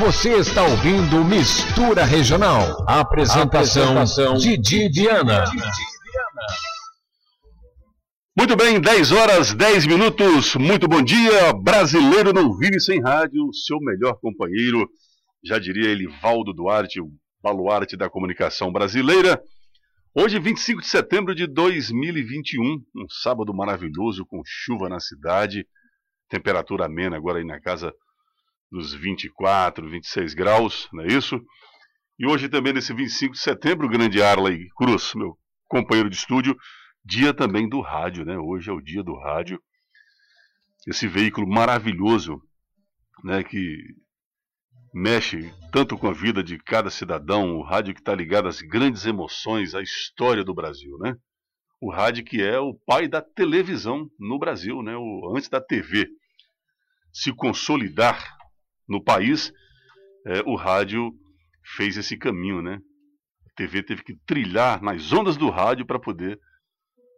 Você está ouvindo Mistura Regional. Apresentação, Apresentação Didi Viana. Muito bem, 10 horas, 10 minutos. Muito bom dia. Brasileiro não vive sem rádio. Seu melhor companheiro, já diria Elivaldo Duarte, o baluarte da comunicação brasileira. Hoje, 25 de setembro de 2021, um sábado maravilhoso com chuva na cidade, temperatura amena agora aí na casa dos 24, 26 graus, não é isso? E hoje também, nesse 25 de setembro, o grande Arley Cruz, meu companheiro de estúdio, dia também do rádio, né? Hoje é o dia do rádio. Esse veículo maravilhoso, né, que mexe tanto com a vida de cada cidadão, o rádio que está ligado às grandes emoções, à história do Brasil, né? O rádio que é o pai da televisão no Brasil, né? O, antes da TV se consolidar no país, é, o rádio fez esse caminho, né? A TV teve que trilhar nas ondas do rádio para poder,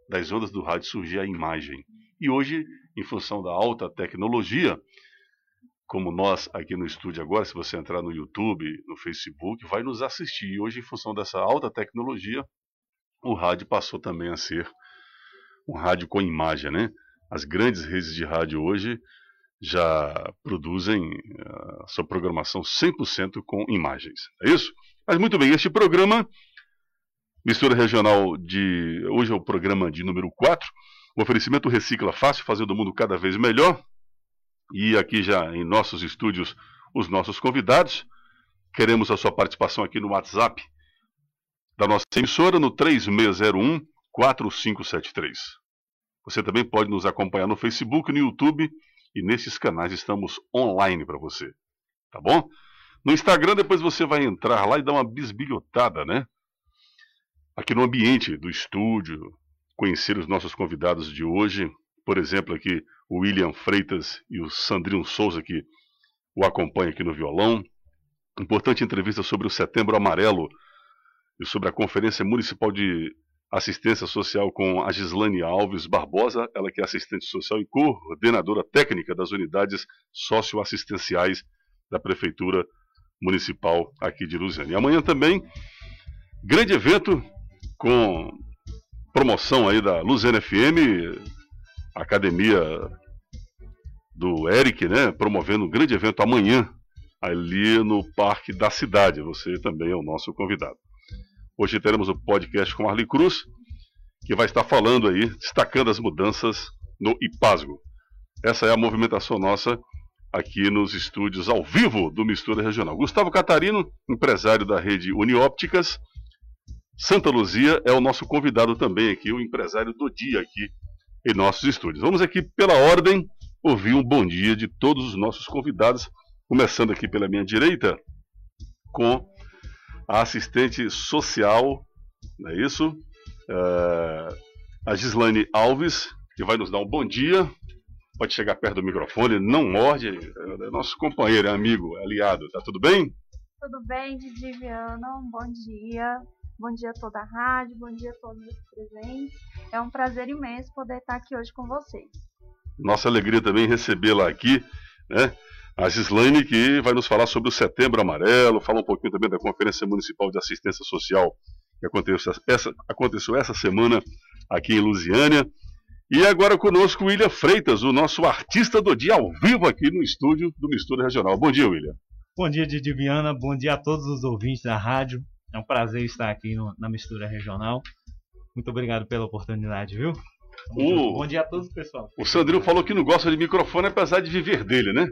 das ondas do rádio, surgir a imagem. E hoje, em função da alta tecnologia, como nós aqui no estúdio agora, se você entrar no YouTube, no Facebook, vai nos assistir. E hoje, em função dessa alta tecnologia, o rádio passou também a ser um rádio com imagem, né? As grandes redes de rádio hoje já produzem a sua programação 100% com imagens. É isso? Mas muito bem, este programa, Mistura Regional de. Hoje é o programa de número 4. O oferecimento Recicla Fácil, fazendo o mundo cada vez melhor. E aqui já em nossos estúdios, os nossos convidados. Queremos a sua participação aqui no WhatsApp da nossa emissora no 3601 4573. Você também pode nos acompanhar no Facebook, no YouTube e nesses canais estamos online para você. Tá bom? No Instagram depois você vai entrar lá e dar uma bisbilhotada, né? Aqui no ambiente do estúdio, conhecer os nossos convidados de hoje. Por exemplo, aqui o William Freitas e o Sandrinho Souza que o acompanham aqui no violão. Importante entrevista sobre o Setembro Amarelo e sobre a Conferência Municipal de assistência social com a Gislane Alves Barbosa, ela que é assistente social e coordenadora técnica das unidades socioassistenciais da Prefeitura Municipal aqui de Lusiana. E amanhã também, grande evento com promoção aí da Luziana FM, academia do Eric, né, promovendo um grande evento amanhã ali no Parque da Cidade. Você também é o nosso convidado. Hoje teremos o podcast com Arli Cruz, que vai estar falando aí, destacando as mudanças no IPASGO. Essa é a movimentação nossa aqui nos estúdios ao vivo do Mistura Regional. Gustavo Catarino, empresário da rede Uniópticas. Santa Luzia é o nosso convidado também aqui, o empresário do dia aqui em nossos estúdios. Vamos aqui pela ordem ouvir um bom dia de todos os nossos convidados, começando aqui pela minha direita com a assistente social, não é isso? É, a Gislaine Alves, que vai nos dar um bom dia. Pode chegar perto do microfone, não morde. É nosso companheiro, é amigo, é aliado. Tá tudo bem? Tudo bem, Didi Viana. Um bom dia. Bom dia a toda a rádio, bom dia a todos os presentes. É um prazer imenso poder estar aqui hoje com vocês. Nossa alegria também recebê-la aqui, né? A Gislaine, que vai nos falar sobre o Setembro Amarelo, falar um pouquinho também da Conferência Municipal de Assistência Social que aconteceu essa, aconteceu essa semana aqui em Lusiânia. E agora conosco o William Freitas, o nosso artista do dia ao vivo aqui no estúdio do Mistura Regional. Bom dia, William. Bom dia, Didi Viana. Bom dia a todos os ouvintes da rádio. É um prazer estar aqui no, na Mistura Regional. Muito obrigado pela oportunidade, viu? O, Bom dia a todos, pessoal. O Sandrinho falou que não gosta de microfone, apesar de viver dele, né?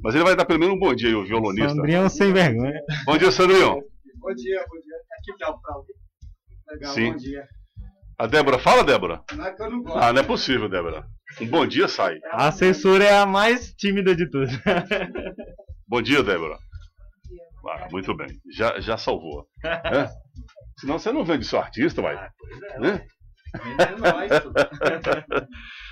Mas ele vai dar primeiro um bom dia aí, o violonista. Sandrinho sem vergonha. Bom dia, Sandrinho. Bom dia, bom dia. Aqui tá pra ouvir. Legal, Sim. bom dia. A Débora, fala, Débora. Não é que eu não gosto. Ah, não é possível, Débora. Um bom dia sai. A censura é a mais tímida de todas. Bom dia, Débora. Ah, muito bem. Já, já salvou. É? Senão você não vende seu artista, vai. Né? Vendendo nós, tudo. É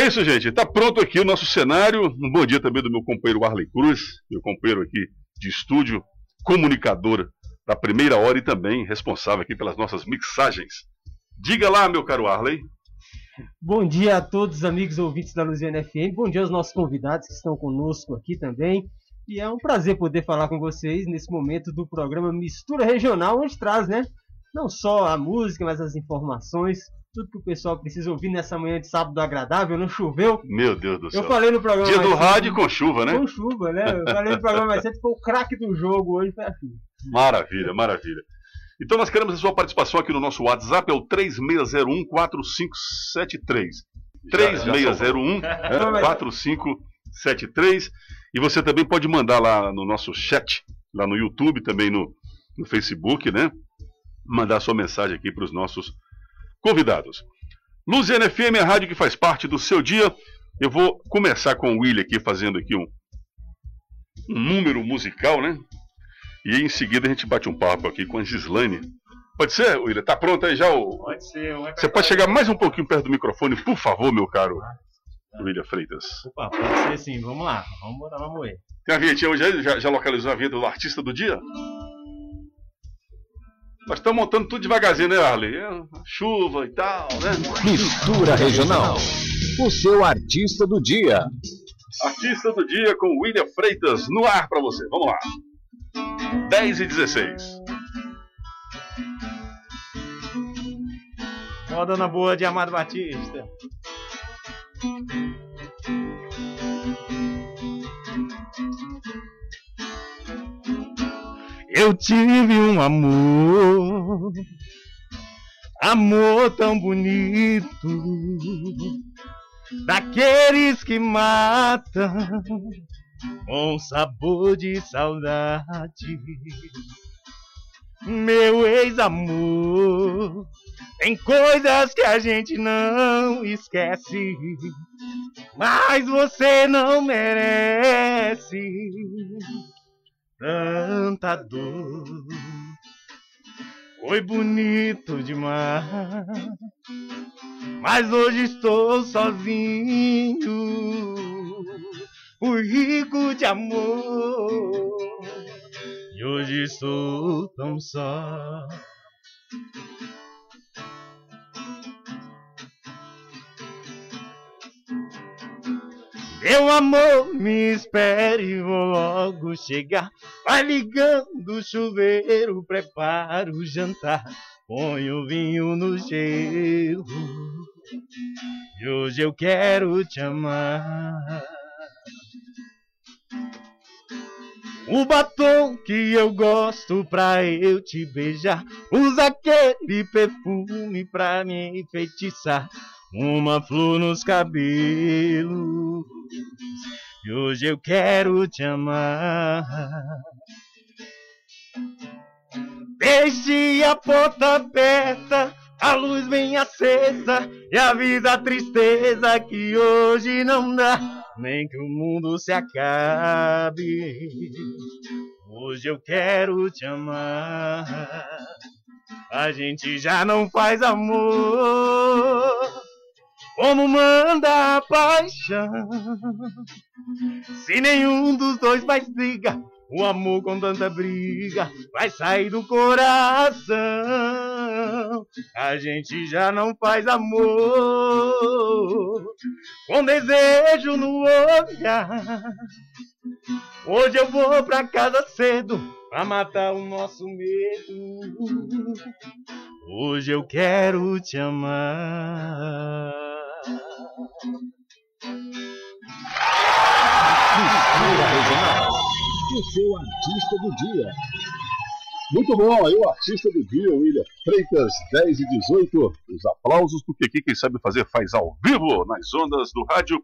isso, gente. Tá pronto aqui o nosso cenário. Um bom dia também do meu companheiro Arley Cruz, meu companheiro aqui de estúdio, comunicador da primeira hora e também responsável aqui pelas nossas mixagens. Diga lá, meu caro Arley. Bom dia a todos os amigos ouvintes da Luziana FM. Bom dia aos nossos convidados que estão conosco aqui também. E é um prazer poder falar com vocês nesse momento do programa Mistura Regional, onde traz, né? Não só a música, mas as informações, tudo que o pessoal precisa ouvir nessa manhã de sábado agradável, não choveu. Meu Deus do céu. Eu falei no programa. Dia do rádio cedo- com chuva, né? Com chuva, né? Eu falei no programa mais cedo, foi o craque do jogo hoje, foi a chuva. Maravilha, maravilha. Então nós queremos a sua participação aqui no nosso WhatsApp, é o 3601-4573. 3601-4573. E você também pode mandar lá no nosso chat, lá no YouTube, também no, no Facebook, né? Mandar sua mensagem aqui para os nossos convidados. Luziana FM, a rádio que faz parte do seu dia. Eu vou começar com o William aqui, fazendo aqui um, um número musical, né? E em seguida a gente bate um papo aqui com a Gislaine. Pode ser, William? Tá pronto aí já? O... Pode ser. Você pode chegar mais um pouquinho perto do microfone, por favor, meu caro William Freitas. Opa, pode ser sim. Vamos lá. Vamos botar, vamos ver. Tem a vinhetinha hoje aí? Já, já localizou a vinheta do artista do dia? Nós estamos montando tudo devagarzinho, né, Arley? É, chuva e tal, né? Mistura Regional. O seu artista do dia. Artista do dia com William Freitas no ar para você. Vamos lá. 10 e 16. Moda na boa de Amado Batista. Eu tive um amor, amor tão bonito, daqueles que matam com sabor de saudade. Meu ex-amor, tem coisas que a gente não esquece, mas você não merece tanta dor. Foi bonito demais, mas hoje estou sozinho, fui rico de amor. E hoje estou tão só. Meu amor, me espere, vou logo chegar. Vai ligando o chuveiro, prepara o jantar. Põe o vinho no gelo. E hoje eu quero te amar. O batom que eu gosto pra eu te beijar. Usa aquele perfume pra me enfeitiçar. Uma flor nos cabelos. E hoje eu quero te amar. Deixe a porta aberta, a luz bem acesa e avisa a tristeza que hoje não dá, nem que o mundo se acabe. Hoje eu quero te amar. A gente já não faz amor como manda a paixão. Se nenhum dos dois mais briga, o amor com tanta briga vai sair do coração. A gente já não faz amor com desejo no olhar. Hoje eu vou pra casa cedo pra matar o nosso medo. Hoje eu quero te amar. O seu artista do dia. Muito bom, aí o artista do dia, William Freitas, 10 e 18. Os aplausos, porque aqui quem sabe fazer faz ao vivo nas ondas do rádio.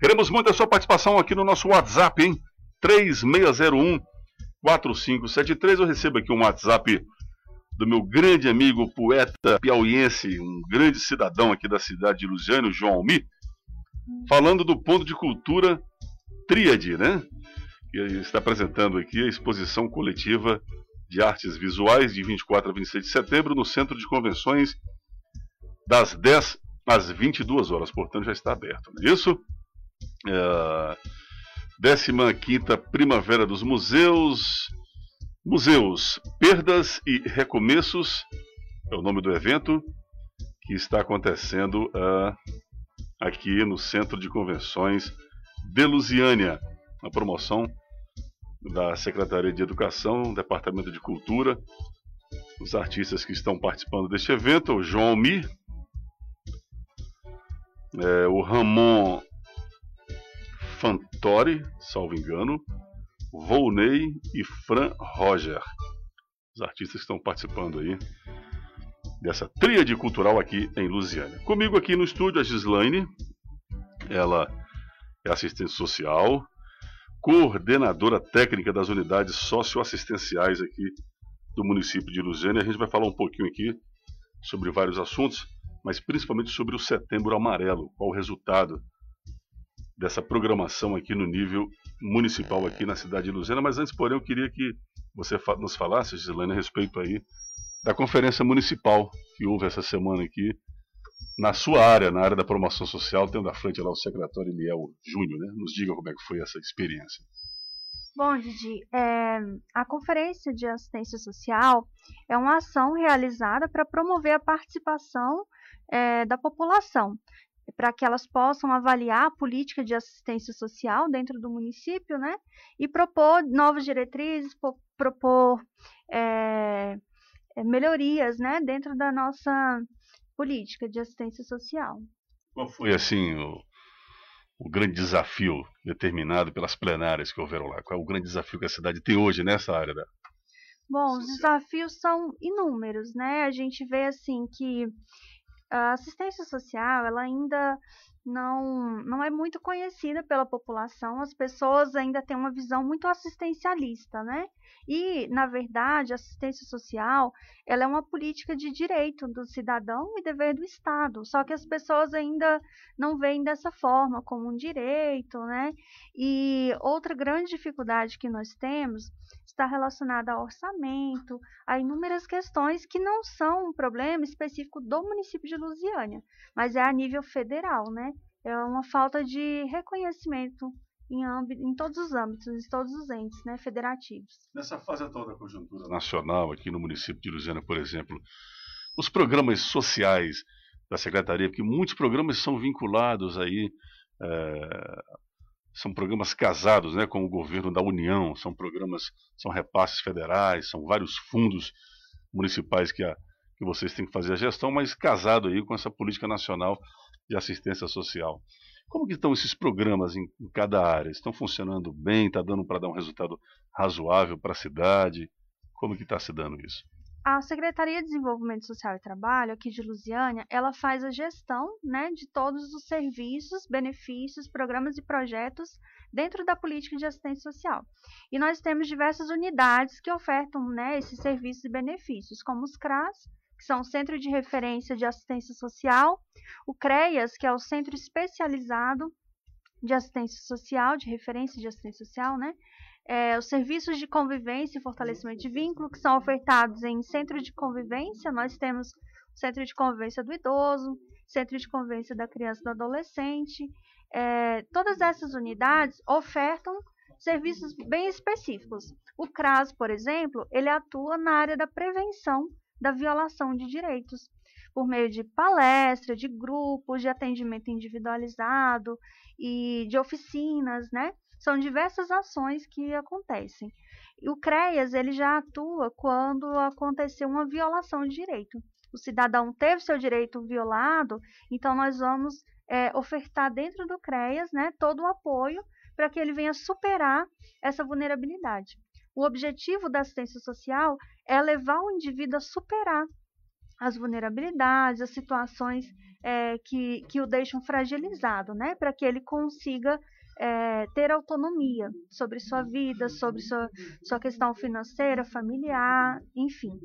Queremos muito a sua participação aqui no nosso WhatsApp, hein? 3601 4573. Eu recebo aqui um WhatsApp do meu grande amigo poeta piauiense, um grande cidadão aqui da cidade de Lusiano, João Almi, falando do ponto de cultura Tríade, né? Que está apresentando aqui a exposição coletiva de artes visuais de 24 a 26 de setembro no Centro de Convenções das 10 às 22 horas, portanto já está aberto, não é isso? É, 15ª Primavera dos Museus, Museus Perdas e Recomeços, é o nome do evento, que está acontecendo ah, aqui no Centro de Convenções de Lusiânia, uma promoção da Secretaria de Educação, Departamento de Cultura, os artistas que estão participando deste evento, o João Mi, é, o Ramon Fantori, salvo engano, Volney e Fran Roger. Os artistas que estão participando aí dessa tríade cultural aqui em Lusiânia. Comigo aqui no estúdio a Gislaine, ela é assistente social, coordenadora técnica das unidades socioassistenciais aqui do município de Lusiânia. A gente vai falar um pouquinho aqui sobre vários assuntos, mas principalmente sobre o Setembro Amarelo, qual o resultado dessa programação aqui no nível municipal aqui na cidade de Lusiana. Mas antes, porém, eu queria que você nos falasse, Gislaine, a respeito aí da conferência municipal que houve essa semana aqui na sua área, na área da promoção social, tendo à frente lá o secretário Eliel Júnior, né? Nos diga como é que foi essa experiência. Bom, Didi, é, a Conferência de Assistência Social é uma ação realizada para promover a participação é, da população, para que elas possam avaliar a política de assistência social dentro do município, né? E propor novas diretrizes, propor é, melhorias, né? Dentro da nossa política de assistência social. Qual foi, assim, o, o grande desafio determinado pelas plenárias que houveram lá? Qual é o grande desafio que a cidade tem hoje nessa área da, Bom, os desafios são inúmeros, né? A gente vê assim que a assistência social ela ainda não, não é muito conhecida pela população, as pessoas ainda têm uma visão muito assistencialista, né? E, na verdade, a assistência social ela é uma política de direito do cidadão e dever do Estado, só que as pessoas ainda não veem dessa forma, como um direito, né? E outra grande dificuldade que nós temos está relacionada ao orçamento, a inúmeras questões que não são um problema específico do município de Lusiânia, mas é a nível federal, né? É uma falta de reconhecimento em, âmbito, em todos os âmbitos, em todos os entes né, federativos. Nessa fase atual da conjuntura nacional, aqui no município de Lusiana, por exemplo, os programas sociais da Secretaria, porque muitos programas são vinculados aí, é, são programas casados né, com o governo da União, são programas, são repasses federais, são vários fundos municipais que, a, que vocês têm que fazer a gestão, mas casado aí com essa política nacional de assistência social. Como que estão esses programas em, em cada área? Estão funcionando bem? Está dando para dar um resultado razoável para a cidade? Como que está se dando isso? A Secretaria de Desenvolvimento Social e Trabalho aqui de Lusiânia, ela faz a gestão né, de todos os serviços, benefícios, programas e projetos dentro da política de assistência social. E nós temos diversas unidades que ofertam né, esses serviços e benefícios, como os CRAS, que são o Centro de Referência de Assistência Social, o CREAS, que é o Centro Especializado de Assistência Social, de Referência de Assistência Social, né? É, os serviços de convivência e fortalecimento de vínculo, que são ofertados em centro de convivência, nós temos o centro de convivência do idoso, centro de convivência da criança e do adolescente. É, todas essas unidades ofertam serviços bem específicos. O CRAS, por exemplo, ele atua na área da prevenção da violação de direitos, por meio de palestra, de grupos, de atendimento individualizado e de oficinas, né? São diversas ações que acontecem. E o CREAS ele já atua quando aconteceu uma violação de direito. O cidadão teve seu direito violado, então nós vamos é, ofertar dentro do CREAS né, todo o apoio para que ele venha superar essa vulnerabilidade. O objetivo da assistência social é levar o indivíduo a superar as vulnerabilidades, as situações é, que, que o deixam fragilizado, né? Para que ele consiga é, ter autonomia sobre sua vida, sobre sua, sua questão financeira, familiar, enfim.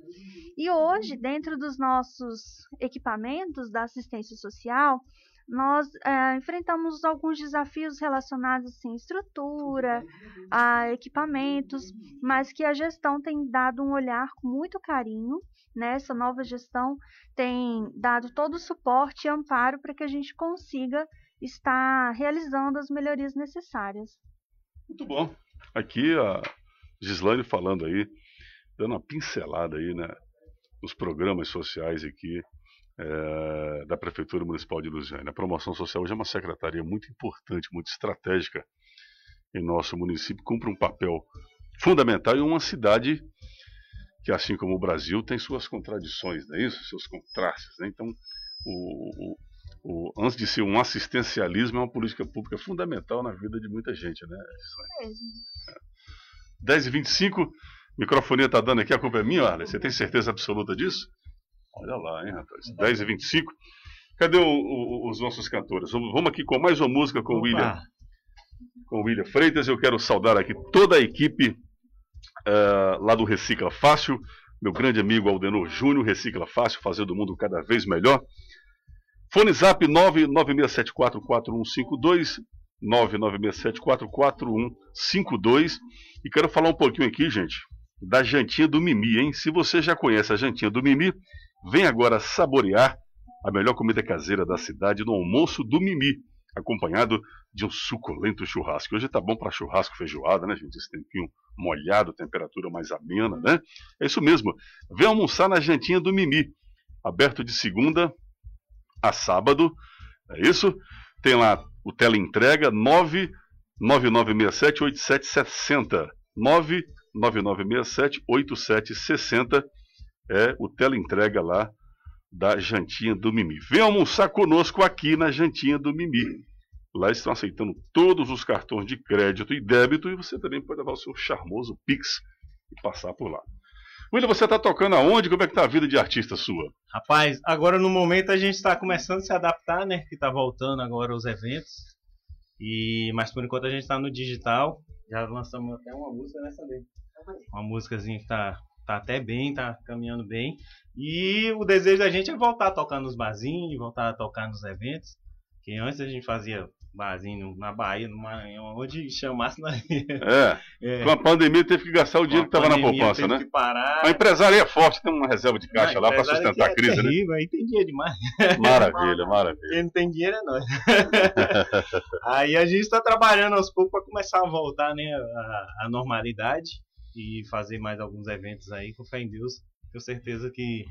E hoje, dentro dos nossos equipamentos da assistência social, nós é, enfrentamos alguns desafios relacionados assim, à estrutura, a equipamentos, mas que a gestão tem dado um olhar com muito carinho. Né? Essa nova gestão tem dado todo o suporte e amparo para que a gente consiga estar realizando as melhorias necessárias. Muito bom. Aqui a Gislaine falando aí, dando uma pincelada aí, né, nos programas sociais aqui é, da Prefeitura Municipal de Lusiânia. A promoção social hoje é uma secretaria muito importante, muito estratégica em nosso município, cumpre um papel fundamental e uma cidade que, assim como o Brasil, tem suas contradições, não é isso? Seus contrastes. Né? Então, o, o, antes de ser um assistencialismo, é uma política pública fundamental na vida de muita gente. Né? Mesmo. 10 e 25 microfonia está dando aqui, a culpa é minha, Arlen? Você tem certeza absoluta disso? Olha lá, hein, rapaz. 10 e 25 Cadê o, o, os nossos cantores? Vamos aqui com mais uma música com o William, com o William Freitas. Eu quero saudar aqui toda a equipe uh, lá do Recicla Fácil, meu grande amigo Aldenor Júnior, Recicla Fácil, fazendo o mundo cada vez melhor. Fone Zap 996744152, 996744152. E quero falar um pouquinho aqui, gente, da jantinha do Mimi, hein? Se você já conhece a jantinha do Mimi, vem agora saborear a melhor comida caseira da cidade no almoço do Mimi, acompanhado de um suculento churrasco. Hoje tá bom para churrasco, feijoada, né, gente? Esse tempinho molhado, temperatura mais amena, né? É isso mesmo. Vem almoçar na jantinha do Mimi, aberto de segunda a sábado. É isso? Tem lá o teleentrega 999678760. 999678760 é o teleentrega lá da Jantinha do Mimi. Vem almoçar conosco aqui na Jantinha do Mimi. Lá estão aceitando todos os cartões de crédito e débito e você também pode levar o seu charmoso Pix e passar por lá. William, você está tocando aonde? Como é que está a vida de artista sua? Rapaz, agora no momento a gente está começando a se adaptar, né? Que está voltando agora os eventos. E mas por enquanto a gente está no digital. Já lançamos até uma música nessa vez. Uma músicazinha que está tá até bem, tá caminhando bem. E o desejo da gente é voltar a tocar nos barzinhos, voltar a tocar nos eventos. Que antes a gente fazia barzinho na Bahia, no Maranhão, onde chamasse na. É. é. Com a pandemia teve que gastar o dinheiro que estava na poupança, né? Que parar. A empresária é forte, tem uma reserva de caixa lá para sustentar a crise, é terrível, né? Aí tem dinheiro demais. Maravilha, maravilha. Quem não tem dinheiro é nós. aí a gente está trabalhando aos poucos para começar a voltar né, a, a normalidade e fazer mais alguns eventos aí, com fé em Deus. Tenho certeza que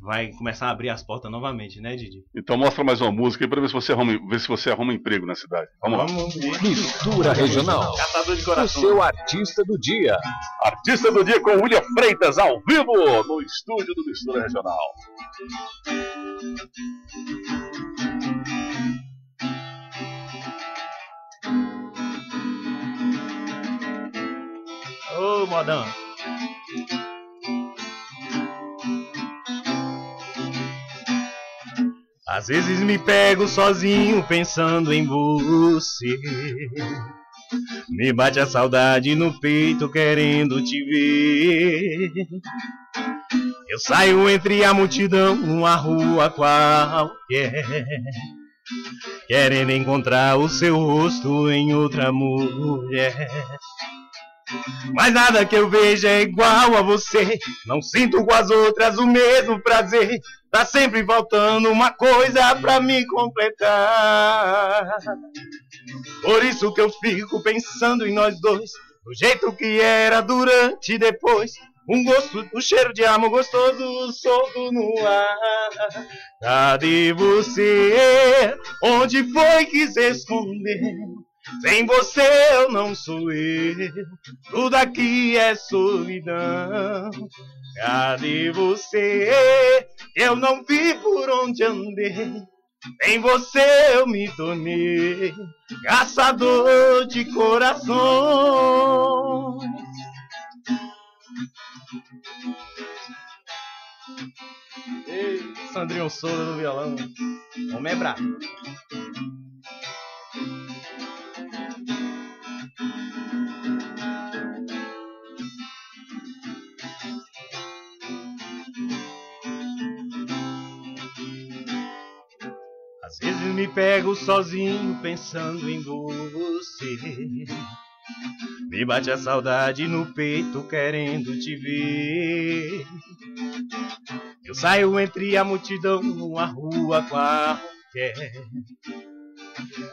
vai começar a abrir as portas novamente, né, Didi? Então mostra mais uma música aí para ver se você arruma, ver se você arruma emprego na cidade. Vamos, Vamos lá. Mistura Regional. Catador de coração. O seu artista do dia. Artista do dia com William Freitas ao vivo no estúdio do Mistura Regional. Ô, modão. Às vezes me pego sozinho pensando em você. Me bate a saudade no peito querendo te ver. Eu saio entre a multidão numa rua qualquer. Querendo encontrar o seu rosto em outra mulher. Mas nada que eu veja é igual a você. Não sinto com as outras o mesmo prazer. Tá sempre faltando uma coisa pra me completar. Por isso que eu fico pensando em nós dois. Do jeito que era durante e depois. Um gosto, o um cheiro de amor gostoso solto no ar. Cadê você? Onde foi que se escondeu? Sem você eu não sou eu, tudo aqui é solidão. Cadê você? Eu não vi por onde andei. Em você eu me tornei caçador de corações. Ei, Sandrinho Souza no violão. Homem é brabo. Me pego sozinho pensando em você. Me bate a saudade no peito querendo te ver. Eu saio entre a multidão numa rua qualquer.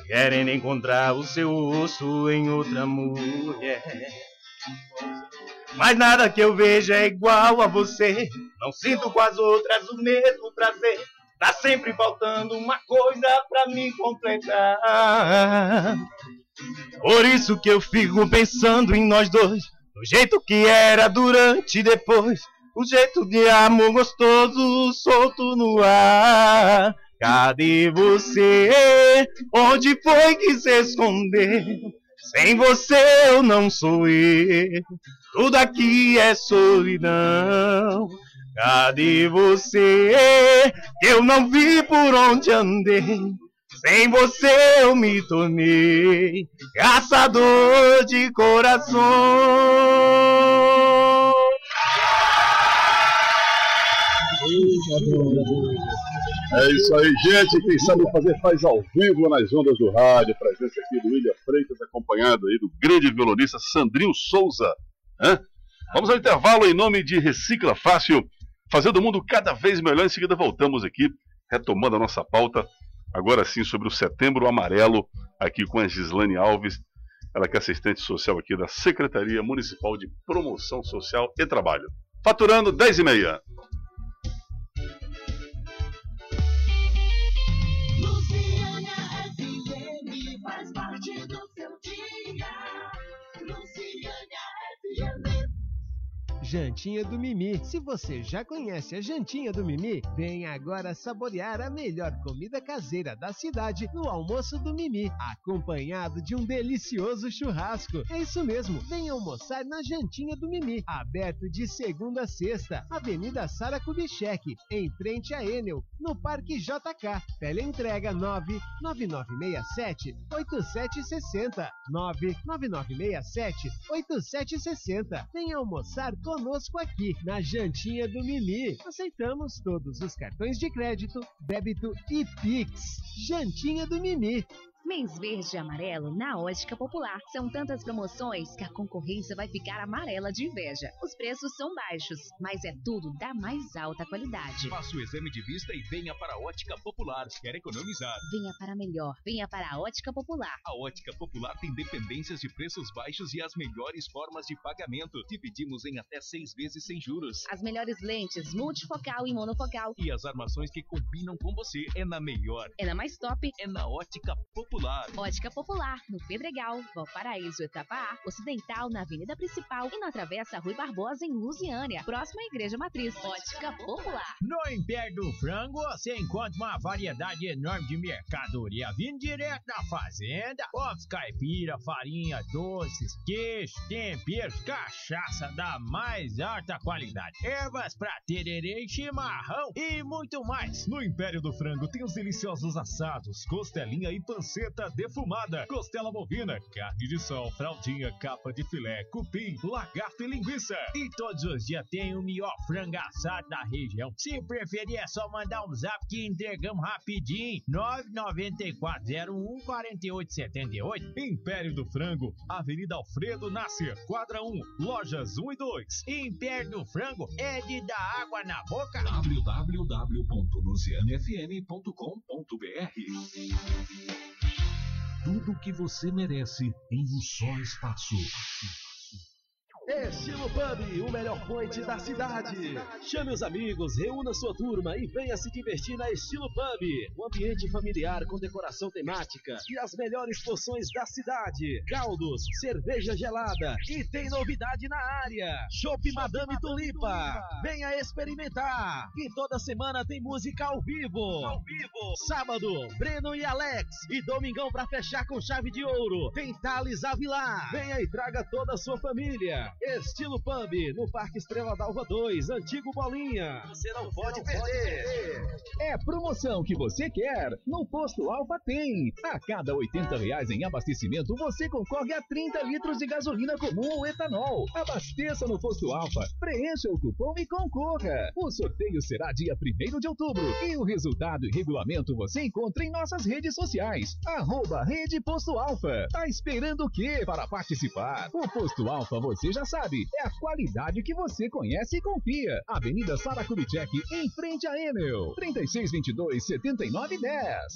Querendo encontrar o seu osso em outra mulher. Mas nada que eu veja é igual a você. Não sinto com as outras o mesmo prazer. Tá sempre faltando uma coisa pra me completar. Por isso que eu fico pensando em nós dois. Do jeito que era durante e depois. O jeito de amor gostoso solto no ar. Cadê você? Onde foi que se escondeu? Sem você eu não sou eu. Tudo aqui é solidão. Cadê você? Eu não vi por onde andei. Sem você eu me tornei caçador de corações. É isso aí, gente. Quem sabe fazer faz ao vivo nas ondas do rádio. Presença aqui do William Freitas, acompanhado aí do grande violonista Sandrinho Souza. Hã? Vamos ao intervalo em nome de Recicla Fácil, fazendo o mundo cada vez melhor. Em seguida voltamos aqui, retomando a nossa pauta, agora sim sobre o Setembro Amarelo, aqui com a Gislane Alves, ela que é assistente social aqui da Secretaria Municipal de Promoção Social e Trabalho. Faturando 10 e meia. Jantinha do Mimi. Se você já conhece a Jantinha do Mimi, venha agora saborear a melhor comida caseira da cidade no almoço do Mimi, acompanhado de um delicioso churrasco. É isso mesmo, venha almoçar na Jantinha do Mimi, aberto de segunda a sexta, Avenida Sara Kubitschek, em frente a Enel, no Parque JK. Teleentrega 99967 8760 99967 8760. Venha almoçar conosco aqui na Jantinha do Mimi. Aceitamos todos os cartões de crédito, débito e Pix. Jantinha do Mimi. Mês verde e amarelo na Ótica Popular. São tantas promoções que a concorrência vai ficar amarela de inveja. Os preços são baixos, mas é tudo da mais alta qualidade. Faça o exame de vista e venha para a Ótica Popular. Quer economizar? Venha para melhor, venha para a Ótica Popular. A Ótica Popular tem dependências de preços baixos e as melhores formas de pagamento. Dividimos em até seis vezes sem juros. As melhores lentes multifocal e monofocal. E as armações que combinam com você é na melhor. É na mais top. É na Ótica Popular. Ótica Popular, no Pedregal, Valparaíso, Etapa A, Ocidental, na Avenida Principal e na Travessa Rui Barbosa, em Lusiânia, próxima à Igreja Matriz. Ótica Popular. No Império do Frango, você encontra uma variedade enorme de mercadoria vindo direto da fazenda. Ovos caipira, farinha, doces, queijo, temperos, cachaça da mais alta qualidade. Ervas pra tererê e chimarrão e muito mais. No Império do Frango tem os deliciosos assados, costelinha e panceta defumada, costela bovina, carne de sol, fraldinha, capa de filé, cupim, lagarto e linguiça. E todos os dias tem o melhor frango assado da região. Se preferir, é só mandar um zap que entregamos rapidinho. 994014878. Império do Frango, Avenida Alfredo Nasser, quadra 1, lojas 1 e 2. Império do Frango é de dar água na boca. www.lucianefm.com.br Tudo o que você merece em um só espaço. Estilo Pub, o melhor point da cidade. Chame os amigos, reúna sua turma e venha se divertir na Estilo Pub. Um ambiente familiar com decoração temática e as melhores porções da cidade. Caldos, cerveja gelada e tem novidade na área. Chopp Madame Tulipa. Venha experimentar. E toda semana tem música ao vivo. Ao vivo. Sábado, Breno e Alex. E domingão para fechar com chave de ouro. Tem Thales Avilar. Venha e traga toda a sua família. Estilo Pub, no Parque Estrela d'Alva 2, Antigo Bolinha. Você não, pode, perder. É promoção que você quer. No Posto Alfa tem. A cada 80 reais em abastecimento, você concorre a 30 litros de gasolina comum ou etanol. Abasteça no Posto Alfa, preencha o cupom e concorra. O sorteio será dia 1 de outubro. E o resultado e regulamento você encontra em nossas redes sociais. Arroba Rede Posto Alfa. Tá esperando o quê para participar? O Posto Alfa você já sabe, é a qualidade que você conhece e confia. Avenida Sara Kubitschek, em frente a Enel. 3622-7910.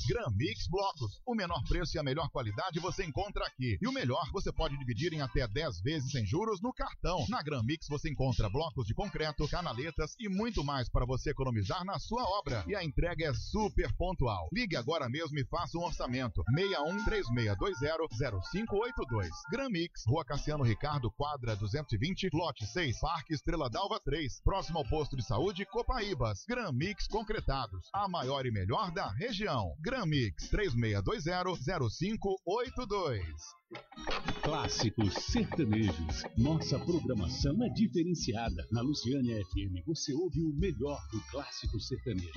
Gran Mix Blocos. O menor preço e a melhor qualidade você encontra aqui. E o melhor, você pode dividir em até 10 vezes sem juros no cartão. Na Gran Mix você encontra blocos de concreto, canaletas e muito mais para você economizar na sua obra. E a entrega é super pontual. Ligue agora mesmo e faça um orçamento. 61 3620 0582. Gran Mix, Rua Cassiano Ricardo, quadra 200 220, lote 6, Parque Estrela Dalva 3, próximo ao posto de saúde Copaíbas. Gran Mix Concretados, a maior e melhor da região. Gran Mix 3620-0582. Clássicos sertanejos. Nossa programação é diferenciada. Na Luciânia FM você ouve o melhor do clássico sertanejo.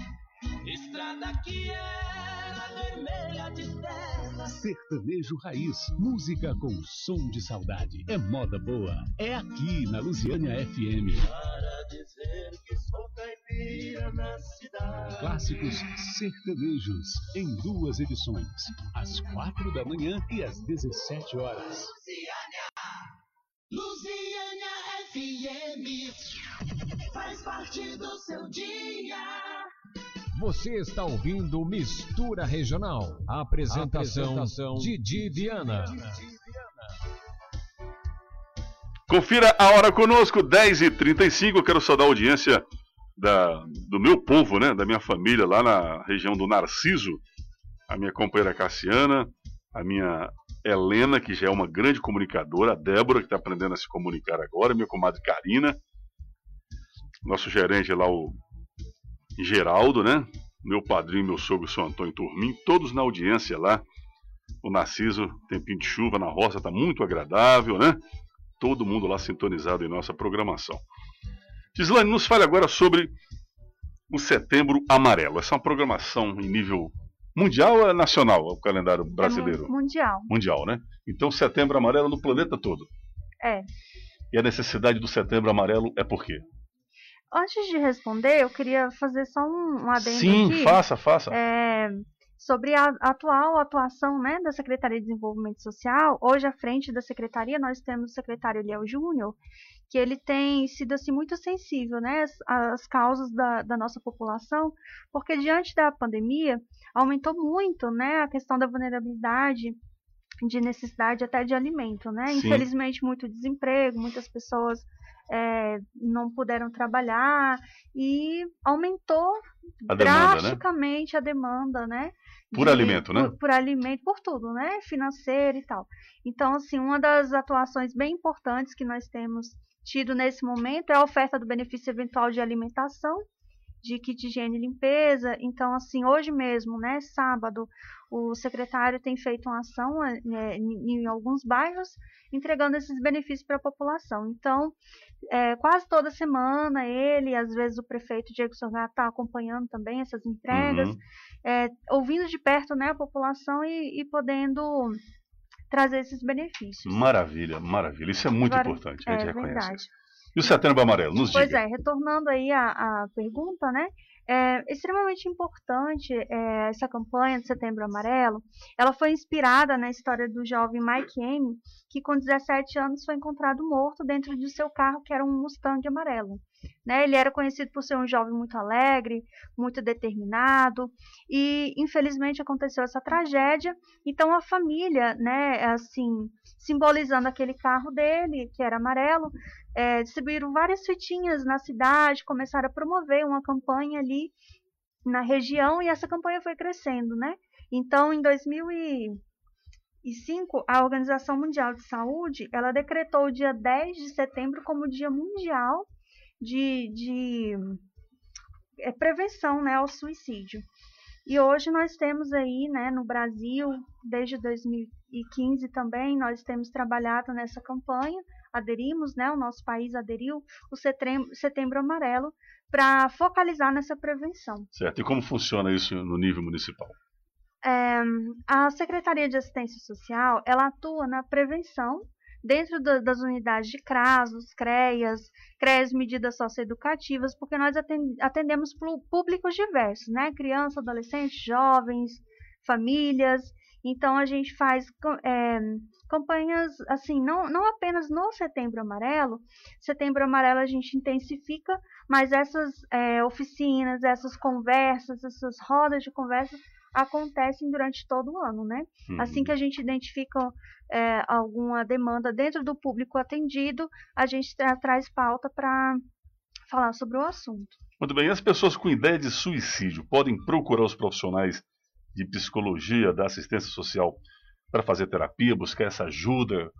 Estrada que era vermelha de terra. Sertanejo Raiz, música com som de saudade. É moda boa. É aqui na Lusiânia FM. Para dizer que sou caipira na cidade. Clássicos sertanejos em duas edições, às quatro da manhã e às 17 horas. Luciana FM faz parte do seu dia. Você está ouvindo Mistura Regional. Apresentação, Apresentação, Didi Viana. Confira a hora conosco, 10h35. Eu quero saudar a audiência da, do meu povo, né? Da minha família lá na região do Narciso. A minha companheira Cassiana, a minha Helena, que já é uma grande comunicadora, a Débora, que está aprendendo a se comunicar agora, minha comadre Karina, nosso gerente lá, o Geraldo, né? Meu padrinho, meu sogro, São Antônio Turmin, todos na audiência lá. O Narciso, tempinho de chuva na roça, tá muito agradável, né? Todo mundo lá sintonizado em nossa programação. Gislaine, nos fale agora sobre o Setembro Amarelo. Essa é uma programação em nível mundial ou é nacional, o calendário brasileiro? É mu- mundial. Mundial, né? Então, Setembro Amarelo no planeta todo. É. E a necessidade do Setembro Amarelo é por quê? Antes de responder, eu queria fazer só um, um adendo Sim, aqui. faça, faça. É, sobre a atual atuação né, da Secretaria de Desenvolvimento Social, hoje à frente da Secretaria nós temos o secretário Eliel Júnior, que ele tem sido assim, muito sensível né, às, às causas da, da nossa população, porque diante da pandemia aumentou muito né, a questão da vulnerabilidade de necessidade até de alimento, né? Sim. Infelizmente muito desemprego, muitas pessoas é, não puderam trabalhar e aumentou A demanda, né? drasticamente a demanda, né? Por de- alimento, né? Por, por alimento, por tudo, né? Financeiro e tal. Então, assim, uma das atuações bem importantes que nós temos tido nesse momento é a oferta do benefício eventual de alimentação, de kit de higiene e limpeza. Então, assim, hoje mesmo, né, sábado, o secretário tem feito uma ação eh, em, em alguns bairros, entregando esses benefícios para a população. Então, eh, quase toda semana, ele, às vezes o prefeito Diego Sorgato está acompanhando também essas entregas, Uhum. eh, ouvindo de perto né, a população e, e podendo trazer esses benefícios. Maravilha, maravilha. Isso é muito Agora, importante, a gente é reconhece. verdade. E o Setembro Amarelo, nos Pois diga. é, retornando aí à, à pergunta, né? É extremamente importante é, essa campanha de Setembro Amarelo. Ela foi inspirada na história do jovem Mike M, que com 17 anos foi encontrado morto dentro de seu carro, que era um Mustang amarelo. Né? Ele era conhecido por ser um jovem muito alegre, muito determinado, e infelizmente aconteceu essa tragédia. Então a família, né, assim, simbolizando aquele carro dele, que era amarelo, é, distribuíram várias fitinhas na cidade, começaram a promover uma campanha ali na região e essa campanha foi crescendo, né? Então, em 2005, a Organização Mundial de Saúde, ela decretou o dia 10 de setembro como Dia Mundial de, de é, prevenção né, ao suicídio. E hoje nós temos aí, né, no Brasil, desde 2015 também, nós temos trabalhado nessa campanha, aderimos, né, o nosso país aderiu o Setembro, setembro Amarelo para focalizar nessa prevenção. Certo. E como funciona isso no nível municipal? É, a Secretaria de Assistência Social, ela atua na prevenção dentro da- das unidades de CRASOS, CREAS, CREAS medidas socioeducativas, porque nós aten- atendemos públicos diversos, né? Crianças, adolescentes, jovens, famílias. Então a gente faz é, campanhas assim, não, não apenas no Setembro Amarelo. Setembro Amarelo a gente intensifica, mas essas é, oficinas, essas conversas, essas rodas de conversa acontecem durante todo o ano, né? Uhum. Assim que a gente identifica é, alguma demanda dentro do público atendido, a gente tra- traz pauta para falar sobre o assunto. Muito bem. E as pessoas com ideia de suicídio podem procurar os profissionais de psicologia, da assistência social, para fazer terapia, buscar essa ajuda?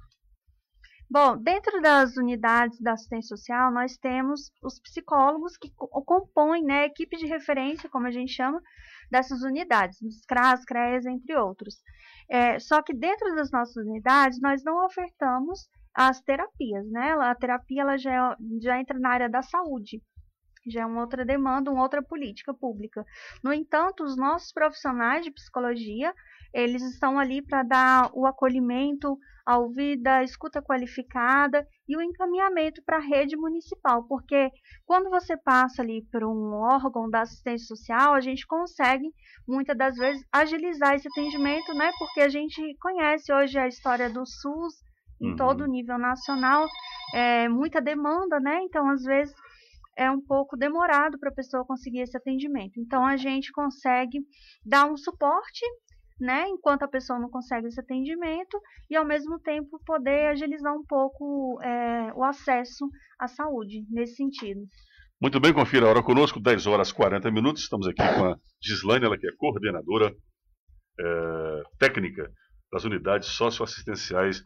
Bom, dentro das unidades da assistência social, nós temos os psicólogos que compõem né, a equipe de referência, como a gente chama, dessas unidades, dos CRAS, CREAS, entre outros. É, só que dentro das nossas unidades, nós não ofertamos as terapias, né? A terapia ela já, já entra na área da saúde já é uma outra demanda, uma outra política pública. No entanto, os nossos profissionais de psicologia, eles estão ali para dar o acolhimento, a ouvida, a escuta qualificada e o encaminhamento para a rede municipal, porque quando você passa ali por um órgão da assistência social, a gente consegue muitas das vezes agilizar esse atendimento, né? Porque a gente conhece hoje a história do SUS em uhum. todo o nível nacional, é, muita demanda, né? Então, às vezes, é um pouco demorado para a pessoa conseguir esse atendimento. Então, a gente consegue dar um suporte, né? Enquanto a pessoa não consegue esse atendimento, e ao mesmo tempo poder agilizar um pouco é, o acesso à saúde, nesse sentido. Muito bem, confira a hora conosco, 10 horas 40 minutos. Estamos aqui com a Gislaine, ela que é coordenadora é, técnica das unidades socioassistenciais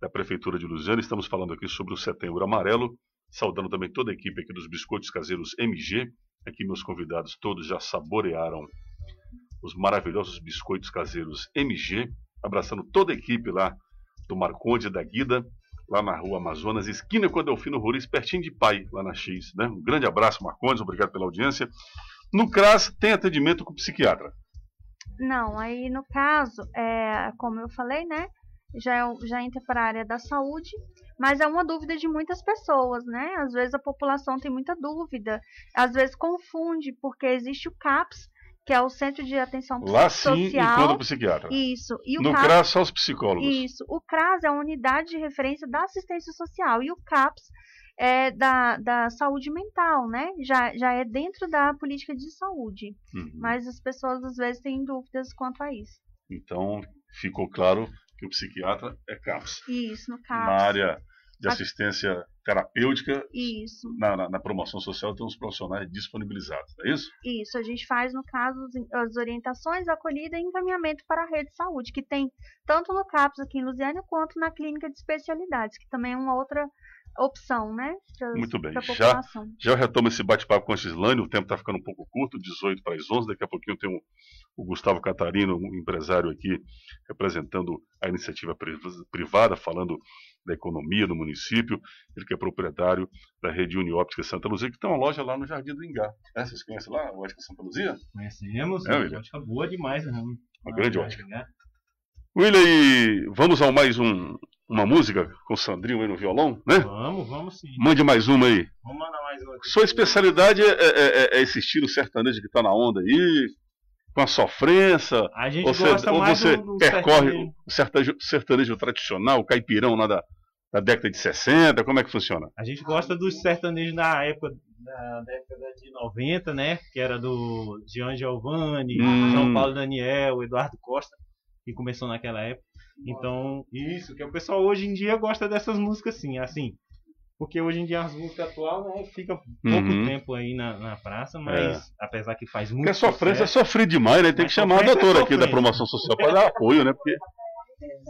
da Prefeitura de Lusiana. Estamos falando aqui sobre o Setembro Amarelo, saudando também toda a equipe aqui dos Biscoitos Caseiros MG. Aqui meus convidados todos já saborearam os maravilhosos biscoitos caseiros MG, abraçando toda a equipe lá do Marconde da Guida, lá na rua Amazonas, esquina com a Delfino Roriz, pertinho de Pai, lá na X. Né? Um grande abraço, Marcondes, obrigado pela audiência. No CRAS, tem atendimento com psiquiatra? Não, aí no caso, é, como eu falei, né? já, é, já entra para a área da saúde, mas é uma dúvida de muitas pessoas, né? Às vezes a população tem muita dúvida, às vezes confunde, porque existe o CAPS, que é o Centro de Atenção Lá sim encontra o psiquiatra. Isso. E o no CRAS, CRAS só os psicólogos. Isso. O CRAS é a unidade de referência da assistência social e o CAPS é da, da saúde mental, né? Já, já é dentro da política de saúde. Uhum. Mas as pessoas às vezes têm dúvidas quanto a isso. Então, ficou claro que o psiquiatra é CAPS. Isso, no CAPS. Na área de assistência terapêutica, isso. Na, na, na, promoção social tem uns profissionais disponibilizados, não é isso? Isso, a gente faz, no caso, as orientações, acolhida e encaminhamento para a rede de saúde, que tem tanto no CAPS aqui em Lusiânia, quanto na clínica de especialidades, que também é uma outra opção, né? Pra, Muito bem. Já, já retomo esse bate-papo com a Gislaine, o tempo está ficando um pouco curto, 18 para as 11, daqui a pouquinho tem um, o Gustavo Catarino, um empresário aqui, representando a iniciativa privada, falando da economia do município, ele que é proprietário da rede Unióptica Santa Luzia, que tem uma loja lá no Jardim do Ingá. É, vocês conhecem lá a ótica Santa Luzia? Conhecemos, é, uma ótica boa demais, né? Uma ah, grande ótica. William, vamos ao mais um, uma música com o Sandrinho aí no violão, né? Vamos, vamos sim. Mande mais uma aí. Vamos mandar mais uma. Aqui. Sua especialidade é, é, é, é esse estilo sertanejo que tá na onda aí, com a sofrência? A gente ou gosta ou mais você do, do percorre sertanejo. o sertanejo, sertanejo, tradicional, o caipirão lá da, da década de 60? Como é que funciona? A gente gosta dos sertanejos da época da década de 90, né? Que era do Jean Giovanni, hum. João Paulo Daniel, Eduardo Costa, que começou naquela época. Então, isso, que o pessoal hoje em dia gosta dessas músicas assim, assim. Porque hoje em dia as músicas atuais, né, fica pouco uhum. tempo aí na, na praça, mas é. apesar que faz muito. Porque a sofrência é sofrer demais, né? Tem que chamar a doutora é aqui da promoção social para dar apoio, né? Porque.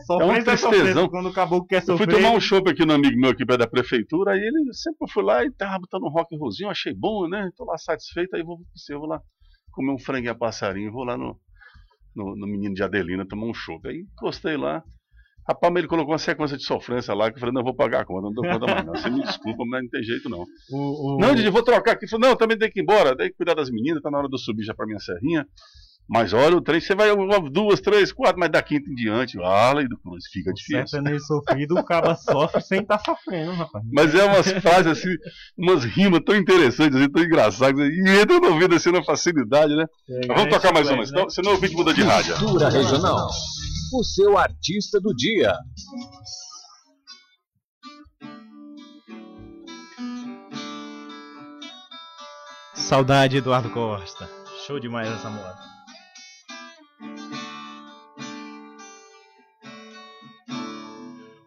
Sofrência é um tristezão. quando acabou quer sofrer. Eu fui tomar um chopp aqui no amigo meu aqui perto da prefeitura, aí ele sempre foi lá e tava botando um rock rosinho, achei bom, né? Tô lá satisfeito, aí vou, eu vou lá comer um franguinho a passarinho, vou lá no, no, no menino de Adelina tomar um chopp. Aí encostei lá, Rapaz, mas ele colocou uma sequência de sofrência lá que eu falei, não, eu vou pagar a conta, não dou conta mais não. Você me desculpa, mas não tem jeito não. O, o... Não, Didi, vou trocar aqui. Falei, não, também tem que ir embora, tem que cuidar das meninas, tá na hora de eu subir já pra minha serrinha. Mas olha, o trem, você vai duas, três, quatro, mas da quinta em diante, ala e do cruz, fica o difícil. Sertanejo sofrido, o cara sofre sem estar tá sofrendo, rapaz. Mas é umas frases assim, umas rimas tão interessantes, assim, tão engraçadas, e entra no ouvido assim na facilidade, né? É, vamos tocar mais uma, né? senão, senão o vídeo muda de rádio. Cultura regional o seu artista do dia. Saudade Eduardo Costa. Show demais essa moda.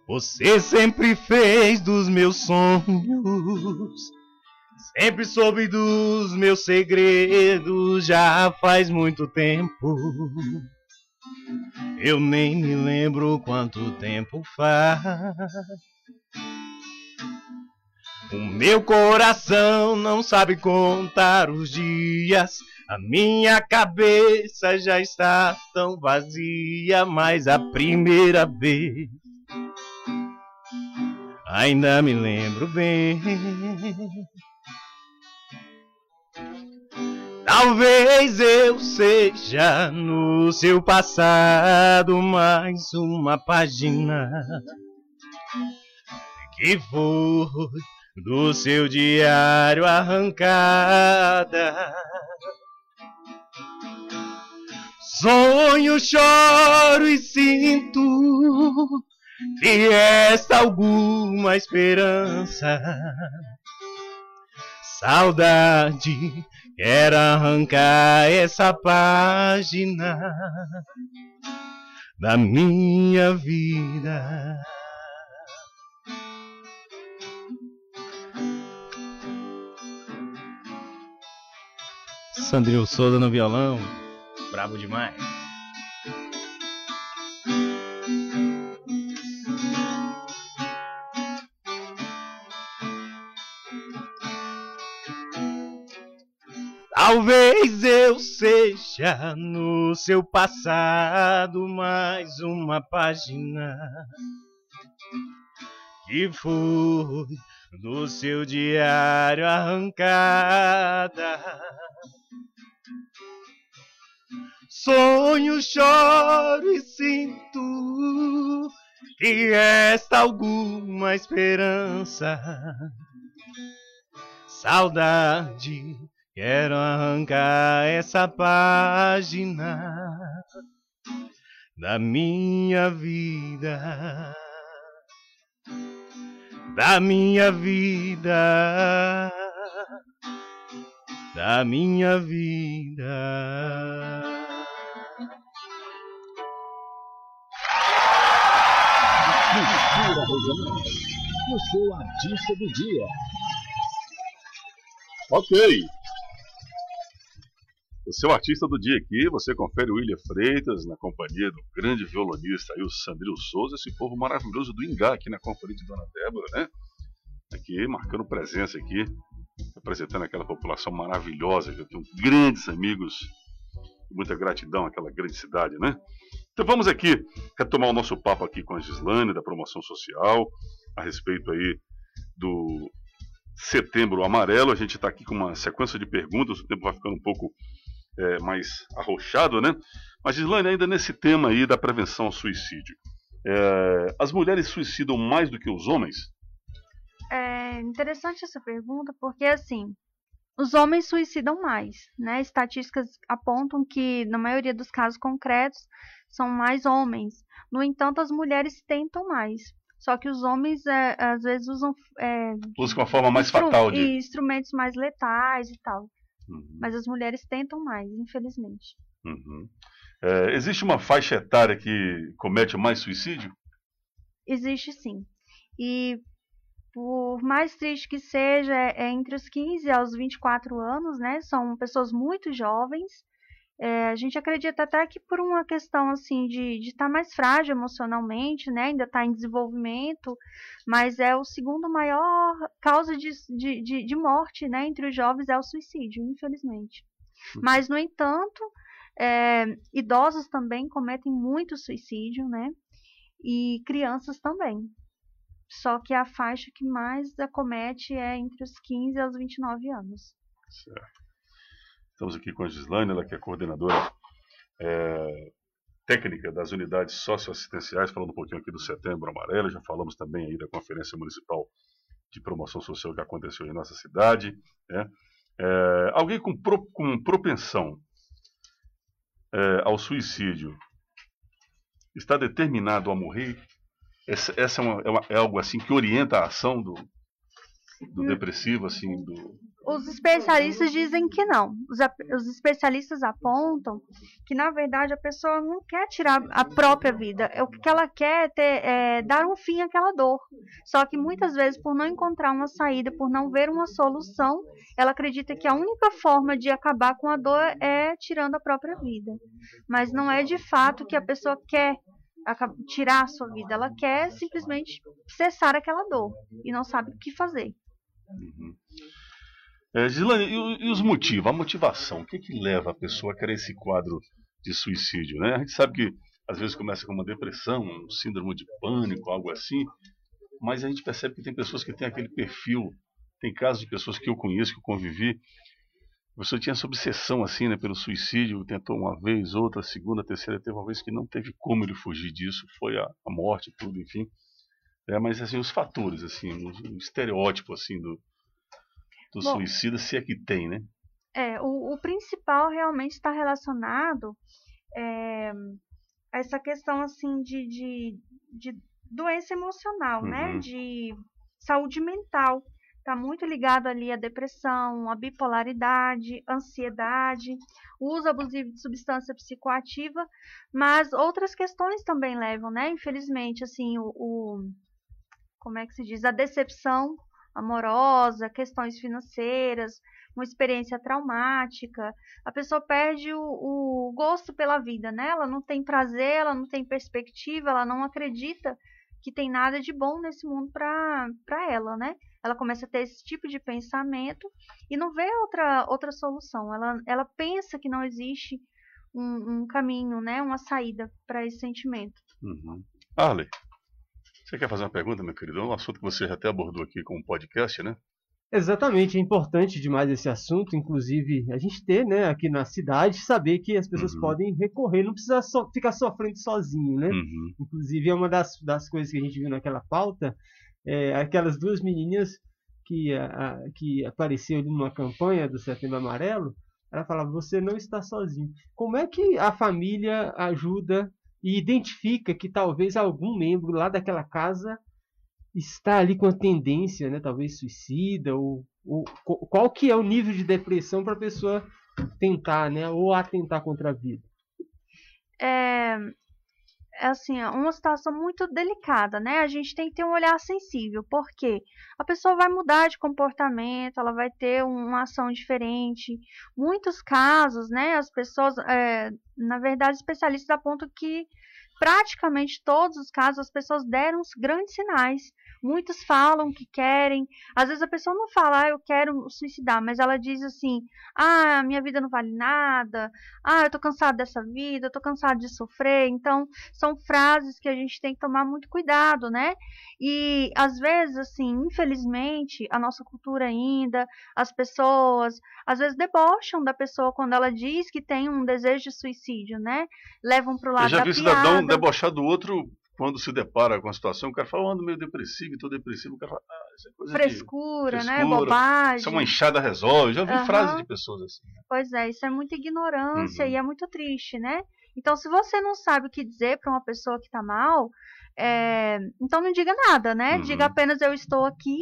Você sempre fez dos meus sonhos. Sempre soube dos meus segredos já faz muito tempo. Eu nem me lembro quanto tempo faz. O meu coração não sabe contar os dias. A minha cabeça já está tão vazia, mas a primeira vez ainda me lembro bem. Talvez eu seja no seu passado mais uma página que foi do seu diário arrancada. Sonho, choro e sinto que esta alguma esperança. Saudade quer arrancar essa página da minha vida. Sandril Souza no violão, brabo demais. Talvez eu seja no seu passado mais uma página que foi do seu diário arrancada. Sonho, choro e sinto que esta alguma esperança, saudade Quero arrancar essa página da minha vida, da minha vida, da minha vida. Mistura Regional, o seu artista do dia. Ok. O seu artista do dia aqui, você confere o William Freitas na companhia do grande violonista aí, o Sandril Souza, esse povo maravilhoso do Ingá aqui na companhia de Dona Débora, né? Aqui, marcando presença aqui, representando aquela população maravilhosa, que eu tenho grandes amigos, muita gratidão àquela grande cidade, né? Então vamos aqui retomar o nosso papo aqui com a Gislane, da promoção social, a respeito aí do Setembro Amarelo. A gente está aqui com uma sequência de perguntas, o tempo vai ficando um pouco é, mais arrochado, né? Mas, Islane, ainda nesse tema aí da prevenção ao suicídio, é, as mulheres suicidam mais do que os homens? É interessante essa pergunta, porque assim, os homens suicidam mais, né? Estatísticas apontam que, na maioria dos casos concretos, são mais homens. No entanto, as mulheres tentam mais. Só que os homens, é, às vezes, usam. É, Usam uma forma mais fatal de. Instrumentos mais letais e tal. Uhum. Mas as mulheres tentam mais, infelizmente. Uhum. É, existe uma faixa etária que comete mais suicídio? Existe sim. E por mais triste que seja, é, é entre os 15 aos 24 anos, né? São pessoas muito jovens. É, a gente acredita até que por uma questão assim de estar tá mais frágil emocionalmente, né? Ainda está em desenvolvimento, mas é o segundo maior causa de, de, de, de morte, né? Entre os jovens é o suicídio, infelizmente. Uhum. Mas no entanto, é, idosos também cometem muito suicídio, né? E crianças também. Só que a faixa que mais acomete é entre os 15 aos 29 anos. Certo. Estamos aqui com a Gislaine, ela que é coordenadora é, técnica das unidades socioassistenciais, falando um pouquinho aqui do Setembro Amarelo, já falamos também aí da Conferência Municipal de Promoção Social que aconteceu em nossa cidade. Né? É, alguém com, pro, com propensão é, ao suicídio está determinado a morrer? Essa, essa é, uma, é, uma, é, algo assim que orienta a ação do, do hum. depressivo, assim, do, os especialistas dizem que não. Os, os, especialistas apontam que, na verdade, a pessoa não quer tirar a própria vida. O que ela quer é, ter, é dar um fim àquela dor. Só que muitas vezes, por não encontrar uma saída, por não ver uma solução, ela acredita que a única forma de acabar com a dor é tirando a própria vida. Mas não é de fato que a pessoa quer tirar a sua vida. Ela quer simplesmente cessar aquela dor e não sabe o que fazer. Uhum. É, Gislane, e, e, os motivos, a motivação, o que, que leva a pessoa a querer esse quadro de suicídio? Né? A gente sabe que às vezes começa com uma depressão, um síndrome de pânico, algo assim, mas a gente percebe que tem pessoas que têm aquele perfil, tem casos de pessoas que eu conheço, que eu convivi, a pessoa tinha essa obsessão assim, né, pelo suicídio, tentou uma vez, outra, segunda, terceira, teve uma vez que não teve como ele fugir disso, foi a, a morte, tudo, enfim. É, mas assim, os fatores, assim, o, o estereótipo assim do, do Bom, suicida, se é que tem, né? É, o, o principal realmente está relacionado é, a essa questão assim de, de, de doença emocional, né, uhum. né? De saúde mental está muito ligado ali à depressão, à bipolaridade, ansiedade, uso abusivo de substância psicoativa, mas outras questões também levam, né? Infelizmente, assim, o, o como é que se diz, a decepção amorosa, questões financeiras, uma experiência traumática, a pessoa perde o, o gosto pela vida, né? Ela não tem prazer, ela não tem perspectiva, ela não acredita que tem nada de bom nesse mundo para ela, né? ela começa a ter esse tipo de pensamento e não vê outra, outra solução. Ela, ela pensa que não existe um, um caminho, né, uma saída para esse sentimento. Uhum. Arley, você quer fazer uma pergunta, meu querido? É um assunto que você já até abordou aqui com o podcast, né? Exatamente, é importante demais esse assunto, inclusive a gente ter, né, aqui na cidade, saber que as pessoas uhum. podem recorrer, não precisa so, ficar sofrendo sozinho, né? Uhum. Inclusive é uma das, das coisas que a gente viu naquela pauta, é, aquelas duas menininhas que, a, que apareceu ali numa campanha do Setembro Amarelo, ela falava, você não está sozinho. Como é que a família ajuda e identifica que talvez algum membro lá daquela casa está ali com a tendência, né, talvez suicida, ou, ou qual que é o nível de depressão para a pessoa tentar, né, ou atentar contra a vida? É, assim, é uma situação muito delicada, né? A gente tem que ter um olhar sensível, porque a pessoa vai mudar de comportamento, ela vai ter uma ação diferente. Muitos casos, né? As pessoas, é, na verdade, especialistas apontam que praticamente todos os casos as pessoas deram grandes sinais Muitos falam que querem. Às vezes a pessoa não fala, ah, eu quero suicidar, mas ela diz assim: ah, minha vida não vale nada. Ah, eu tô cansado dessa vida, eu tô cansado de sofrer. Então, são frases que a gente tem que tomar muito cuidado, né? E às vezes, assim, infelizmente, a nossa cultura ainda, as pessoas, às vezes debocham da pessoa quando ela diz que tem um desejo de suicídio, né? Levam pro lado da piada. Eu já vi cidadão debochar do outro quando se depara com a situação, o cara fala, ando meio depressivo, estou depressivo, o cara fala, ah, isso é coisa frescura, de frescura, né? Bobagem. Isso é uma enxada resolve. Já ouvi uhum. frases de pessoas assim. Né? Pois é, isso é muita ignorância uhum. e é muito triste, né? Então, se você não sabe o que dizer para uma pessoa que está mal, é... então não diga nada, né? Uhum. Diga apenas eu estou aqui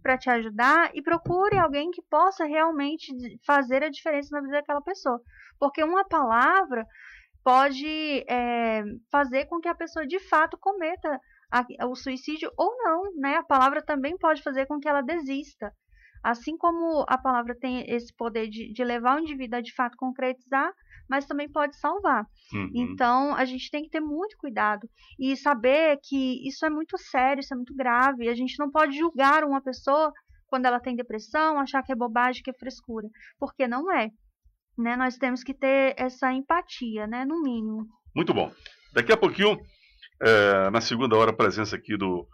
para te ajudar e procure alguém que possa realmente fazer a diferença na vida daquela pessoa. Porque uma palavra pode é, fazer com que a pessoa de fato cometa a, o suicídio ou não, né? A palavra também pode fazer com que ela desista. Assim como a palavra tem esse poder de, de levar o indivíduo a de fato concretizar, mas também pode salvar. Uhum. Então, a gente tem que ter muito cuidado e saber que isso é muito sério, isso é muito grave. A gente não pode julgar uma pessoa quando ela tem depressão, achar que é bobagem, que é frescura, porque não é né? Nós temos que ter essa empatia, né? No mínimo. Muito bom. Daqui a pouquinho, é, na segunda hora, a presença aqui do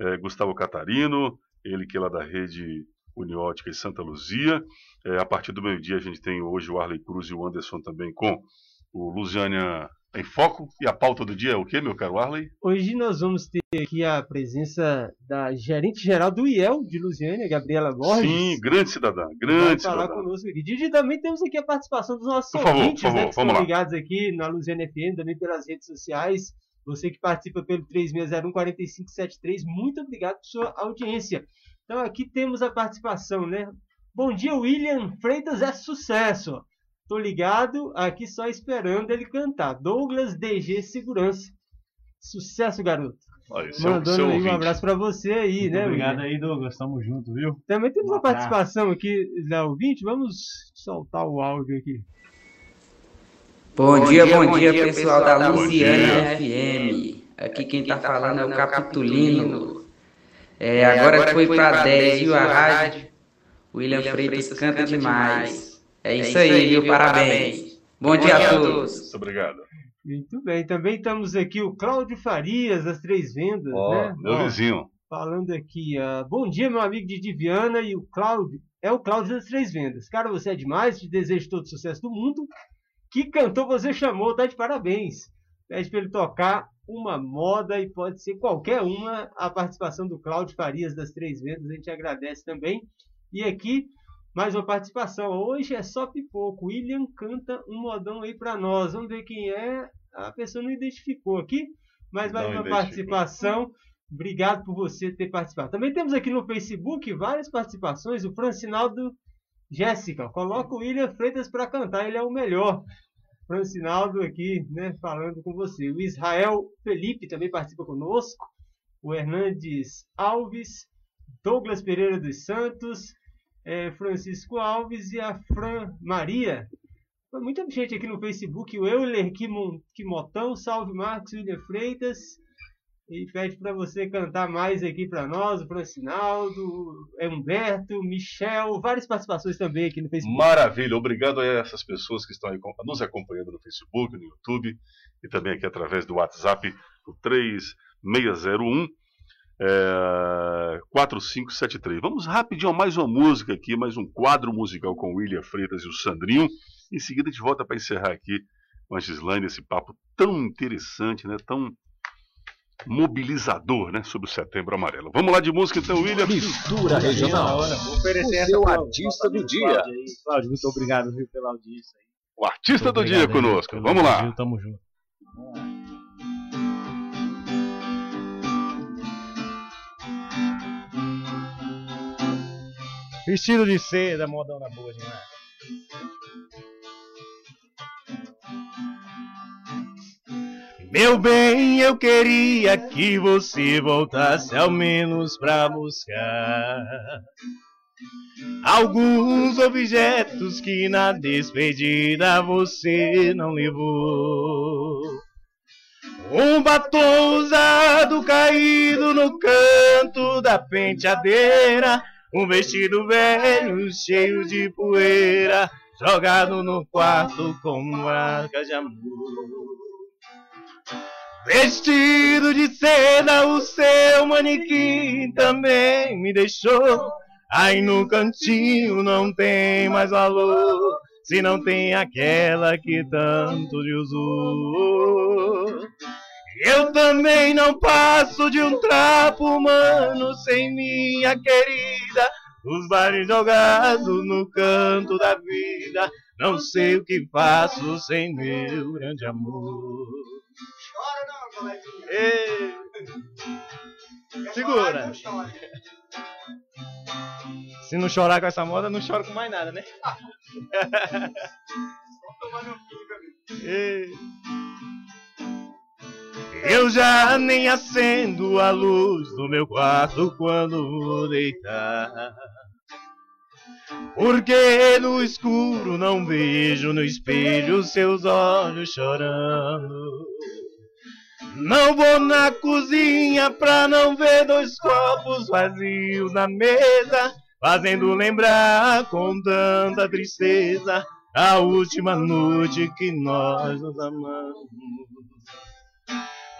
é, Gustavo Catarino, ele que é lá da rede Uniótica e Santa Luzia. É, a partir do meio-dia a gente tem hoje o Arley Cruz e o Anderson também com o Lusiânia em Foco. E a pauta do dia é o que, meu caro Arley? Hoje nós vamos ter aqui a presença da gerente-geral do IEL de Lusiânia, Gabriela Borges. Sim, grande cidadã, grande vai falar conosco aqui. Didi, também temos aqui a participação dos nossos por favor, ouvintes, por favor, né, que estão lá. ligados aqui na Lusiana FM, também pelas redes sociais. Você que participa pelo 3601-4573, muito obrigado por sua audiência. Então aqui temos a participação, né? Bom dia, William Freitas é sucesso. Tô ligado aqui só esperando ele cantar. Douglas DG Segurança. Sucesso, garoto. Olha, seu, Mandando seu aí um abraço para você aí, Muito né? Obrigado aí, Douglas. Tamo junto, viu? Também temos um a participação aqui da ouvinte. Vamos soltar o áudio aqui. Bom, bom dia, bom, dia, dia, pessoal, pessoal da Luciana FM. Aqui quem tá falando é o Capitulino. É, agora que foi para 10 e a rádio William Freitas canta demais. É isso aí, viu? Parabéns. Bom dia a todos. Muito obrigado. Muito bem, também estamos aqui o Cláudio Farias, das Três Vendas, Ó, né? meu Ó, vizinho. Falando aqui, ah, bom dia, meu amigo de Diviana e o Cláudio, é o Cláudio das Três Vendas. Cara, você é demais, te desejo todo o sucesso do mundo. Que cantor você chamou, tá de parabéns. Pede para ele tocar uma moda e pode ser qualquer uma a participação do Cláudio Farias das Três Vendas, a gente agradece também. E aqui, mais uma participação. Hoje é só pipoco. William canta um modão aí para nós. Vamos ver quem é. A pessoa não identificou aqui, mas mais Não uma participação. Obrigado por você ter participado. Também temos aqui no Facebook várias participações. O Francinaldo Jéssica, coloca o William Freitas para cantar, ele é o melhor. Francinaldo aqui, né, falando com você. O Israel Felipe também participa conosco. O Hernandes Alves, Douglas Pereira dos Santos, eh, Francisco Alves e a Fran Maria. Foi muita gente aqui no Facebook. O Euler Quimotão, Salve Marcos, William Freitas. E pede para você cantar mais aqui para nós, o Francinaldo, Humberto, Michel, várias participações também aqui no Facebook. Maravilha, obrigado a essas pessoas que estão aí nos acompanhando no Facebook, no YouTube e também aqui através do WhatsApp, o 3601 é, 4573. Vamos rapidinho a mais uma música aqui, mais um quadro musical com o William Freitas e o Sandrinho. Em seguida a gente volta para encerrar aqui com a Gislaine esse papo tão interessante, né? Tão mobilizador, né? Sobre o Setembro Amarelo. Vamos lá de música então, William. Mistura Regional. Vou oferecer O seu artista do dia. Cláudio muito obrigado viu, pela audiência. aí. O artista Muito do dia obrigado aí conosco. Vamos lá. Tamo junto. Vestido de seda, modão na boa demais. Meu bem, eu queria que você voltasse ao menos pra buscar alguns objetos que na despedida você não levou. Um batom usado caído no canto da penteadeira, um vestido velho cheio de poeira, jogado no quarto com marcas de amor. Vestido de seda, o seu manequim também me deixou. Aí no cantinho não tem mais valor, se não tem aquela que tanto lhe usou. Eu também não passo de um trapo humano sem minha querida. Os bares jogados no canto da vida. Não sei o que faço sem meu grande amor. Ei. Segura. Se não chorar com essa moda, não choro com mais nada, né? Ei. Eu já nem acendo a luz do meu quarto quando vou deitar. Porque no escuro não vejo no espelho seus olhos chorando. Não vou na cozinha pra não ver dois copos vazios na mesa, fazendo lembrar com tanta tristeza a última noite que nós nos amamos.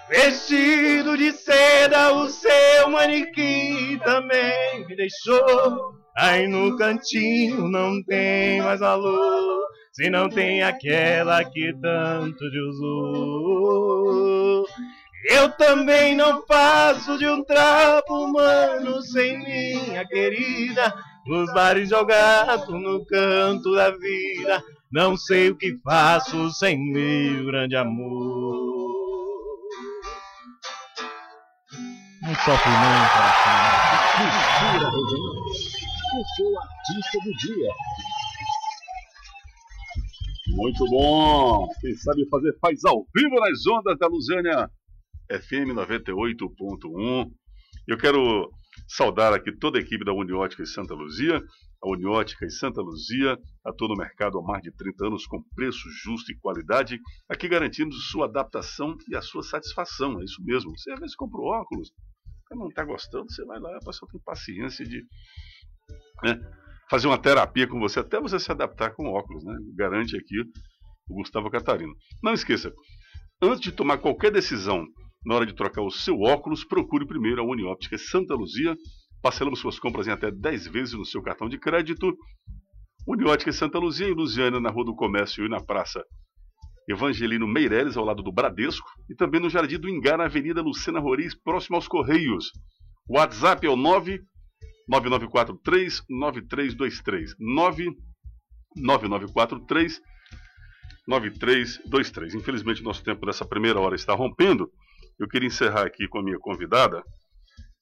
Vestido de seda, o seu manequim também me deixou. Aí no cantinho não tem mais valor, se não tem aquela que tanto te usou. Eu também não passo de um trapo humano sem minha querida. Os bares jogados no canto da vida. Não sei o que faço sem meu grande amor. Não sofre não. Mistura Regional. O seu artista do dia. Muito bom! Quem sabe fazer faz ao vivo nas ondas da Lusiânia FM 98.1. Eu quero saudar aqui toda a equipe da Uniótica em Santa Luzia. A Uniótica em Santa Luzia atua no mercado há mais de 30 anos com preço justo e qualidade, aqui garantindo sua adaptação e a sua satisfação. É isso mesmo. Você às vezes compra óculos, você não está gostando, você vai lá, a pessoa tem paciência de né, fazer uma terapia com você, até você se adaptar com óculos, né? Garante aqui o Gustavo Catarino. Não esqueça, antes de tomar qualquer decisão na hora de trocar o seu óculos, procure primeiro a Unióptica Santa Luzia. Parcelamos suas compras em até 10 vezes no seu cartão de crédito. Uniótica Santa Luzia, em Luziana, na Rua do Comércio e na Praça Evangelino Meireles, ao lado do Bradesco. E também no Jardim do Ingá, na Avenida Lucena Roriz, próximo aos Correios. O WhatsApp é o 99943-9323. 99943-9323. Infelizmente, nosso tempo dessa primeira hora está rompendo. Eu queria encerrar aqui com a minha convidada,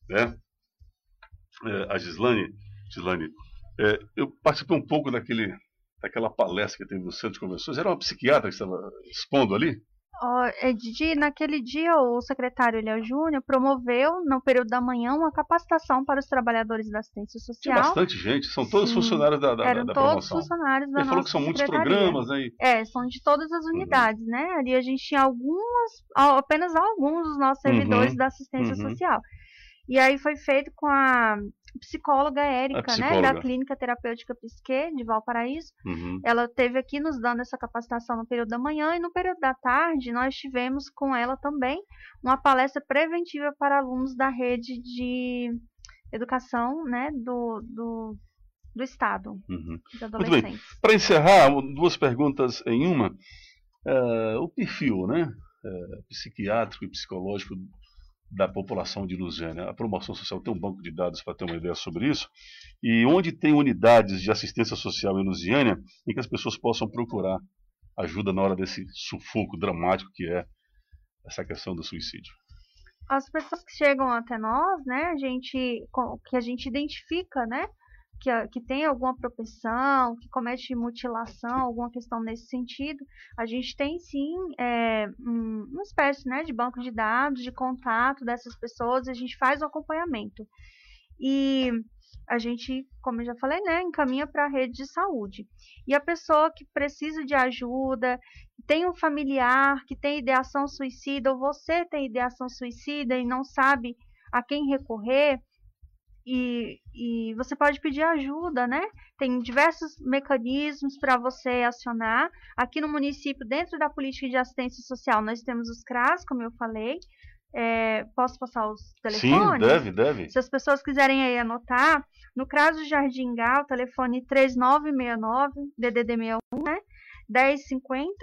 né? É, a Gislane. Gislane é, eu participei um pouco daquele, daquela palestra que teve no Centro de Convenções. Era uma psiquiatra que estava expondo ali? Oh, Didi, naquele dia o secretário Eliel Júnior promoveu, no período da manhã, uma capacitação para os trabalhadores da assistência social. Tem bastante gente, são todos Sim, funcionários da, da, eram da todos promoção. funcionários da Ele falou que são muitos programas, né? É, são de todas as unidades, uhum. né? Ali a gente tinha algumas, apenas alguns dos nossos servidores uhum. da assistência uhum. social. E aí foi feito com a psicóloga Érica, psicóloga. né, da Clínica Terapêutica Psique, de Valparaíso. Uhum. Ela teve aqui nos dando essa capacitação no período da manhã e no período da tarde nós tivemos com ela também uma palestra preventiva para alunos da rede de educação, né, do, do, do Estado, uhum. adolescentes. Bem. Para encerrar, duas perguntas em uma. Uh, o perfil, né, uh, psiquiátrico e psicológico da população de Lusiana. A promoção social tem um banco de dados para ter uma ideia sobre isso. E onde tem unidades de assistência social em Lusiânia em que as pessoas possam procurar ajuda na hora desse sufoco dramático que é essa questão do suicídio. As pessoas que chegam até nós, né, a gente que a gente identifica, né, que, que tem alguma propensão, que comete mutilação, alguma questão nesse sentido, a gente tem sim é, um, uma espécie né, de banco de dados, de contato dessas pessoas, a gente faz o acompanhamento. E a gente, como eu já falei, né, encaminha para a rede de saúde. E a pessoa que precisa de ajuda, tem um familiar que tem ideação suicida, ou você tem ideação suicida e não sabe a quem recorrer, e, e você pode pedir ajuda, né? Tem diversos mecanismos para você acionar. Aqui no município, dentro da política de assistência social, nós temos os CRAS, como eu falei. É, posso passar os telefones? Sim, deve, deve. Se as pessoas quiserem aí anotar, no CRAS do Jardim Gal, telefone 3969, DDD 61, né? 1050.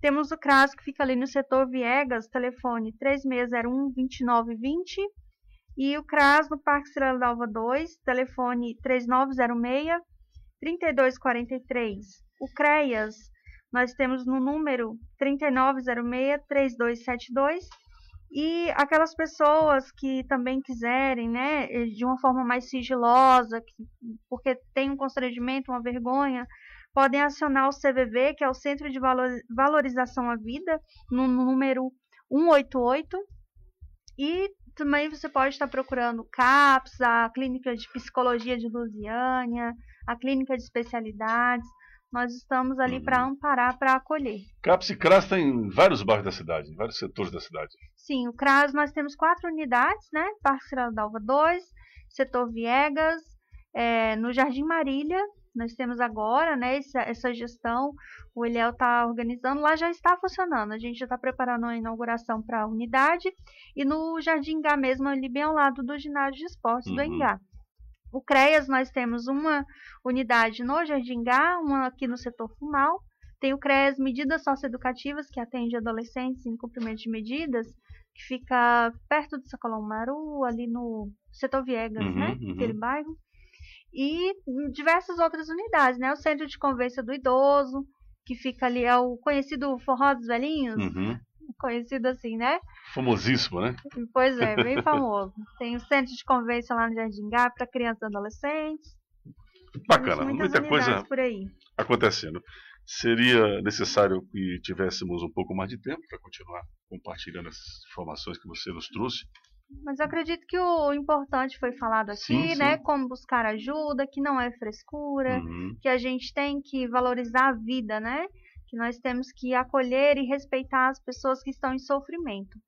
Temos o CRAS que fica ali no setor Viegas, telefone 3601 2920 e o CRAS no Parque Estrela Dalva 2, telefone 3906 3243. O CREAS, nós temos no número 3906 3272. E aquelas pessoas que também quiserem, né, de uma forma mais sigilosa, porque tem um constrangimento, uma vergonha, podem acionar o CVV, que é o Centro de Valorização à Vida, no número 188. E também você pode estar procurando CAPS, a Clínica de Psicologia de Lusiânia, a Clínica de Especialidades. Nós estamos ali uhum. para amparar, para acolher. CAPS e CRAS tem vários bairros da cidade, vários setores da cidade. Sim, o CRAS nós temos quatro unidades, né? Parque Cidade Dalva 2, Setor Viegas, é, no Jardim Marília, nós temos agora, né, essa, essa gestão, o Eliel está organizando, lá já está funcionando. A gente já está preparando a inauguração para a unidade e no Jardim Gá mesmo, ali bem ao lado do ginásio de esportes uhum. do Engá. O CREAS, nós temos uma unidade no Jardim Gá, uma aqui no setor Fumal. Tem o CREAS Medidas Socioeducativas, que atende adolescentes em cumprimento de medidas, que fica perto do Sacolão Maru, ali no setor Viegas, uhum, né? Uhum. Aquele bairro e diversas outras unidades, né? O Centro de Convivência do Idoso, que fica ali, é o conhecido Forró dos Velhinhos, uhum. conhecido assim, né? Famosíssimo, né? Pois é, bem famoso. Tem o Centro de Convivência lá no Jardim Gá para crianças e adolescentes. Bacana, muita coisa acontecendo. Seria necessário que tivéssemos um pouco mais de tempo para continuar compartilhando essas informações que você nos trouxe. Mas eu acredito que o importante foi falado aqui, sim, né? sim. Como buscar ajuda, que não é frescura, uhum. que a gente tem que valorizar a vida, né? Que nós temos que acolher e respeitar as pessoas que estão em sofrimento.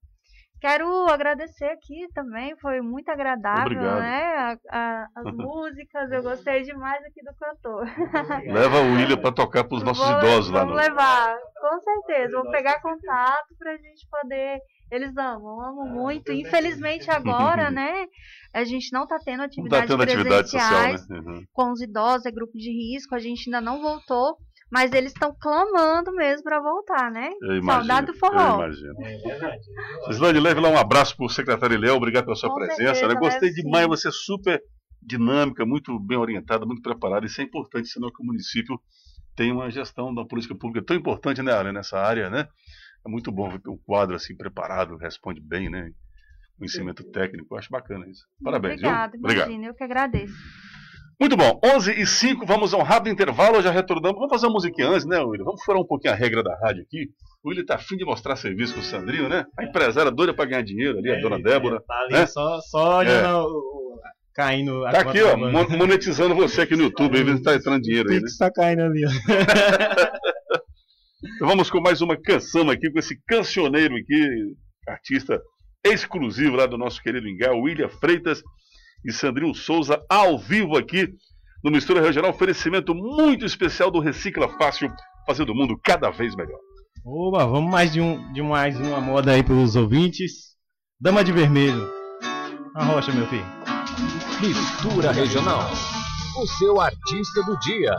Quero agradecer aqui também, foi muito agradável, Obrigado. né? A- a- as músicas, eu gostei demais aqui do cantor. Leva o William para tocar para os nossos Vou- idosos lá Vamos no. levar, com certeza. Vou pegar contato pra gente poder. Eles amam, amam muito. Infelizmente agora, né? A gente não tá tendo Não tá atividades tendo atividade social, presenciais né? Uhum. com os idosos, é grupo de risco, a gente ainda não voltou, mas eles estão clamando mesmo pra voltar, né? Eu imagino. Saudade do Eu forró. imagino. Islane, leve lá um abraço pro secretário Léo, obrigado pela sua Com presença. certeza, né? Gostei levo sim. demais, você é super dinâmica, muito bem orientada, muito preparada. Isso é importante, senão que o município tem uma gestão da política pública tão importante né, nessa área, né? É muito bom ver um quadro assim preparado, responde bem, né? Conhecimento técnico, eu acho bacana isso. Parabéns, Obrigada, viu? Obrigado. imagina, eu que agradeço. Muito bom, 11 e 5, vamos a um rápido intervalo, já retornamos. Vamos fazer uma musiquinha antes, né, William? Vamos furar um pouquinho a regra da rádio aqui. O William tá afim de mostrar serviço com o Sandrinho, né? A empresária doida pra ganhar dinheiro ali, a dona Débora. Tá ali né? só, só olhando É. o- o- caindo. a Tá aqui, ó, monetizando você aqui no YouTube, aí vendo se tá entrando dinheiro aí, né? Pix tá caindo ali, ó. Então vamos com mais uma canção aqui, com esse cancioneiro aqui, artista exclusivo lá do nosso querido Engal, William Freitas e Sandrinho Souza, ao vivo aqui no Mistura Regional, oferecimento muito especial do Recicla Fácil, fazendo o mundo cada vez melhor. Oba, vamos mais de, um, de mais uma moda aí pros ouvintes. Dama de Vermelho. A rocha, meu filho. Mistura Regional. O seu artista do dia.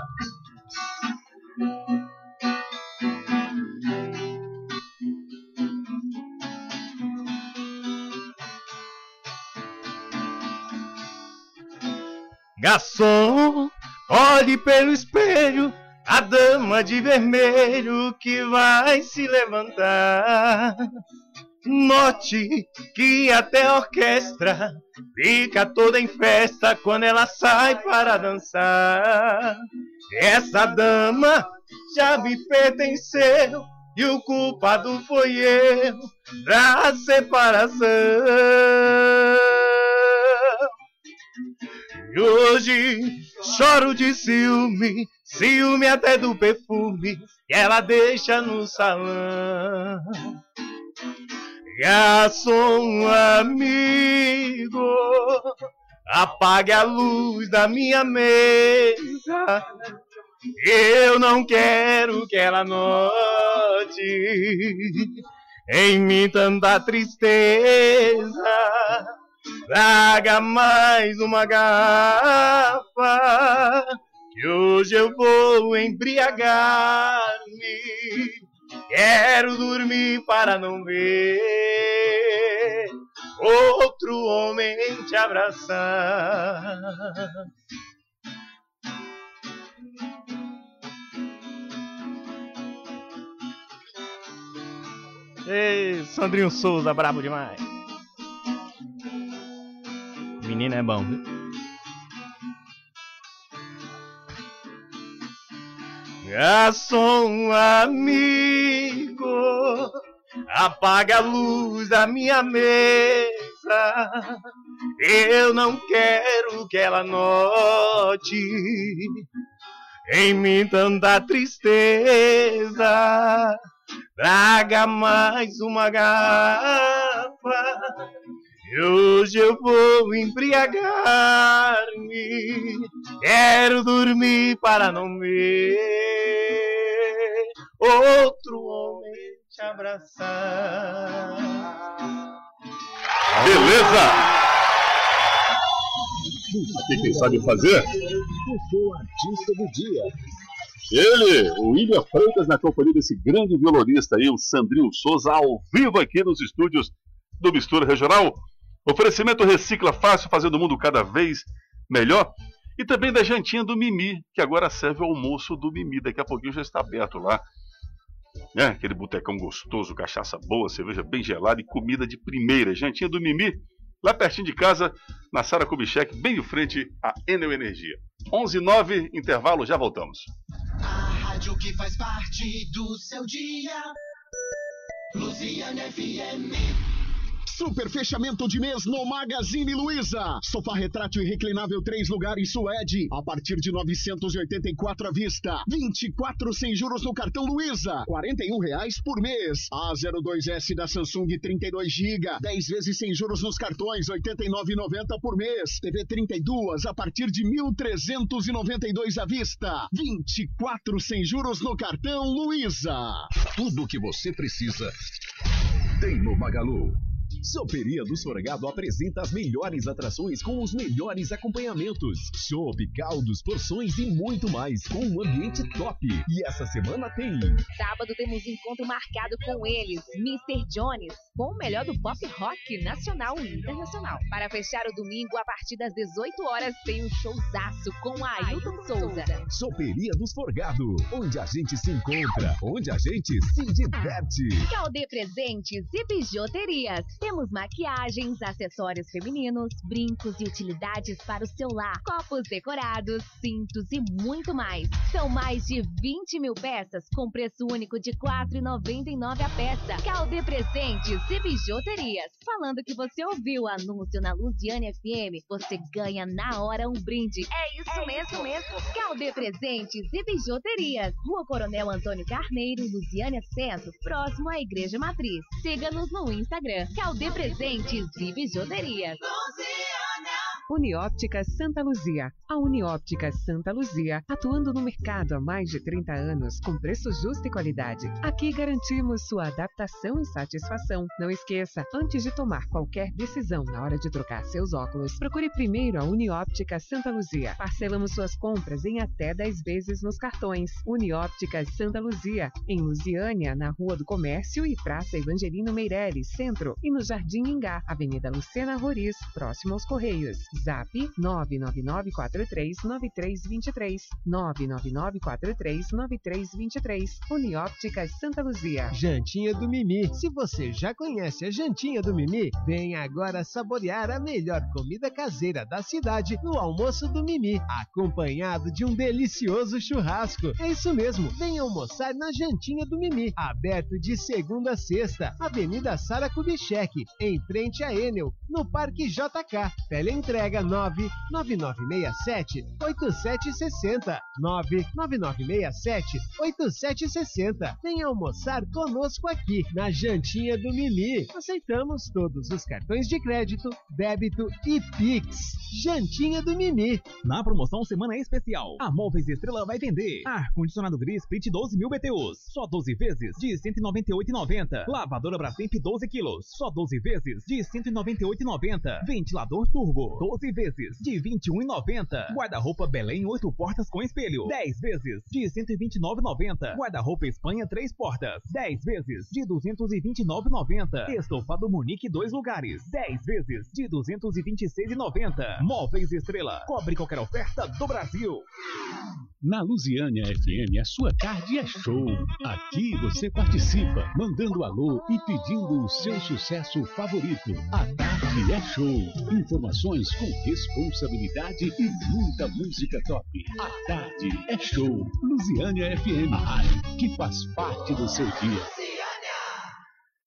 Garçom, olhe pelo espelho a dama de vermelho que vai se levantar. Note que até a orquestra fica toda em festa quando ela sai para dançar. Essa dama já me pertenceu e o culpado foi eu da separação. E hoje choro de ciúme, ciúme até do perfume que ela deixa no salão. Garçom amigo, apague a luz da minha mesa. Eu não quero que ela note em mim tanta tristeza. Traga mais uma garrafa, que hoje eu vou embriagar-me. Quero dormir para não ver outro homem te abraçar. Ei, Sandrinho Souza, brabo demais. Menino é bom? Garçom amigo, apaga a luz da minha mesa. Eu não quero que ela note em mim tanta tristeza. Traga mais uma garrafa. E hoje eu vou embriagar-me. Quero dormir para não ver outro homem te abraçar. Beleza? Aqui quem sabe fazer? O seu artista do dia. Ele, o William Freitas, na companhia desse grande violonista aí, o Sandrinho Souza, ao vivo aqui nos estúdios do Mistura Regional. Oferecimento Recicla Fácil, fazendo o mundo cada vez melhor. E também da jantinha do Mimi, que agora serve o almoço do Mimi. Daqui a pouquinho já está aberto lá. Né? Aquele botecão gostoso, cachaça boa, cerveja bem gelada e comida de primeira. Jantinha do Mimi, lá pertinho de casa, na Sara Kubitschek, bem de frente à Enel Energia. 11 h 09 intervalo, já voltamos. A rádio que faz parte do seu dia. Luciana FM. Super fechamento de mês no Magazine Luiza. Sofá retrátil e reclinável três lugares suede a partir de 984 à vista. 24 sem juros no cartão Luiza. 41 reais por mês. A02S da Samsung 32 GB. 10 vezes sem juros nos cartões. 89,90 por mês. TV 32 a partir de 1.392 à vista. 24 sem juros no cartão Luiza. Tudo o que você precisa tem no Magalu. Soperia do Sorgado apresenta as melhores atrações com os melhores acompanhamentos. Chopp, caldos, porções e muito mais, com um ambiente top. E essa semana tem. Sábado temos encontro marcado com eles, Mr. Jones, com o melhor do pop rock nacional e internacional. Para fechar o domingo, a partir das 18 horas, tem um showzaço com a Ailton Souza. Soperia do Forgado, onde a gente se encontra, onde a gente se diverte. Calde Presentes e Bijuterias. Temos maquiagens, acessórios femininos, brincos e utilidades para o seu lar, copos decorados, cintos e muito mais. São mais de 20 mil peças com preço único de R$ 4,99 a peça. Calde Presentes e Bijuterias. Falando que você ouviu o anúncio na Luziane FM, você ganha na hora um brinde. É isso é mesmo, isso mesmo. Calde Presentes e Bijuterias. Rua Coronel Antônio Carneiro, Luziânia Centro, próximo à Igreja Matriz. Siga-nos no Instagram. Calde Presentes e Bijuterias. Unióptica Santa Luzia. A Unióptica Santa Luzia, atuando no mercado há mais de 30 anos, com preço justo e qualidade. Aqui garantimos sua adaptação e satisfação. Não esqueça, antes de tomar qualquer decisão na hora de trocar seus óculos, procure primeiro a Unióptica Santa Luzia. Parcelamos suas compras em até 10 vezes nos cartões. Unióptica Santa Luzia, em Lusiânia, na Rua do Comércio e Praça Evangelino Meireles, Centro, e no Jardim Ingá, Avenida Lucena Roriz, próximo aos Correios. Zap 999439323 999439323 Uniópticas Santa Luzia. Jantinha do Mimi. Se você já conhece a Jantinha do Mimi, vem agora saborear a melhor comida caseira da cidade no almoço do Mimi, acompanhado de um delicioso churrasco. É isso mesmo, vem almoçar na Jantinha do Mimi, aberto de segunda a sexta, Avenida Sara Kubitschek, em frente a Enel, no Parque JK. Teleentrega 99967 8760 99967 8760. Venha almoçar conosco aqui na Jantinha do Mimi. Aceitamos todos os cartões de crédito, débito e Pix. Jantinha do Mimi. Na promoção Semana Especial, a Móveis Estrela vai vender ar-condicionado gris Split 12 mil BTUs, só 12 vezes de 198,90. Lavadora Brastemp 12 quilos, só 12 vezes de 198,90. Ventilador turbo, 12 vezes de 21,90. Guarda-roupa Belém 8 portas com espelho, 10 vezes de 129,90. Guarda-roupa Espanha 3 portas, 10 vezes de 229,90. Estofado Munique 2 lugares, 10 vezes de 226,90. Móveis Estrela, cobre qualquer oferta do Brasil. Na Lusiânia FM, a sua tarde é show. Aqui você participa, mandando alô e pedindo o seu sucesso favorito. A tarde é show. Informações com responsabilidade e muita música top. A tarde é show. Lusiânia FM, a rádio que faz parte do seu dia.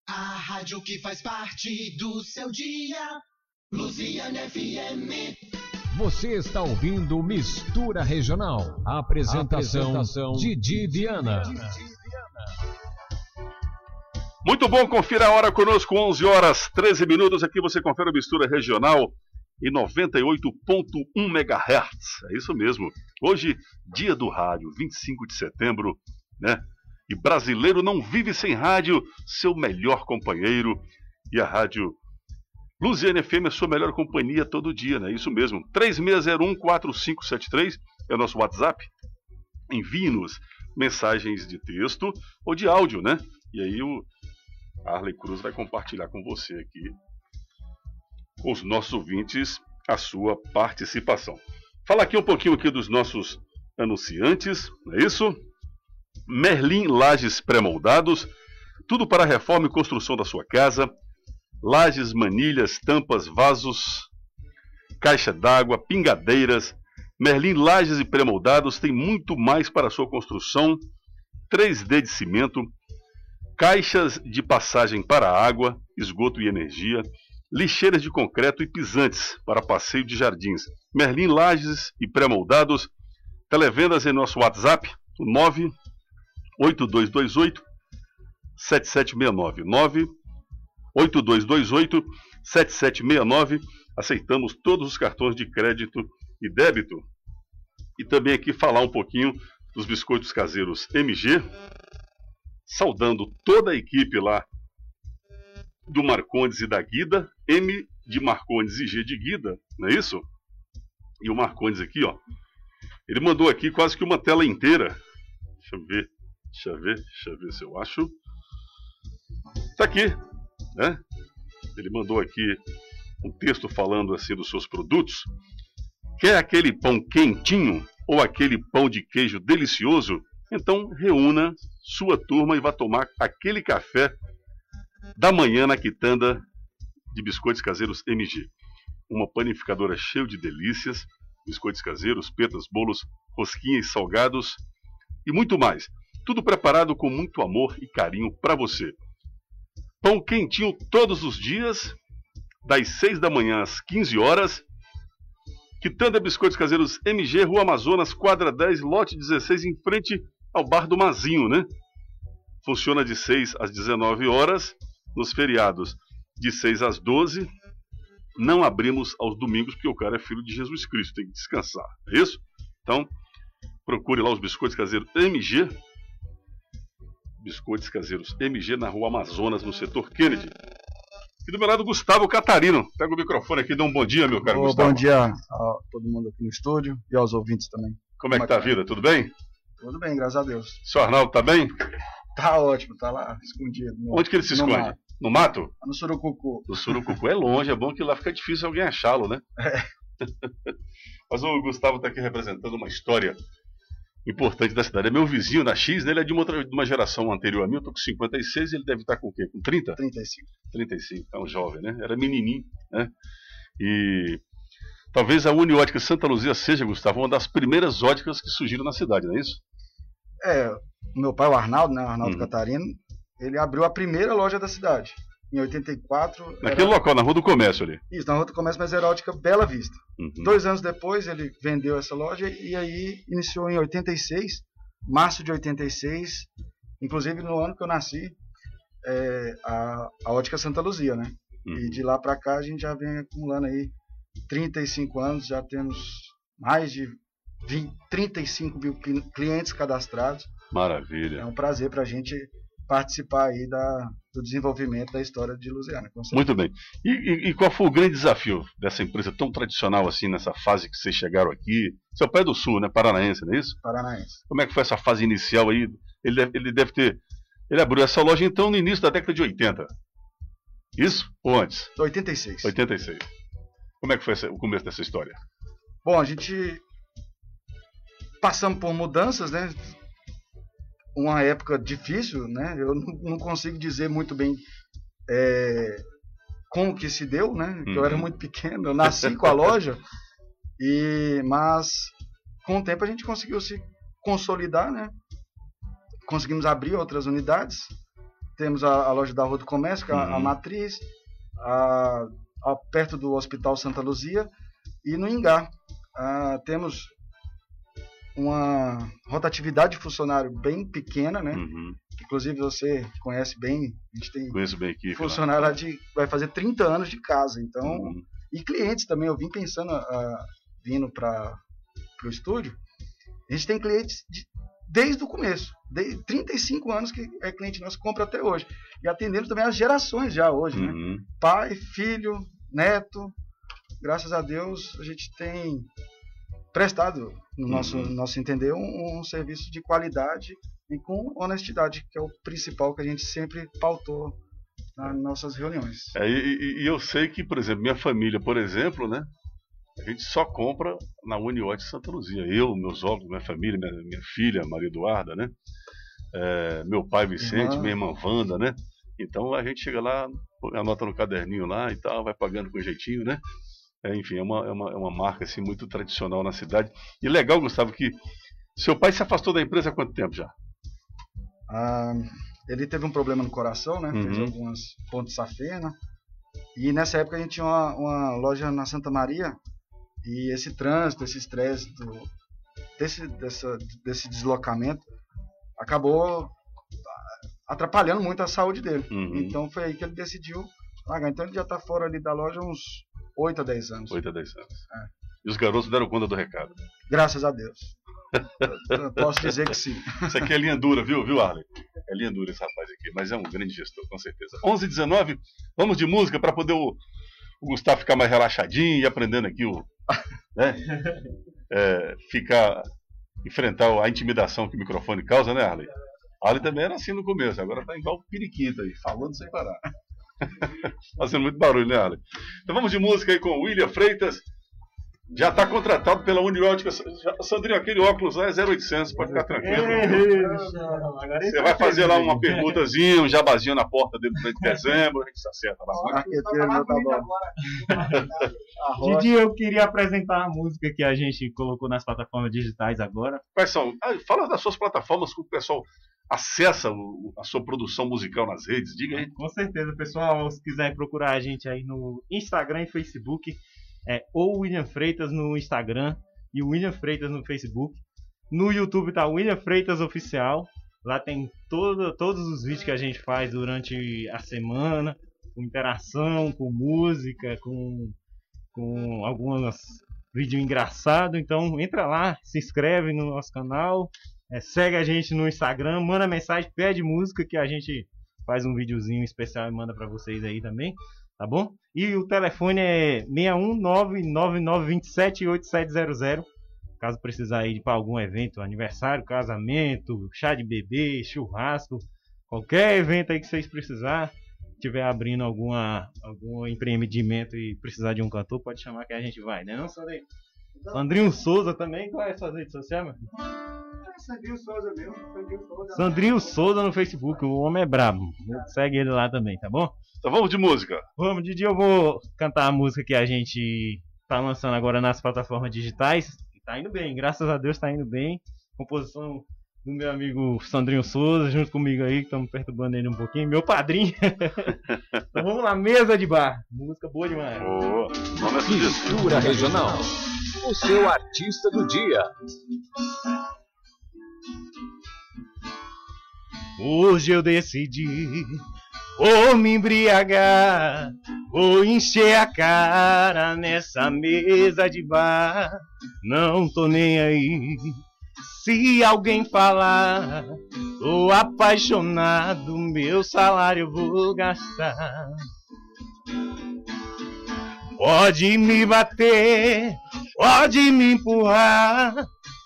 A rádio que faz parte do seu dia. Lusiana FM. Você está ouvindo Mistura Regional. Apresentação, Apresentação Didi Viana. Muito bom, confira a hora conosco, 11 horas 13 minutos. Aqui você confere a mistura regional em 98.1 MHz. É isso mesmo. Hoje, dia do rádio, 25 de setembro, né? E brasileiro não vive sem rádio, seu melhor companheiro. E a rádio Luziane FM é sua melhor companhia todo dia, né? Isso mesmo. 36014573 é o nosso WhatsApp. Envie-nos mensagens de texto ou de áudio, né? E aí o Arley Cruz vai compartilhar com você aqui, os nossos ouvintes, a sua participação. Fala aqui um pouquinho aqui dos nossos anunciantes, não é isso? Merlin Lages Pré-Moldados, tudo para a reforma e construção da sua casa, lajes, manilhas, tampas, vasos, caixa d'água, pingadeiras. Merlin Lajes e Pré-Moldados tem muito mais para a sua construção, 3D de cimento, caixas de passagem para água, esgoto e energia, lixeiras de concreto e pisantes para passeio de jardins, Merlin Lages e pré-moldados, televendas em nosso WhatsApp, 98228 7769 98228 7769. Aceitamos todos os cartões de crédito e débito. E também aqui falar um pouquinho dos biscoitos caseiros MG, saudando toda a equipe lá do Marcondes e da Guida, M de Marcondes e G de Guida, não é isso? E o Marcondes aqui, ó, ele mandou aqui quase que uma tela inteira. Deixa eu ver, deixa eu ver, deixa eu ver se eu acho. Tá aqui, né? Ele mandou aqui um texto falando assim dos seus produtos. Quer aquele pão quentinho ou aquele pão de queijo delicioso? Então reúna sua turma e vá tomar aquele café da manhã na quitanda de biscoitos caseiros MG. Uma panificadora cheia de delícias, biscoitos caseiros, petas, bolos, rosquinhas, salgados e muito mais. Tudo preparado com muito amor e carinho para você. Pão quentinho todos os dias, das 6 da manhã às 15 horas. Quitanda Biscoitos Caseiros MG, Rua Amazonas, quadra 10, lote 16, em frente ao Bar do Mazinho, né? Funciona de 6 às 19 horas, nos feriados de 6 às 12. Não abrimos aos domingos, porque o cara é filho de Jesus Cristo, tem que descansar, é isso? Então, procure lá os Biscoitos Caseiros MG. Biscoitos Caseiros MG, na Rua Amazonas, no setor Kennedy. E do meu lado, Gustavo Catarino. Pega o microfone aqui e dá um bom dia, meu caro Gustavo. Bom dia a todo mundo aqui no estúdio e aos ouvintes também. Como é que tá a vida? Tudo bem? Tudo bem, graças a Deus. Seu Arnaldo tá bem? Tá ótimo, tá lá escondido. no- Onde que ele se esconde? mato. No mato? No Surucucu. No Surucucu é longe, é bom que lá fica difícil alguém achá-lo, né? Mas o Gustavo tá aqui representando uma história importante da cidade. É meu vizinho na X, né? ele é de uma, outra- de uma geração anterior a mim, eu tô com 56, ele deve estar com o quê? Com 30? 35. 35, é um jovem, né? Era menininho, né? E talvez a Uniótica Santa Luzia seja, Gustavo, uma das primeiras óticas que surgiram na cidade, não é isso? É, o meu pai, o Arnaldo, né? O Arnaldo Uhum. Catarino, ele abriu a primeira loja da cidade. Em 84. Naquele era- local, na Rua do Comércio ali. Isso, na Rua do Comércio, mas era a ótica Bela Vista. Uhum. Dois anos depois ele vendeu essa loja e aí iniciou em 86, março de 86, inclusive no ano que eu nasci, é, a, a ótica Santa Luzia, né? Uhum. E de lá para cá a gente já vem acumulando aí 35 anos, já temos mais de 20, 35 mil cli- clientes cadastrados. Maravilha. É um prazer para a gente participar aí da, do desenvolvimento da história de certeza. Muito bem. E, e- e qual foi o grande desafio dessa empresa tão tradicional assim, nessa fase que vocês chegaram aqui? Seu pai é do Sul, né? Paranaense, não é isso? Paranaense. Como é que foi essa fase inicial aí? Ele deve, ele deve ter. Ele abriu essa loja então no início da década de 80. Isso? Ou antes? 86. 86. Como é que foi essa- o começo dessa história? Bom, a gente passamos por mudanças, né? Uma época difícil, né? Eu não, não consigo dizer muito bem é, como que se deu, né? Porque Eu era Uhum. muito pequeno, eu nasci com a loja, e mas com o tempo a gente conseguiu se consolidar, né? Conseguimos abrir outras unidades. Temos a, a loja da Rua do Comércio, é a, a Uhum. matriz, a, a- perto do Hospital Santa Luzia, e no Ingá. Ah, temos uma rotatividade de funcionário bem pequena, né? Uhum. Inclusive você conhece bem, a gente tem Conheço bem a equipe. lá. funcionário lá de vai fazer 30 anos de casa, então Uhum. e clientes também. Eu vim pensando ah, vindo para o estúdio, a gente tem clientes de- desde o começo, de 35 anos que é cliente nosso compra até hoje e atendendo também as gerações já hoje, né? Uhum. Pai, filho, neto, graças a Deus a gente tem prestado, no nosso, Uhum. nosso entender, um, um serviço de qualidade e com honestidade, que é o principal que a gente sempre pautou nas nossas reuniões. É, e, e- eu sei que, por exemplo, minha família, por exemplo, né? A gente só compra na Uniote Santa Luzia. Eu, meus óculos, minha família, minha, minha filha, Maria Eduarda, né? É, meu pai Vicente, Irmã. minha irmã Wanda, né? Então a gente chega lá, anota no caderninho lá e tal, vai pagando com jeitinho, né? É, enfim, é uma, é, uma, é uma marca assim, muito tradicional na cidade. E legal, Gustavo, que seu pai se afastou da empresa há quanto tempo já? Ah, Ele teve um problema no coração, né? Fez Uhum. algumas pontes safena. E nessa época a gente tinha uma, uma loja na Santa Maria. E esse trânsito, esse estresse do- desse, dessa- desse deslocamento acabou atrapalhando muito a saúde dele. Uhum. Então foi aí que ele decidiu largar. Então ele já está fora ali da loja uns 8 a 10 anos. 8 a 10 anos. É. E os garotos deram conta do recado. Graças a Deus. Eu- eu posso dizer que sim. Isso aqui é linha dura, viu, viu, Arley? É linha dura esse rapaz aqui, mas é um grande gestor, com certeza. 11 h 19 vamos de música para poder o, o Gustavo ficar mais relaxadinho e aprendendo aqui o. Né? É, ficar. enfrentar a intimidação que o microfone causa, né, Arley? Arley também era assim no começo, agora tá igual periquito aí, falando sem parar. Fazendo muito barulho, né, Arley? Então vamos de música aí com o William Freitas. Já está contratado pela Uniótica. Sandrinho, aquele óculos lá é 0800, pode ficar tranquilo. Você vai fazer lá uma perguntazinha, um jabazinho na porta dele durante dezembro, a gente se acerta lá. Marqueteiro meu tá bom. Didi, eu queria apresentar a música que a gente colocou nas plataformas digitais agora. Quais são? Ah, fala das suas plataformas que o pessoal acessa o- a sua produção musical nas redes, diga aí. Com certeza, pessoal, se quiser procurar a gente aí no Instagram e Facebook, é ou William Freitas no Instagram e William Freitas no Facebook. No YouTube tá William Freitas Oficial. Lá tem todo, todos os vídeos que a gente faz durante a semana, com interação, com música, com, com alguns vídeos engraçados. Então entra lá, se inscreve no nosso canal, é, segue a gente no Instagram, manda mensagem, pede música que a gente faz um videozinho especial e manda pra vocês aí também, tá bom? E o telefone é 61999278700. Caso precisar ir para algum evento, aniversário, casamento, chá de bebê, churrasco, qualquer evento aí que vocês precisar, tiver abrindo alguma algum empreendimento e precisar de um cantor, pode chamar que a gente vai, né? Não, Sandrinho? Sandrinho Souza também, qual é a sua rede social, meu? filho? Sandrinho Souza mesmo. Sandrinho Souza. Sandrinho Souza no Facebook, o homem é brabo. Segue ele lá também, tá bom? Então vamos de música. Vamos, Didi, eu vou cantar a música que a gente tá lançando agora nas plataformas digitais. E Tá indo bem, graças a Deus tá indo bem. Composição do meu amigo Sandrinho Souza, junto comigo aí, que estamos perturbando ele um pouquinho. Meu padrinho. então vamos lá, mesa de bar. Música boa demais. Boa. Mistura Regional. O seu artista do dia. Hoje eu decidi, vou me embriagar, vou encher a cara nessa mesa de bar. Não tô nem aí. Se alguém falar, tô apaixonado, meu salário vou gastar. Pode me bater, pode me empurrar.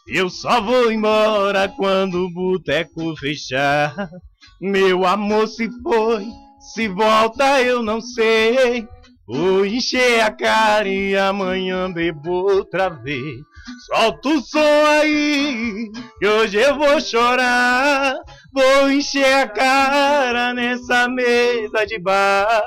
Eu só vou embora quando o boteco fechar. Meu amor se foi, se volta eu não sei. Vou encher a cara e amanhã bebo outra vez. Solta o som aí, que hoje eu vou chorar. Vou encher a cara nessa mesa de bar.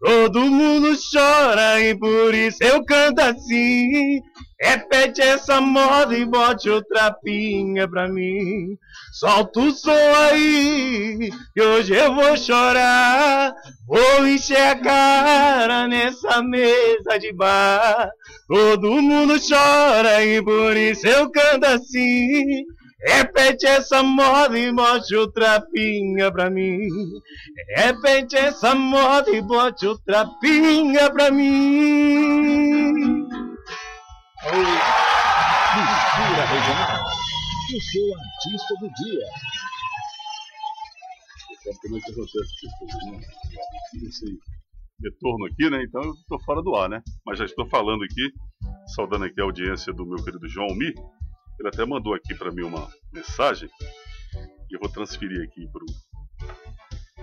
Todo mundo chora e por isso eu canto assim. Repete essa moda e bote outra pinga pra mim. Solta o som aí, que hoje eu vou chorar. Vou encher a cara nessa mesa de bar. Todo mundo chora e por isso eu canto assim. Repete essa moda e bote outra pinga pra mim. Repete essa moda e bote outra pinga pra mim. Mistura Regional. O seu artista do dia. Praticamente acontece né? esse retorno aqui, né? Então eu estou fora do ar, né? Mas já estou falando aqui, saudando aqui a audiência do meu querido João Mi. Ele até mandou aqui para mim uma mensagem e eu vou transferir aqui pro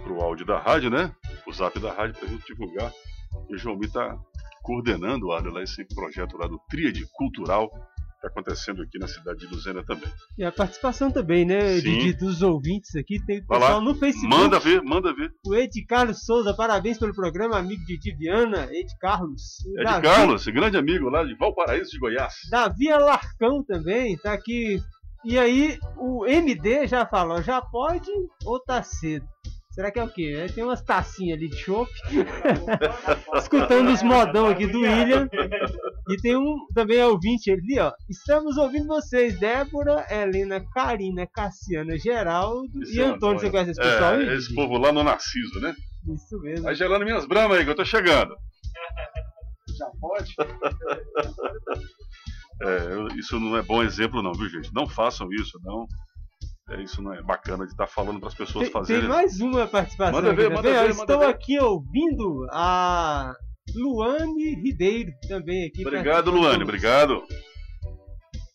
pro áudio da rádio, né? O zap da rádio para a gente divulgar. E o João Mi está coordenando, olha lá, esse projeto lá do Tríade Cultural que está acontecendo aqui na cidade de Luzena também. E a participação também, né, Sim. Dos ouvintes aqui. Tem Vai pessoal lá, no Facebook. manda ver, manda ver. O Ed Carlos Souza, parabéns pelo programa, amigo de Diviana. Ed Carlos. De Davi- Carlos, grande amigo lá de Valparaíso de Goiás. Davi Alarcão também, tá aqui. E aí, o MD já falou, já pode ou tá cedo? Será que é o quê? É, Tem umas tacinhas ali de chopp. Escutando os modão aqui do William. E tem um também é ouvinte ali, ó. Estamos ouvindo vocês, Débora, Helena, Karina, Cassiana, Geraldo Esse e é Antônio. Você conhece esse pessoal aí? É, esse povo lá no Narciso, né? Isso mesmo. Vai gelando minhas bramas aí, que eu tô chegando. Já pode? É, isso não é bom exemplo, não, viu, gente? Não façam isso, não. É, isso não é bacana de estar falando para as pessoas Tem, fazerem. tem mais uma participação. Manda ver, aqui manda ver, manda Estou ver. aqui ouvindo a Luane Ribeiro também aqui. Obrigado, Luane, obrigado.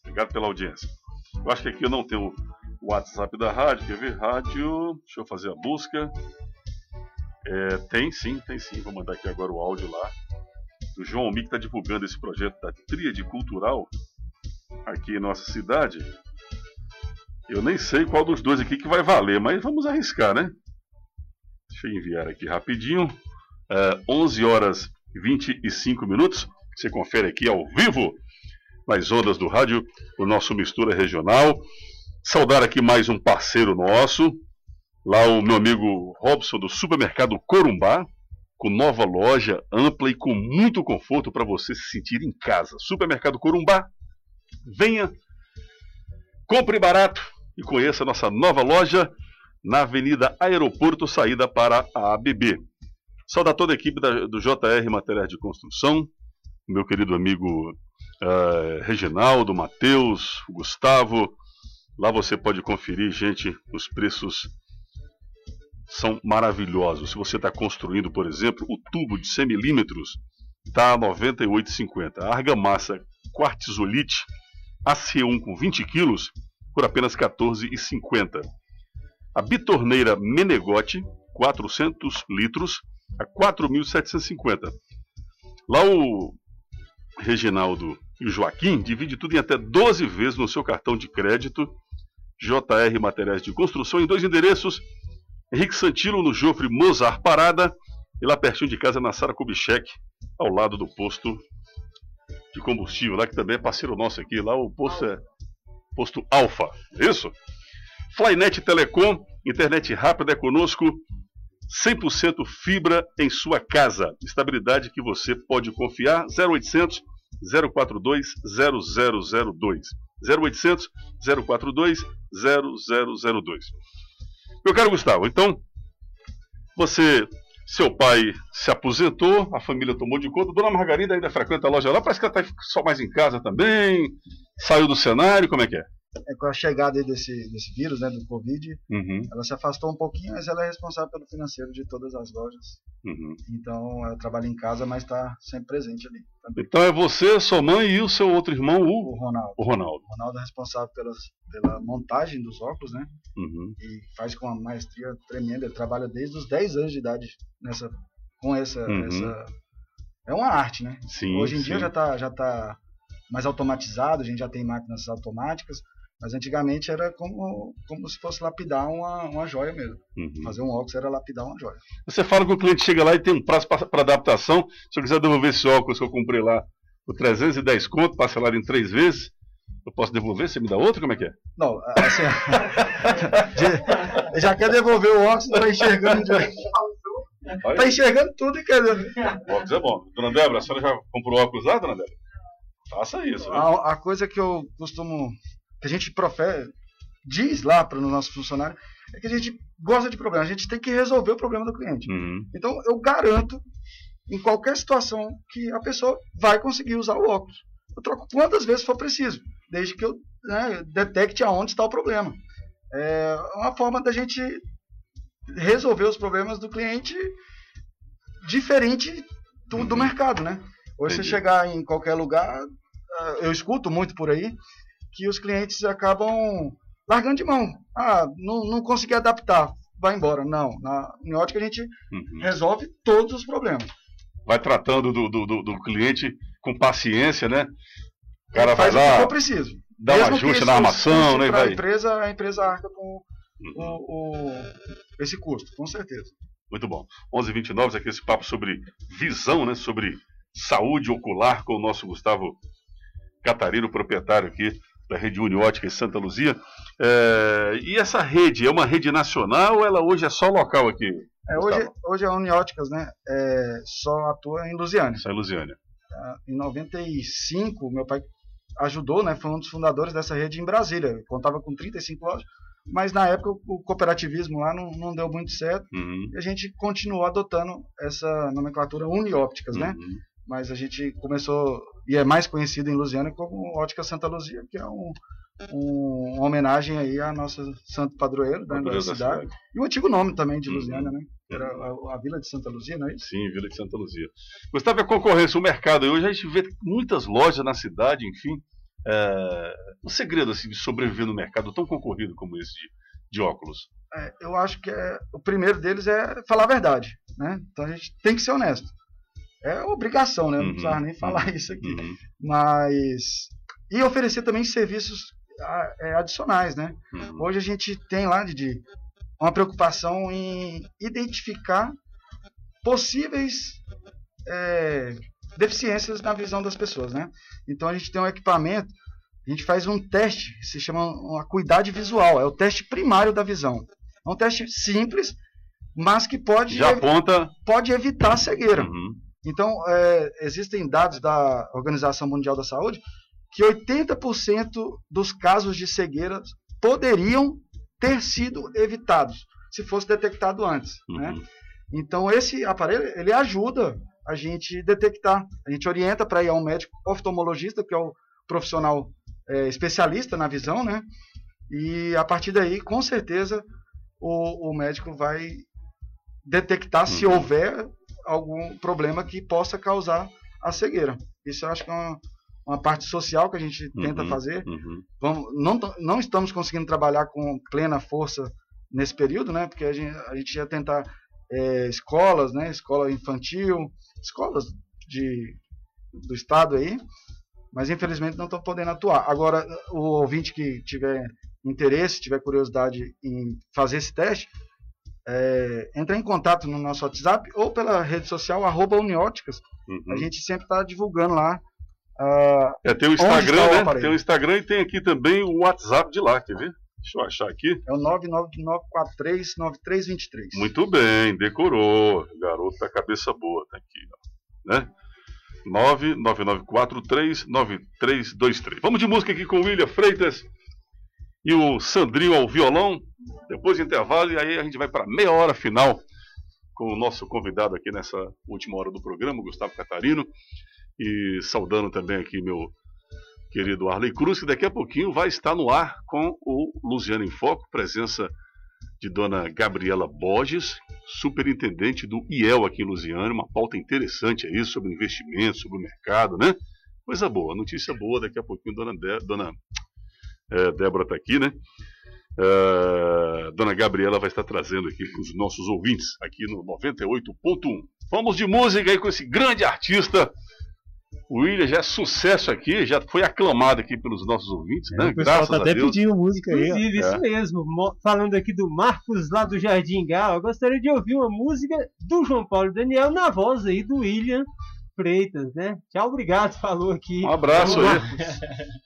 Obrigado pela audiência. Eu acho que aqui eu não tenho o WhatsApp da rádio, quer ver? Rádio, deixa eu fazer a busca. É, tem sim, tem sim. Vou mandar aqui agora o áudio lá. O João Almi que está divulgando esse projeto da Tríade Cultural aqui em nossa cidade. Eu nem sei qual dos dois aqui que vai valer, mas vamos arriscar, né? Deixa eu enviar aqui rapidinho. É, 11 horas e 25 minutos. Você confere aqui ao vivo nas ondas do rádio o nosso Mistura Regional. Saudar aqui mais um parceiro nosso, lá o meu amigo Robson do Supermercado Corumbá, com nova loja ampla e com muito conforto para você se sentir em casa. Supermercado Corumbá, venha, compre barato e conheça nossa nova loja na Avenida Aeroporto, saída para a ABB. Saudar toda a equipe da- do JR Materiais de Construção, meu querido amigo eh, Reginaldo, Matheus, Gustavo. Lá você pode conferir, gente, os preços são maravilhosos. Se você está construindo, por exemplo, o tubo de 100 milímetros, está a R$ 98,50. A argamassa quartzolite AC1 com 20 quilos por apenas R$ 14,50. A bitorneira Menegote, 400 litros, a R$ 4.750. Lá o Reginaldo e o Joaquim divide tudo em até 12 vezes no seu cartão de crédito. JR Materiais de Construção em dois endereços. Henrique Santilo no Jofre Mozart Parada e lá pertinho de casa na Sara Kubitschek, ao lado do posto de combustível, lá que também é parceiro nosso aqui, lá o posto é posto Alfa, isso? Flynet Telecom, internet rápida é conosco, 100% fibra em sua casa. Estabilidade que você pode confiar. 0800 042 0002. 0800 042 0002. Meu caro Gustavo, então, você, seu pai se aposentou, a família tomou de conta, Dona Margarida ainda frequenta a loja lá, parece que ela está só mais em casa também, saiu do cenário, como é que é? É com a chegada desse, desse vírus, né, do Covid, Uhum, ela se afastou um pouquinho, mas ela é responsável pelo financeiro de todas as lojas. uhum. Então ela trabalha em casa, mas está sempre presente ali. também. Então é você, sua mãe e o seu outro irmão, o, O Ronaldo. o Ronaldo. O Ronaldo é responsável pelas, pela montagem dos óculos, né? Uhum. E faz com uma maestria tremenda. Ele trabalha desde os 10 anos de idade nessa, com essa, Uhum. essa. É uma arte, né? Sim, Hoje em dia sim. já está já tá mais automatizado, a gente já tem máquinas automáticas, mas antigamente era como, como se fosse lapidar uma, uma joia mesmo. Uhum. Fazer um óculos era lapidar uma joia. Você fala que o cliente chega lá e tem um prazo para adaptação. Se eu quiser devolver esse óculos que eu comprei lá por 310 conto, parcelado em três vezes, eu posso devolver? Você me dá outro? Como é que é? Não, assim. de- já quer devolver o óculos, não tá enxergando direito. Tá enxergando tudo e quer devolver. Óculos é bom. Dona Débora, a senhora já comprou óculos lá, dona Débora? Faça isso. A, a coisa que eu costumo. Que a gente profere, diz lá para os nossos funcionários, é que a gente gosta de problema. A gente tem que resolver o problema do cliente. Uhum. Então eu garanto, em qualquer situação, que a pessoa vai conseguir usar o óculos. Eu troco quantas vezes for preciso, desde que eu né, detecte aonde está o problema. É uma forma da gente resolver os problemas do cliente diferente do, do mercado, né? Hoje você chegar em qualquer lugar, ah, eu escuto muito por aí que os clientes acabam largando de mão. Ah, não, não consegui adaptar, vai embora. Não, na em ótica a gente Uhum. resolve todos os problemas. Vai tratando do, do, do- cliente com paciência, né? O cara vai o que lá, for preciso. dá um Mesmo ajuste na armação, né? Vai. Uhum. empresa, a empresa arca com o, o- esse custo, com certeza. Muito bom. 11h29, aqui esse papo sobre visão, né? Sobre saúde ocular com o nosso Gustavo Catarino, proprietário aqui da rede Uniótica em Santa Luzia. É, e essa rede é uma rede nacional ou ela hoje é só local aqui? É, hoje, hoje a Unióticas né, é, só atua em Lusiânia. Só em Lusiânia. Tá? Em 95, meu pai ajudou, né, foi um dos fundadores dessa rede em Brasília. Ele contava com 35 lojas, mas na época o cooperativismo lá não, não deu muito certo. Uhum. E a gente continuou adotando essa nomenclatura Uniópticas, né? Uhum. Mas a gente começou, e é mais conhecido em Lusiana como Ótica Santa Luzia, que é um, um- uma homenagem aí à nossa santo padroeiro da, da cidade. cidade. E o antigo nome também de Uhum. Lusiana, né? Era a, a Vila de Santa Luzia, não é isso? Sim, Vila de Santa Luzia. Gustavo, a concorrência, o mercado. Hoje a gente vê muitas lojas na cidade, enfim. É... O segredo assim, de sobreviver no mercado tão concorrido como esse de, de óculos. É, eu acho que é, o primeiro deles é falar a verdade, né? Então a gente tem que ser honesto. É obrigação, né? Não Uhum, precisava nem falar isso aqui. Uhum. Mas e oferecer também serviços é, adicionais, né? Uhum. Hoje a gente tem lá de uma preocupação em identificar possíveis é, deficiências na visão das pessoas, né? Então a gente tem um equipamento, a gente faz um teste, se chama uma acuidade visual, é o teste primário da visão. É um teste simples, mas que pode Já aponta. pode evitar a cegueira. Uhum. Então, é, existem dados da Organização Mundial da Saúde que 80% dos casos de cegueira poderiam ter sido evitados se fosse detectado antes. Né? Então, esse aparelho ele ajuda a gente detectar. A gente orienta para ir a um médico oftalmologista, que é o profissional é, especialista na visão, né? E a partir daí, com certeza, o, o médico vai detectar se houver algum problema que possa causar a cegueira. Isso eu acho que é uma, uma parte social que a gente tenta Uhum, fazer. uhum. Vamos, não, não estamos conseguindo trabalhar com plena força nesse período, né? Porque a gente, a gente ia tentar é, escolas, né? Escola infantil, escolas de, do estado aí, mas infelizmente não estão podendo atuar. Agora, o ouvinte que tiver interesse, tiver curiosidade em fazer esse teste, é, entra em contato no nosso WhatsApp ou pela rede social arroba Unióticas. A gente sempre está divulgando lá. ah, É, tem o Instagram, o né? aparelho. Tem o Instagram e tem aqui também o WhatsApp de lá, quer ver? Deixa eu achar aqui. É o 999439323. Muito bem, decorou. Garoto da cabeça boa, tá aqui, ó. Né? 999439323. Vamos de música aqui com o William Freitas e o Sandrinho ao violão. Depois do intervalo, e aí a gente vai para meia hora final com o nosso convidado aqui nessa última hora do programa, Gustavo Catarino. E saudando também aqui meu querido Arley Cruz, que daqui a pouquinho vai estar no ar com o Luciano em Foco, presença de dona Gabriela Borges, superintendente do IEL aqui em Lusiana, uma pauta interessante aí sobre investimentos, sobre o mercado, né? Coisa boa, notícia boa, daqui a pouquinho dona, Dé- dona é, Débora está aqui, né? É, dona Gabriela vai estar trazendo aqui para os nossos ouvintes, aqui no 98.1. Vamos de música aí com esse grande artista. O William já é sucesso aqui, já foi aclamado aqui pelos nossos ouvintes, né? É, o pessoal Graças tá a até Deus. pedindo música aí. Inclusive, É. isso mesmo. Mo- Falando aqui do Marcos lá do Jardim Gal, eu gostaria de ouvir uma música do João Paulo Daniel na voz aí do William Freitas, né? Tchau, obrigado, falou aqui. Um abraço aí.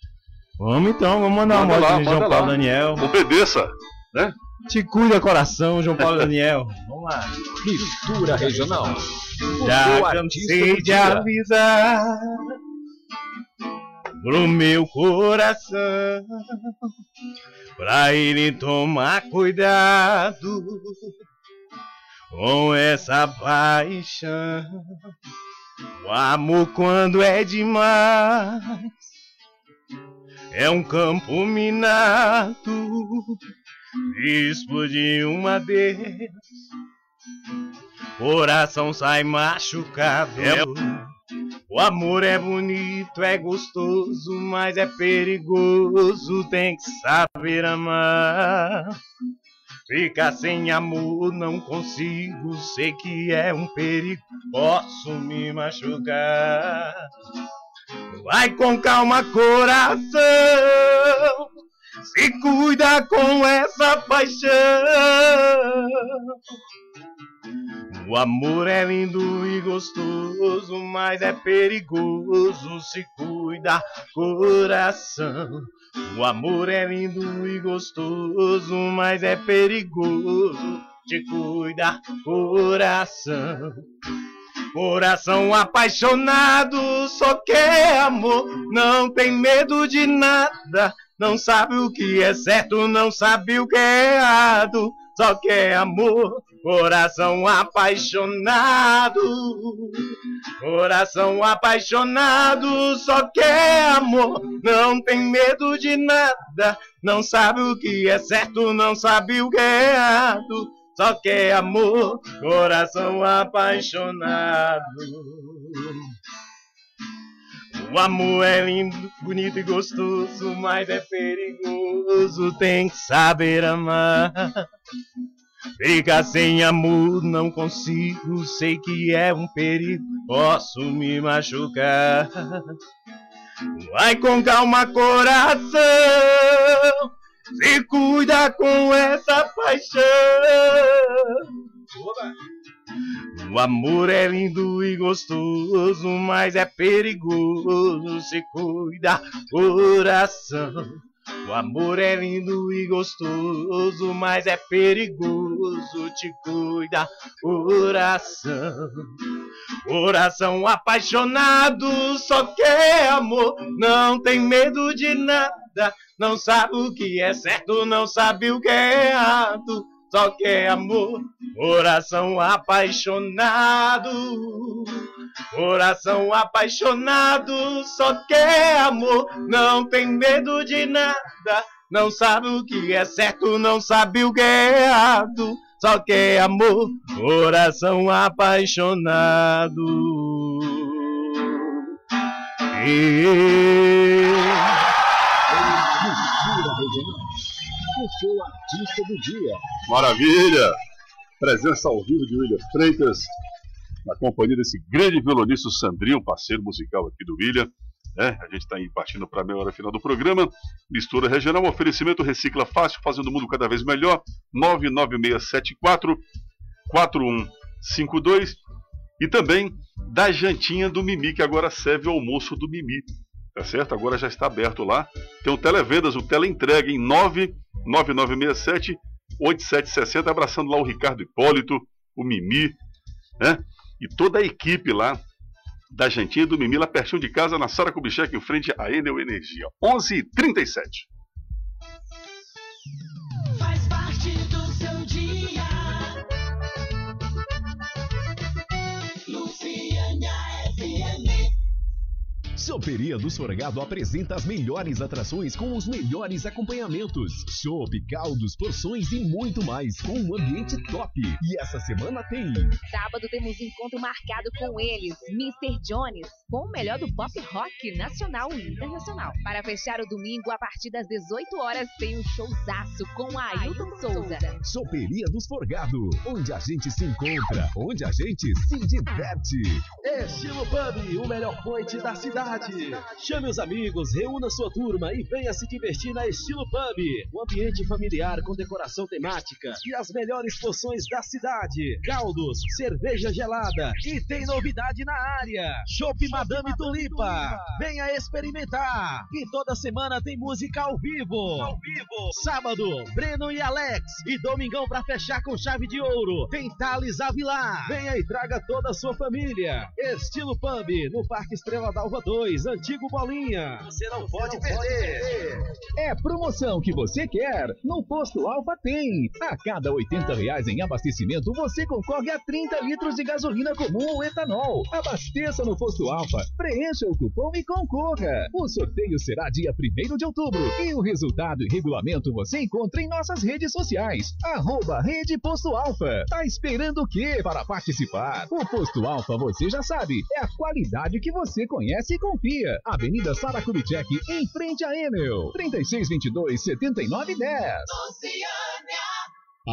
Vamos então, vamos mandar Manda uma lá, de João Paulo lá. Daniel. Obedeça, né? Te cuida coração, João Paulo Daniel. Vamos lá. Mistura regional. Já cansei de avisar pro meu coração pra ele tomar cuidado com essa paixão. O amor quando é demais é um campo minado, explodir uma vez, coração sai machucado. É o amor é bonito, é gostoso, mas é perigoso, tem que saber amar. Ficar sem amor não consigo, sei que é um perigo, posso me machucar. Vai com calma, coração, se cuida com essa paixão. O amor é lindo e gostoso, mas é perigoso se cuida coração. O amor é lindo e gostoso, mas é perigoso te cuida coração. Coração apaixonado, só quer amor, não tem medo de nada, não sabe o que é certo, não sabe o que é errado, só quer amor. Coração apaixonado, coração apaixonado, só quer amor, não tem medo de nada, não sabe o que é certo, não sabe o que é errado, só quer amor, coração apaixonado. O amor é lindo, bonito e gostoso, mas é perigoso, tem que saber amar. Ficar sem amor não consigo, sei que é um perigo, posso me machucar. Vai com calma, coração, se cuida com essa paixão. O amor é lindo e gostoso, mas é perigoso, se cuida, coração. O amor é lindo e gostoso, mas é perigoso, te cuida, coração. Coração apaixonado, só quer amor, não tem medo de nada, não sabe o que é certo, não sabe o que é errado, só quer amor. Coração apaixonado, coração apaixonado, só quer amor, não tem medo de nada, não sabe o que é certo, não sabe o que é errado, só quer amor, coração apaixonado. E... O seu artista do dia. Maravilha! Presença ao vivo de William Freitas, na companhia desse grande violonista Sandrinho, parceiro musical aqui do William. né? a gente está partindo para a meia hora final do programa. Mistura regional, oferecimento recicla fácil, fazendo o mundo cada vez melhor. 99674 4152 e também da jantinha do Mimi, que agora serve o almoço do Mimi. Tá certo? Agora já está aberto lá. Tem o Televendas, o Teleentrega em 99967 8760, abraçando lá o Ricardo Hipólito, o Mimi, né? E toda a equipe lá da Jantinha do Mimi, lá pertinho de casa, na Sara Kubitschek, em frente à Enel Energia. 11h37. Soperia do Sorgado apresenta as melhores atrações com os melhores acompanhamentos. Chopp, caldos, porções e muito mais, com um ambiente top. E essa semana tem. Sábado temos encontro marcado com eles, Mr. Jones, com o melhor do pop rock nacional e internacional. Para fechar o domingo, a partir das 18 horas, tem um showzaço com a Ailton Souza. Soperia do Sorgado, onde a gente se encontra, onde a gente se diverte. Estilo Pub, o melhor point da cidade. Chame os amigos, reúna sua turma e venha se divertir na Estilo Pub. Um ambiente familiar com decoração temática e as melhores porções da cidade. Caldos, cerveja gelada e tem novidade na área. Chopp Madame Tulipa. Venha experimentar. E toda semana tem música ao vivo. Ao vivo. Sábado, Breno e Alex. E domingão pra fechar com chave de ouro. Tem Thales Avilar. Venha e traga toda a sua família. Estilo Pub, no Parque Estrela d'Alva 2, Antigo Bolinha. Você não pode perder. É promoção que você quer. No Posto Alfa tem. A cada 80 reais em abastecimento, você concorre a 30 litros de gasolina comum ou etanol. Abasteça no Posto Alfa, preencha o cupom e concorra. O sorteio será dia 1 de outubro. E o resultado e regulamento você encontra em nossas redes sociais. Arroba Rede Posto Alfa. Tá esperando o quê para participar? O Posto Alfa, você já sabe, é a qualidade que você conhece e confia. Avenida Sara Kubitschek, em frente a Enel. 3622 7910.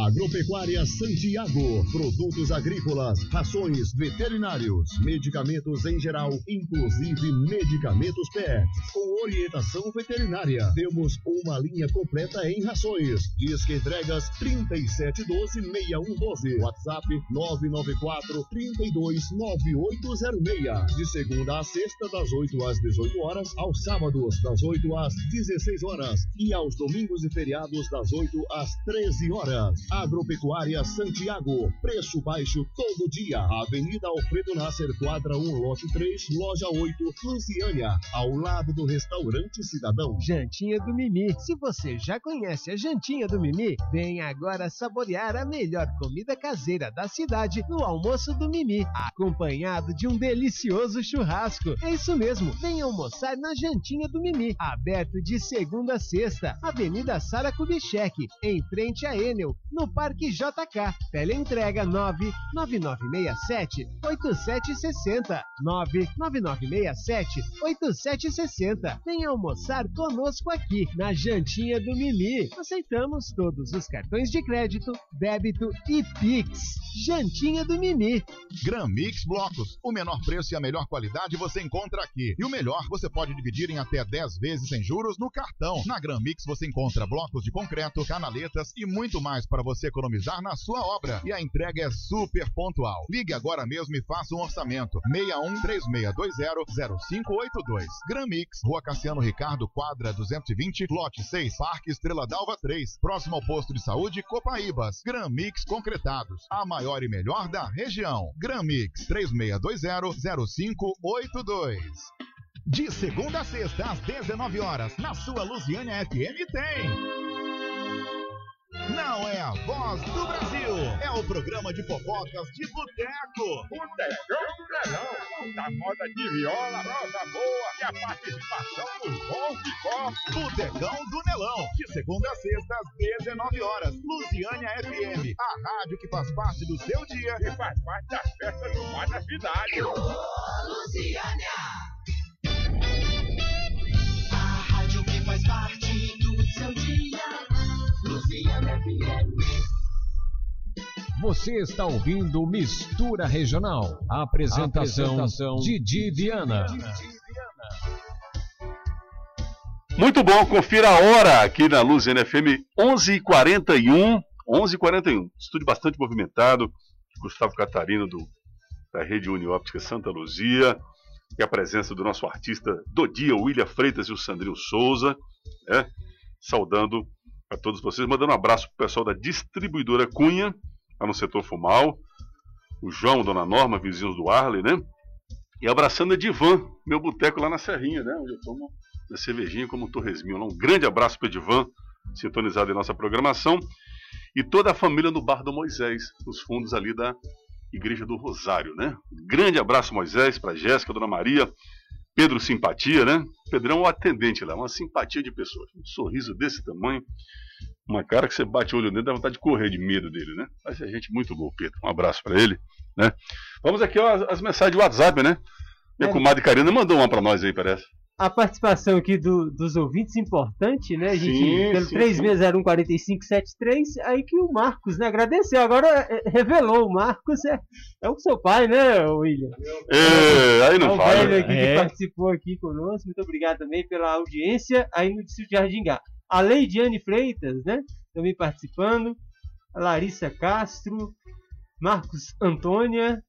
Agropecuária Santiago, produtos agrícolas, rações, veterinários, medicamentos em geral, inclusive medicamentos pets, com orientação veterinária. Temos uma linha completa em rações. Disque entregas 3712-6112. WhatsApp 994-329806. De segunda a sexta, das 8 às 18 horas, aos sábados, das 8 às 16 horas e aos domingos e feriados, das 8 às 13 horas. Agropecuária Santiago, preço baixo todo dia. Avenida Alfredo Nasser, quadra 1, lote 3, loja 8, Luciânia, ao lado do restaurante Cidadão. Jantinha do Mimi. Se você já conhece a Jantinha do Mimi, vem agora saborear a melhor comida caseira da cidade no almoço do Mimi, acompanhado de um delicioso churrasco. É isso mesmo, vem almoçar na Jantinha do Mimi, aberto de segunda a sexta, Avenida Sara Kubitschek, em frente a Enel, no Parque JK. Teleentrega 99967 8760 99967 8760. Vem almoçar conosco aqui na Jantinha do Mimi. Aceitamos todos os cartões de crédito, débito e Pix. Jantinha do Mimi. Gramix Blocos. O menor preço e a melhor qualidade você encontra aqui. E o melhor, você pode dividir em até 10 vezes sem juros no cartão. Na Gramix você encontra blocos de concreto, canaletas e muito mais para você economizar na sua obra. E a entrega é super pontual. Ligue agora mesmo e faça um orçamento. 61 3620 0582. Gramix, Rua Cassiano Ricardo, quadra 220, lote 6, Parque Estrela Dalva 3, próximo ao posto de saúde Copaíbas. Gramix Concretados, a maior e melhor da região. Gramix 36200582. De segunda a sexta, às 19 horas, na sua Lusiânia FM tem. Não é a voz do Brasil, é o programa de fofocas de boteco. Botecão do Nerão, da moda de viola, rosa boa e a participação dos bons de copo. Botecão do Nelão, de segunda a sexta, às 19 horas. Lusiânia FM, a rádio que faz parte do seu dia e faz parte das festas do mar da cidade. Lusiânia! A rádio que faz parte do seu dia. FM. Você está ouvindo Mistura Regional. Apresentação, Apresentação Didi Viana. Muito bom, confira a hora aqui na Luz NFM 11h41. 11h41. Estúdio bastante movimentado. Gustavo Catarino, do, da Rede Unióptica Santa Luzia. E a presença do nosso artista do dia, William Freitas e o Sandrinho Souza. Né? Saudando a todos vocês, mandando um abraço para o pessoal da distribuidora Cunha, lá no setor Fumal. O João, Dona Norma, vizinhos do Arley, né? E abraçando a Divan, meu boteco lá na Serrinha, né? Onde eu tomo a cervejinha como um torresminho. Um grande abraço para Divan, sintonizado em nossa programação. E toda a família no Bar do Moisés, nos fundos ali da Igreja do Rosário, né? Grande abraço, Moisés, para Jéssica, Dona Maria, Pedro Simpatia, né? Pedrão é o atendente lá, uma simpatia de pessoa. Um sorriso desse tamanho, uma cara que você bate o olho nele, dá vontade de correr de medo dele, né? Mas é gente muito boa, Pedro. Um abraço para ele, né? Vamos aqui, ó, as, mensagens de WhatsApp, né? Minha É. comadre Karina mandou uma para nós aí, parece. A participação aqui do- dos ouvintes importante, né? A gente, Sim, pelo sim, 36014573, aí que o Marcos, né? Agradeceu. Agora é, revelou, o Marcos é, é o seu pai, né, William? É, aí não é o fala, velho né? aqui É. que participou aqui conosco. Muito obrigado também pela audiência aí no Distrito de Jardingá. A Leidiane Freitas, né? Também participando. A Larissa Castro, Marcos Antônia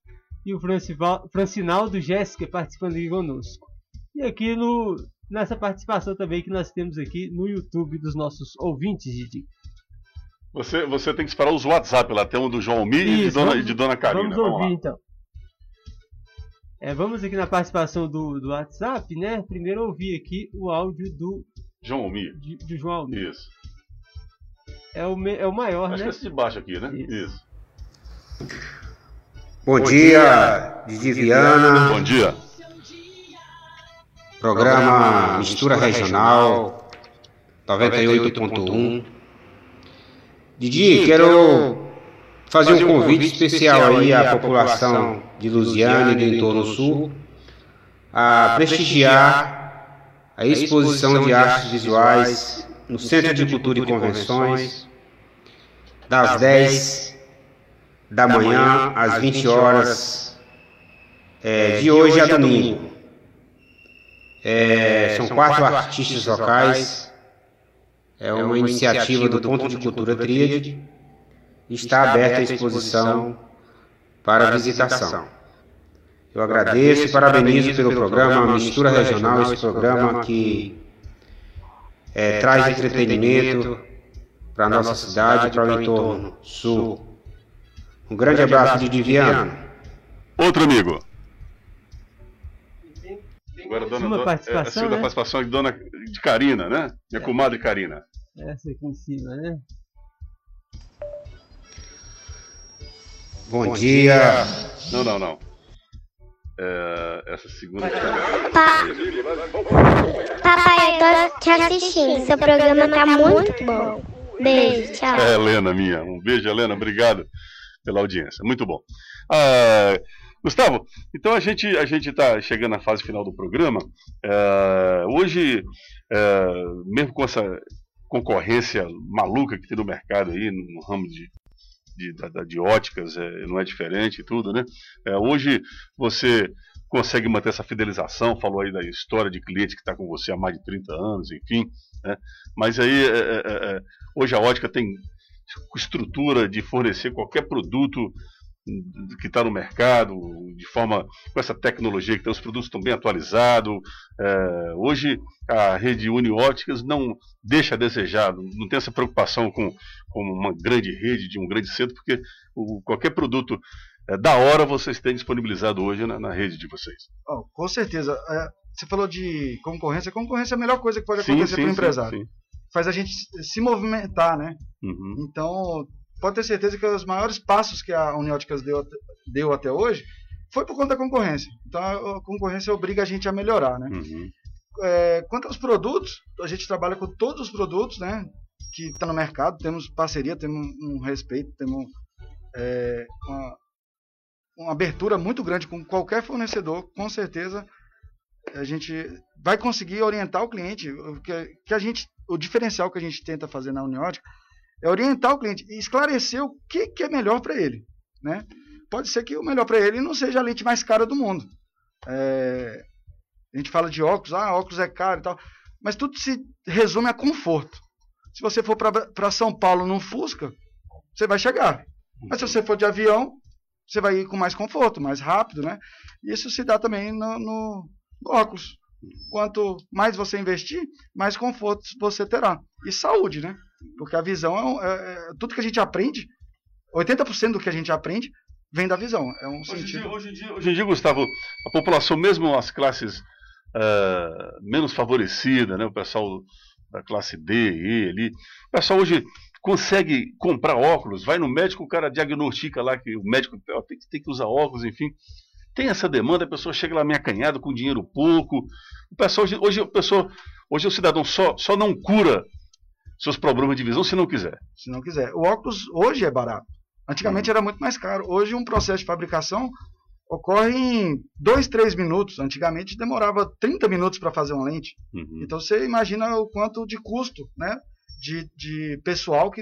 e o Francival- Francinaldo Jéssica participando aqui conosco. E aqui no, nessa participação também que nós temos aqui no YouTube dos nossos ouvintes, Didi. Você, você tem que esperar os WhatsApp lá, tem um do João Almir e de Isso, Dona, vamos- de Dona Karina. Vamos ouvir lá. então. É, vamos aqui na participação do, do WhatsApp, né? Primeiro ouvir aqui o áudio do, João Almir. de, do João Almir. Isso. É o, me- é o maior, Acho né? que esse de baixo aqui, né? Isso. Bom dia, Didi Viana. Bom dia. Programa Mistura Regional 98.1. Didi, quero fazer um convite especial aí à população de Lusiana e do entorno sul a prestigiar a exposição de artes visuais no Centro de Cultura e Convenções das 10 da manhã às 20 horas, é, de hoje a domingo. É, são quatro artistas locais, é uma iniciativa do Ponto de Cultura Tríade, está aberta a exposição para visitação. Eu agradeço e parabenizo pelo programa Mistura Regional, esse programa que é, traz entretenimento para a nossa cidade e para o entorno sul. Um grande abraço de Diviano. Outro amigo. Agora, dona, participação, é, a segunda né? participação de dona de Karina, né? Minha comadre Karina. Essa aqui em cima, né? Bom dia. Não, não, não. É, essa segunda. Papai, eu tô te assistindo. Seu programa tá muito bom. Beijo, tchau. É, Helena, minha. Um beijo, Helena. Obrigado pela audiência. Muito bom. Ah, Gustavo, então a gente a gente está chegando na fase final do programa. É, hoje, é, mesmo com essa concorrência maluca que tem no mercado aí, no ramo de, de, da- de óticas, é, não é diferente e tudo, né? É, hoje você consegue manter essa fidelização, falou aí da história de cliente que está com você há mais de 30 anos, enfim, né? Mas aí, é, é, hoje a ótica tem estrutura de fornecer qualquer produto que está no mercado, de forma com essa tecnologia que tem, os produtos estão bem atualizados. É, hoje a rede Unióticas não deixa a desejar, não tem essa preocupação com, com uma grande rede de um grande centro, porque o- qualquer produto é, da hora vocês têm disponibilizado hoje na, na rede de vocês. Ó, com certeza. É, você falou de concorrência. Concorrência é a melhor coisa que pode Sim, acontecer sim, para o sim, empresário. sim. Faz a gente se se movimentar, né? Uhum. Então, pode ter certeza que os maiores passos que a Unióticas deu, deu até hoje foi por conta da concorrência. Então, a concorrência obriga a gente a melhorar, né? Uhum. É, quanto aos produtos, a gente trabalha com todos os produtos, né? Que estão no mercado. Temos parceria, temos um, respeito, temos é, uma, uma abertura muito grande com qualquer fornecedor. Com certeza, a gente vai conseguir orientar o cliente. Que, que a gente, o diferencial que a gente tenta fazer na Uniótica é orientar o cliente e esclarecer o que, que é melhor para ele, né? Pode ser que o melhor para ele não seja a lente mais cara do mundo. É, a gente fala de óculos, ah, óculos é caro e tal, mas tudo se resume a conforto. Se você for para São Paulo num Fusca, você vai chegar. Mas se você for de avião, você vai ir com mais conforto, mais rápido, né? Isso se dá também no, no- no óculos. Quanto mais você investir, mais conforto você terá. E saúde, né? Porque a visão é, é- é- tudo que a gente aprende, 80% do que a gente aprende vem da visão. É um Hoje em sentido. dia- hoje em dia- Hoje em dia, Gustavo, a população, mesmo as classes ah, menos favorecidas, né, o pessoal da classe D, E ali, o pessoal hoje consegue comprar óculos, vai no médico, o cara diagnostica lá que o médico ó, tem, que- tem que usar óculos, enfim. Tem essa demanda, a pessoa chega lá meio acanhada, com dinheiro pouco. O pessoal, hoje, hoje, o pessoal, hoje o cidadão só, só não cura seus problemas de visão se não quiser. se não quiser. O óculos hoje é barato. Antigamente era muito mais caro. Hoje um processo de fabricação ocorre em 2, 3 minutos. Antigamente demorava 30 minutos para fazer uma lente. Uhum. Então você imagina o quanto de custo, né? De, de pessoal que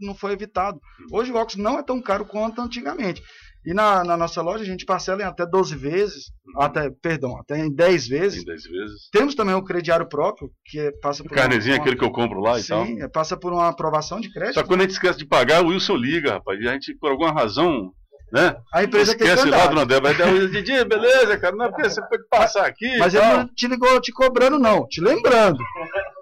não foi evitado. Hoje o óculos não é tão caro quanto antigamente. E na, na nossa loja a gente parcela em até 12 vezes, até, perdão, até em 10 vezes. Em 10 vezes. Temos também o crediário próprio, que é- passa O por carnezinho, uma- aquele que eu compro lá e tal. Sim, é, passa por uma aprovação de crédito. Só que quando a gente esquece de pagar, o Wilson liga, rapaz. E a gente, por alguma razão, né? A empresa tem esquece lá do André. Vai dar o Didi, beleza, cara. Não é porque você que passar aqui. Mas ele não te ligou te cobrando, não. Te lembrando.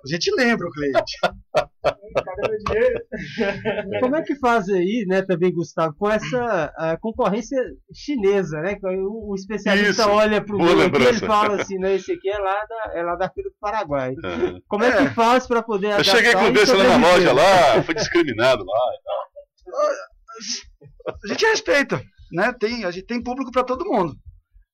A gente lembra o cliente. Como é que faz aí, né, também, Gustavo, com essa a concorrência chinesa, né? que O, o especialista Isso. olha pro Boa meu aqui e fala assim, né, esse aqui é lá da, é lá da Feira do Paraguai. É. Como é que faz para poder Eu cheguei com e um desse lá na loja lá, fui discriminado lá. A gente respeita, né? Tem, a gente tem público para todo mundo.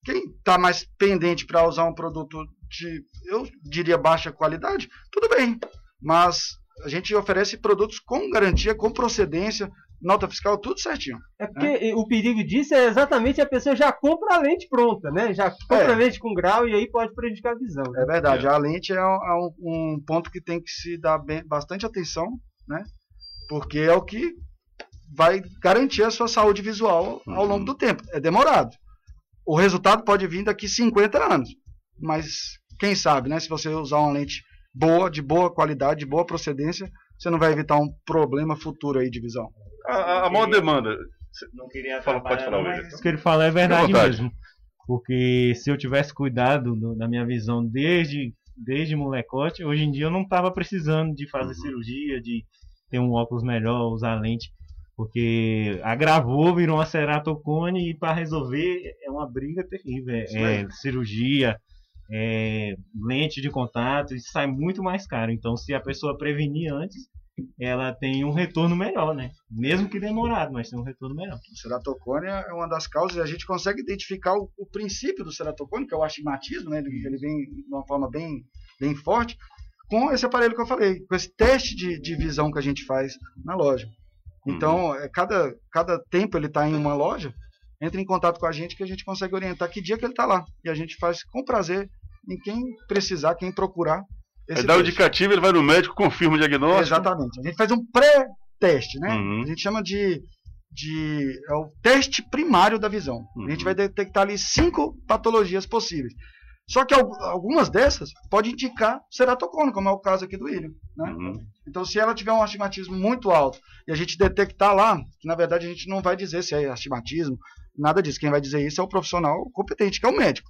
Quem está mais pendente para usar um produto de, eu diria, baixa qualidade, tudo bem. Mas a gente oferece produtos com garantia, com procedência, nota fiscal, tudo certinho. É porque o perigo disso é exatamente a pessoa já compra a lente pronta, né? Já compra É. a lente com grau e aí pode prejudicar a visão. né? É verdade, a lente é, um, é um- ponto que tem que se dar bem- bastante atenção, né? Porque é o que vai garantir a sua saúde visual ao longo do tempo. É demorado. O resultado pode vir daqui 50 anos. Mas quem sabe, né? Se você usar uma lente boa, de boa qualidade, de boa procedência, você não vai evitar um problema futuro aí de visão. A, a, a maior demanda. Não queria Fala, pode falar, mas isso que ele fala é verdade, mesmo. Porque se eu tivesse cuidado do- da minha visão desde, desde molecote, hoje em dia eu não tava precisando de fazer cirurgia, de ter um óculos melhor, usar lente. Porque agravou, virou uma ceratocone e para resolver é uma briga terrível. É, é cirurgia, é lente de contato, isso sai muito mais caro. Então se a pessoa prevenir antes, ela tem um retorno melhor, né? Mesmo que demorado, mas tem um retorno melhor. O ceratocone é uma das causas e a gente consegue identificar o, o princípio do ceratocone, que é o astigmatismo, né? Ele, ele vem de uma forma bem, bem forte, com esse aparelho que eu falei, com esse teste de, de visão que a gente faz na loja. Então, é, cada, cada tempo ele está em uma loja, entra em contato com a gente que a gente consegue orientar que dia que ele está lá. E a gente faz com prazer em quem precisar, quem procurar. É esse dar o indicativo, ele vai no médico, confirma o diagnóstico. Exatamente. A gente faz um pré-teste, né? Uhum. A gente chama de, de é o teste primário da visão. A Uhum. gente vai detectar ali cinco patologias possíveis. Só que al- algumas dessas pode indicar ceratocone, como é o caso aqui do William. Né? Uhum. Então, se ela tiver um astigmatismo muito alto e a gente detectar lá, que na verdade a gente não vai dizer se é astigmatismo, nada disso. Quem vai dizer isso é o profissional competente, que é o médico.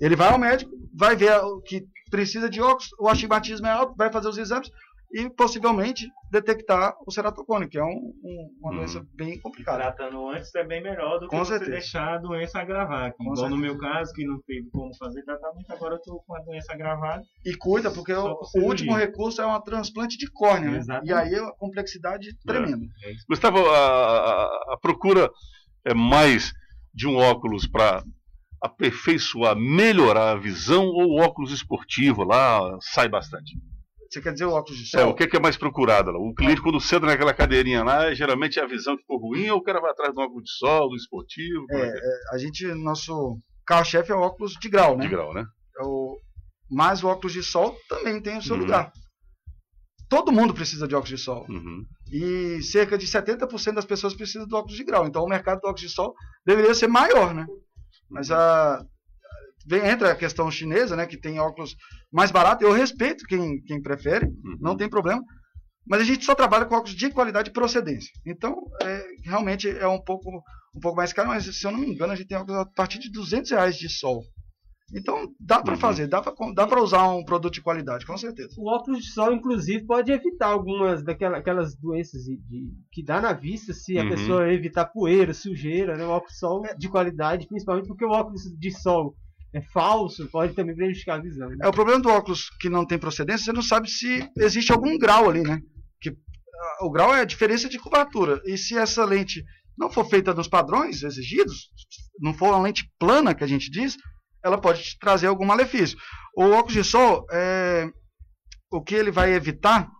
Ele vai ao médico, vai ver o que precisa de óculos, o astigmatismo é alto, vai fazer os exames e possivelmente detectar o ceratocone, que é um- um- uma doença bem complicada. Tratando antes é bem melhor do que Com você certeza. deixar a doença agravar. Com Igual certeza. no meu caso, que não teve como fazer tratamento, agora eu tô com a doença agravada. E cuida, porque o, o último recurso é um transplante de córnea, né? Exatamente. E aí é uma complexidade tremenda. Gustavo, a, a- a procura é mais de um óculos para aperfeiçoar, melhorar a visão ou o óculos esportivo lá sai bastante? Você quer dizer o óculos de É, sol? o que é, que é mais procurado lá? O cliente, quando senta naquela cadeirinha lá, geralmente é a visão que ficou ruim ou o cara vai atrás do óculos de sol, do esportivo? É, é é? é, a gente, nosso carro-chefe é o óculos de grau, né? De grau, né? É o, mas o óculos de sol também tem o seu Uhum. lugar. Todo mundo precisa de óculos de sol. Uhum. E cerca de 70% das pessoas precisam do óculos de grau. Então o mercado do óculos de sol deveria ser maior, né? Mas a, entra a questão chinesa, né? Que tem óculos mais baratos. Eu respeito quem, quem prefere, não tem problema. Mas a gente só trabalha com óculos de qualidade e procedência. Então, é, realmente é um pouco, um pouco mais caro, mas se eu não me engano, a gente tem óculos a partir de 200 reais de sol. Então, dá para fazer, dá para usar um produto de qualidade, com certeza. O óculos de sol, inclusive, pode evitar algumas daquelas aquelas doenças de, de- que dá na vista se a Uhum. pessoa evitar poeira, sujeira, né? O óculos de sol de qualidade, principalmente porque o óculos de sol é falso, pode também prejudicar a visão. né? É o problema do óculos que não tem procedência, você não sabe se existe algum grau ali, né? Que ah, o grau é a diferença de curvatura. E se essa lente não for feita nos padrões exigidos, não for uma lente plana que a gente diz, ela pode te trazer algum malefício. O óculos de sol, é, o que ele vai evitar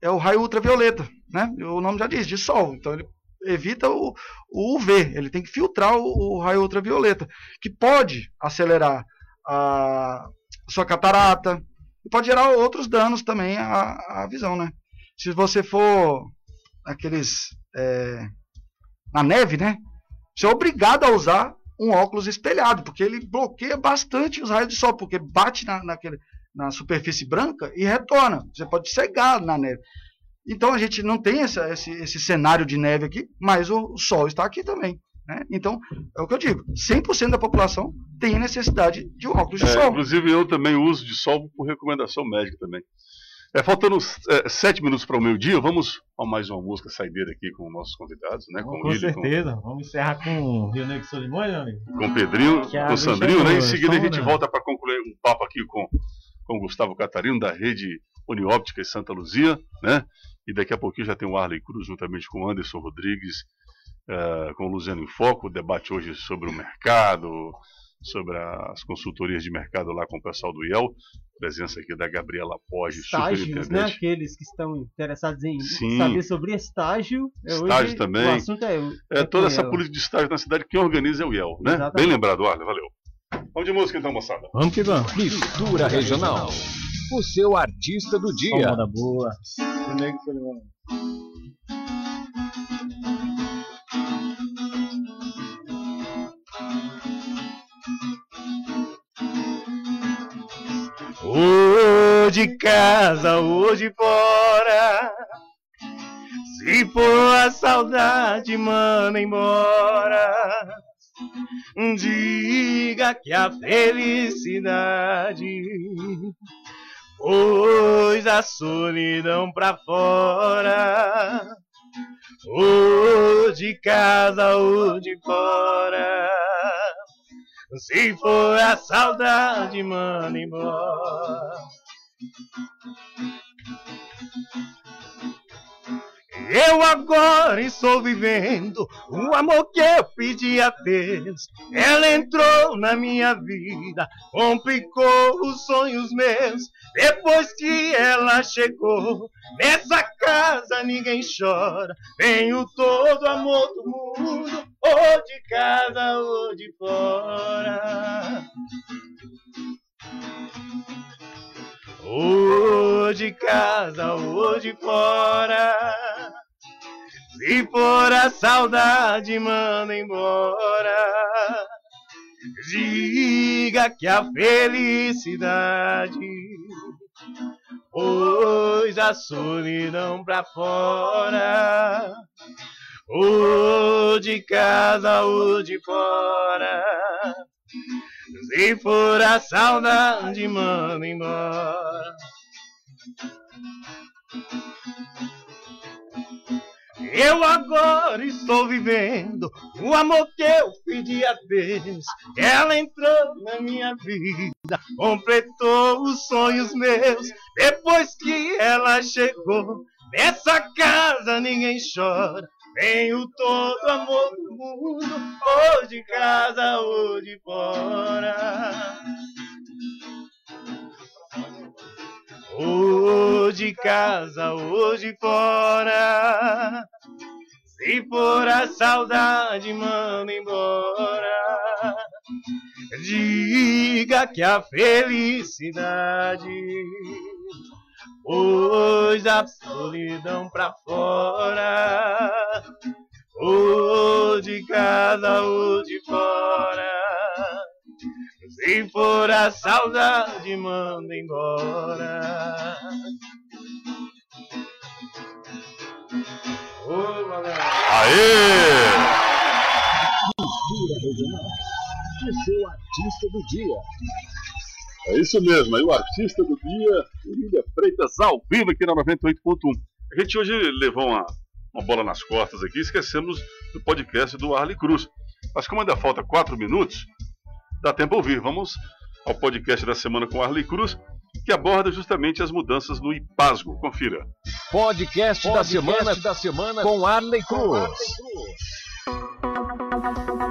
é o raio ultravioleta, né? O nome já diz, de sol. Então ele evita o, o UV, ele tem que filtrar o, o raio ultravioleta, que pode acelerar a sua catarata e pode gerar outros danos também à, à visão, né? Se você for aqueles é, na neve, né? Você é obrigado a usar um óculos espelhado, porque ele bloqueia bastante os raios de sol, porque bate na, naquele, na superfície branca e retorna. Você pode cegar na neve. Então a gente não tem essa, esse, esse cenário de neve aqui, mas o, o sol está aqui também. Né? Então, é o que eu digo: 100% da população tem necessidade de um óculos de É, sol. inclusive eu também uso de sol por recomendação médica também. É, faltando é, sete minutos para o meio-dia, vamos a mais uma música saideira aqui com nossos convidados, né? Com, o Willi, certeza. Vamos encerrar com o Rio Negro Solimões, meu amigo? com o Pedrinho, com o Sandrinho, né? Em seguida a gente né? volta para concluir um papo aqui com, com o Gustavo Catarino, da rede Unióptica em Santa Luzia, né? E daqui a pouquinho já tem o Arley Cruz, juntamente com o Anderson Rodrigues, eh, com o Luciano em Foco, o debate hoje sobre o mercado, sobre as consultorias de mercado lá com o pessoal do IEL, presença aqui da Gabriela Poggi, Estágios, né? Aqueles que estão interessados em Sim. saber sobre estágio. É, hoje Estágio também. O assunto é, o- É é toda essa ela. política de estágio na cidade, quem organiza é o IEL, né? Exatamente. Bem lembrado, Arley, valeu. Vamos de música então, moçada. Vamos que vamos. Mistura Regional. O seu artista do dia. Moda boa. Ou de casa ou de fora. Se for a saudade, manda embora. Diga que a felicidade pôs a solidão pra fora. Ou de casa ou de fora. Se for a saudade, manda embora. Eu agora estou vivendo o amor que eu pedi a Deus. Ela entrou na minha vida, complicou os sonhos meus. Depois que ela chegou, nessa casa ninguém chora. Tenho todo amor do mundo, ou de casa ou de fora. Ou de casa ou de fora. Se for a saudade, manda embora. Diga que a felicidade pôs a solidão pra fora. Ou de casa ou de fora. Se for a saudade, manda embora. Eu agora estou vivendo o amor que eu pedi a Deus. Ela entrou na minha vida, completou os sonhos meus. Depois que ela chegou, nessa casa ninguém chora. Tenho todo o amor do mundo, ou de casa ou de fora. Ou de casa de fora. Se for a saudade, manda embora. Diga que a felicidade pôs a solidão pra fora. Ou de casa de fora. Se for a saudade, manda embora. Ô, galera. Aê! Regional. O seu artista do dia. É isso mesmo, aí o artista do dia, William Freitas, ao vivo aqui na 98.1. A gente hoje levou uma, uma bola nas costas aqui, esquecemos do podcast do Arley Cruz. Mas como ainda falta quatro minutos, dá tempo a ouvir. Vamos ao podcast da semana com Arley Cruz, que aborda justamente as mudanças no IPASGO. Confira. Podcast, da, semana, da semana com Arley Cruz.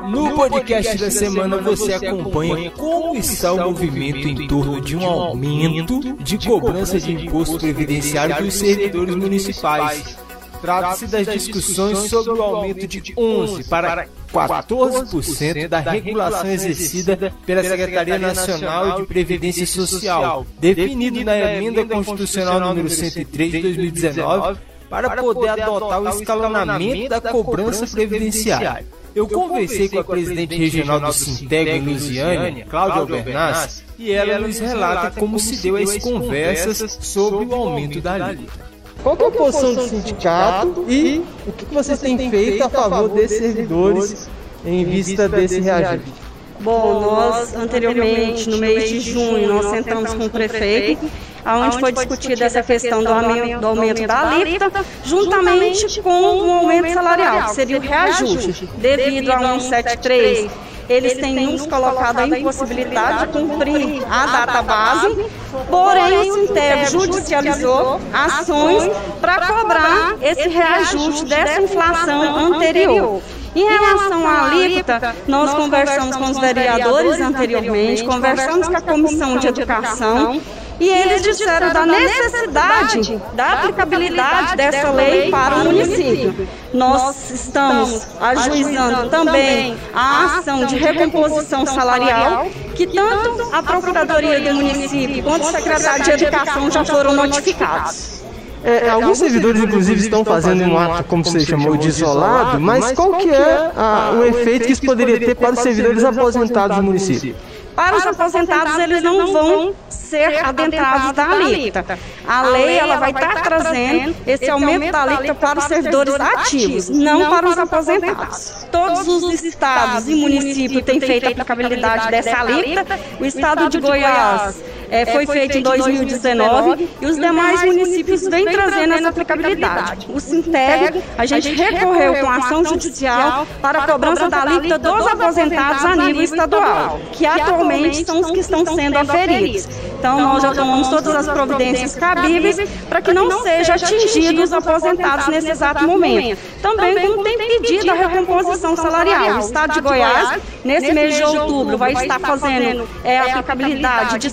No podcast da semana você acompanha como está o movimento em torno de um aumento de cobrança de imposto previdenciário dos servidores municipais. Trata-se das discussões sobre o aumento de 11 para 14% da regulação exercida pela Secretaria Nacional de Previdência Social, definido na Emenda Constitucional número 103 de 2019, para poder adotar o escalonamento da cobrança previdenciária. Eu conversei com a presidente regional do Sintego em Lusiânia, Cláudia Albernaz, e ela nos relata como se deu as conversas sobre o aumento da alíquota. Qual que é a posição do sindicato e o que que vocês têm feito a favor desses servidores em vista desse reajuste? Bom, nós anteriormente, no mês de junho, nós sentamos com o prefeito, onde foi discutida essa questão do aumento, do aumento da alíquota, juntamente com o aumento salarial, que seria o reajuste, devido a 173 eles têm nos colocado a impossibilidade de cumprir a data base, porém o Sinteg judicializou ações para cobrar esse reajuste dessa inflação anterior. Em relação à alíquota, nós conversamos com os vereadores anteriormente, conversamos com a Comissão de Educação e eles disseram da necessidade da aplicabilidade dessa lei para o município. Nós estamos ajuizando também a ação de recomposição salarial, que tanto a Procuradoria do município quanto o Secretário de Educação já foram notificados. É, alguns servidores, inclusive, estão fazendo um ato, como você chamou, de isolado, mas qual que é a, o efeito que isso poderia ter para os servidores aposentados do município? Para os aposentados, eles não vão ser adentrados da alíquota. A lei ela vai estar trazendo esse aumento da alíquota para os servidores ativos, não para os aposentados. Todos os estados e municípios têm feito a aplicabilidade dessa alíquota. O estado de Goiás é, foi feito em 2019 e os demais municípios vêm trazendo essa aplicabilidade. O Sinteg, a gente recorreu com ação judicial para a cobrança da alíquota dos aposentados a nível estadual, que atualmente são os que estão sendo aferidos. Então, nós já tomamos todas as providências cabíveis para que não sejam atingidos os aposentados nesse exato momento. Também como tem pedido a recomposição salarial. O Estado de Goiás, nesse mês de outubro, vai estar fazendo é, a aplicabilidade de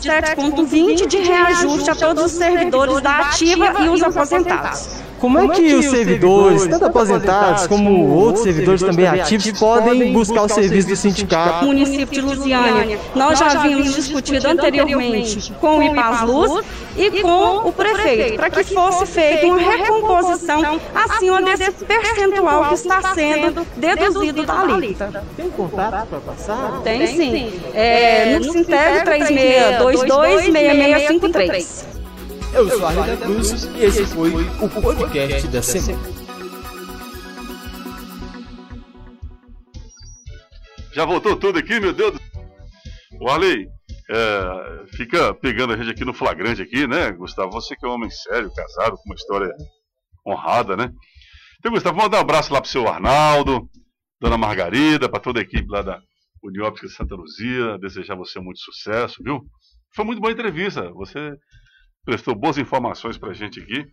7,20 de reajuste a todos os servidores da ativa e os aposentados. Como é que os servidores, tanto aposentados como outros servidores também ativos, podem buscar o serviço do sindicato? município de Lusiânia. Nós já havíamos discutido anteriormente com o IPAS Luz e com o prefeito, para que fosse feita uma recomposição acima desse percentual que está sendo deduzido da alíquota. Tem um contato para passar? Tem sim. É, no Sinteg 36226653. Eu sou a Rita Cruz e esse foi o podcast da semana. Já voltou tudo aqui, meu Deus? O Arley, é, fica pegando a gente aqui no flagrante aqui, né, Gustavo? Você que é um homem sério, casado, com uma história honrada, né? Então, Gustavo, mandar um abraço lá pro seu Arnaldo, Dona Margarida, para toda a equipe lá da Unióptica Santa Luzia, desejar você muito sucesso, viu? Foi muito boa entrevista, você prestou boas informações pra gente aqui.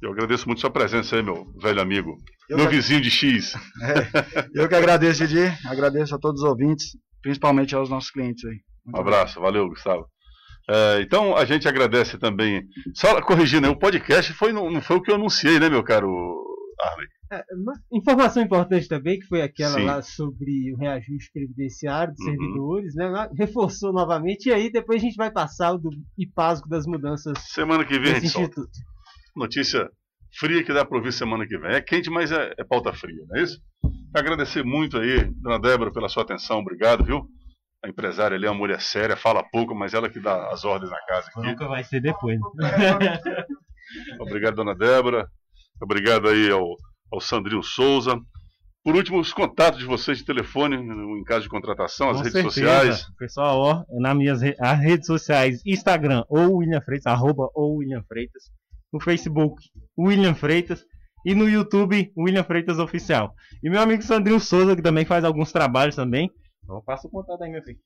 Eu agradeço muito sua presença aí, meu velho amigo. Eu meu que- vizinho de X. É, eu que agradeço, Didi. Agradeço a todos os ouvintes, principalmente aos nossos clientes aí. Um abraço, valeu, Gustavo. É, então a gente agradece também. Só corrigindo, né, o podcast foi, não, não foi o que eu anunciei, né, meu caro Arley? É, informação importante também, que foi aquela Sim. lá sobre o reajuste previdenciário dos Uhum. servidores, né? lá Reforçou novamente, e aí depois a gente vai passar o do IPASGO das mudanças Semana que vem a gente solta. Notícia fria que dá para ouvir semana que vem. É quente, mas é, é pauta fria, não é isso? Agradecer muito aí, dona Débora, pela sua atenção, obrigado, viu? A empresária ali é uma mulher séria, fala pouco, mas ela que dá as ordens na casa aqui. Nunca vai ser depois. Obrigado, dona Débora. Obrigado aí ao, ao Sandrinho Souza. Por último, os contatos de vocês de telefone, em caso de contratação, as Com redes certeza. sociais. Pessoal, ó, nas minhas re- as redes sociais, Instagram, ou William Freitas, arroba ou William Freitas. No Facebook, William Freitas. E no YouTube, William Freitas Oficial. E meu amigo Sandrinho Souza, que também faz alguns trabalhos também. Então, passa o contato aí, meu filho.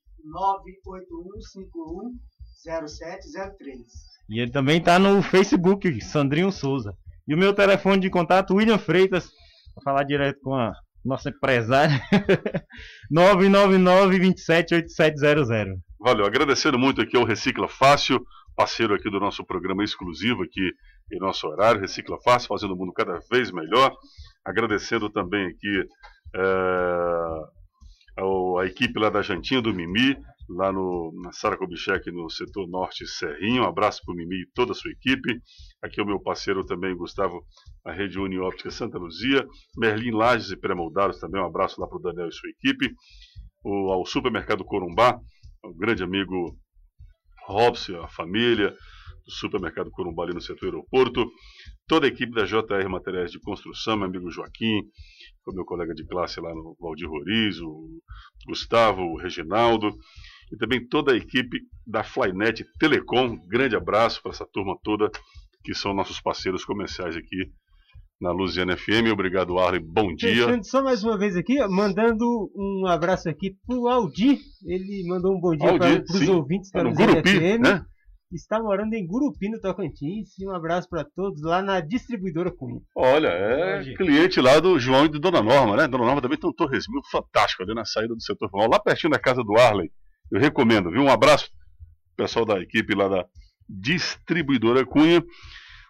981510703. E ele também tá no Facebook, Sandrinho Souza. E o meu telefone de contato, William Freitas, para falar direto com a nossa empresária, 999-278700. Valeu, agradecendo muito aqui ao Recicla Fácil, parceiro aqui do nosso programa exclusivo aqui em nosso horário, Recicla Fácil, fazendo o mundo cada vez melhor. Agradecendo também aqui é, a equipe lá da Jantinha do Mimi, lá no, na Sara Kubitschek, no setor norte Serrinho. Um abraço para o Mimi e toda a sua equipe. Aqui é o meu parceiro também, Gustavo, a Rede Unióptica Santa Luzia. Merlin Lages e Pré-Moldados também. Um abraço lá para o Daniel e sua equipe. O, ao Supermercado Corumbá, o grande amigo Robson, a família do Supermercado Corumbá ali no setor aeroporto. Toda a equipe da JR Materiais de Construção, meu amigo Joaquim, foi meu colega de classe lá no Valdir Roriz, o Gustavo, o Reginaldo, e também toda a equipe da Flynet Telecom. Grande abraço para essa turma toda que são nossos parceiros comerciais aqui na Luziana FM. Obrigado, Arley. Bom dia. Deixando só mais uma vez aqui, mandando um abraço aqui pro Aldir. Ele mandou um bom dia para os ouvintes da Tá no Luziana Gurupi, FM. né? Está morando em Gurupi, no Tocantins. E um abraço para todos lá na distribuidora Cunha. Olha, é cliente lá do João e do Dona Norma, né? Dona Norma também tem um torresminho fantástico ali na saída do setor formal, lá pertinho da casa do Arley. Eu recomendo, viu? Um abraço, pessoal da equipe lá da distribuidora Cunha.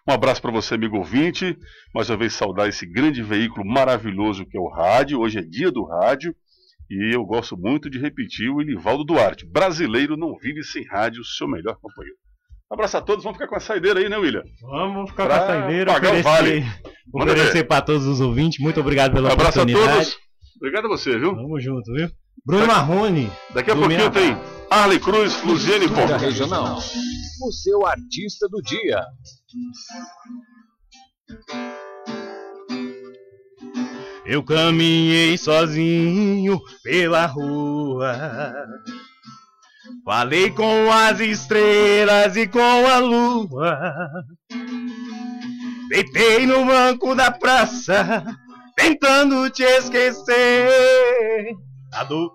Um abraço para você, amigo ouvinte. Mais uma vez, saudar esse grande veículo maravilhoso que é o rádio. Hoje é dia do rádio. E eu gosto muito de repetir o Ilivaldo Duarte. Brasileiro não vive sem rádio, seu melhor companheiro. Um abraço a todos. Vamos ficar com a saideira aí, né, William? Vamos ficar Pra com a saideira, pagar o oferecer, vale. Manda oferecer para todos os ouvintes. Muito obrigado pela Um abraço a oportunidade. todos. Obrigado a você, viu? Tamo junto, viu? Bruno Marrone. Daqui a pouquinho Minha tem. Arley Cruz, Luziane Pop. Regional. O seu artista do dia. Eu caminhei sozinho pela rua. Falei com as estrelas e com a lua. Deitei no banco da praça, tentando te esquecer. Ado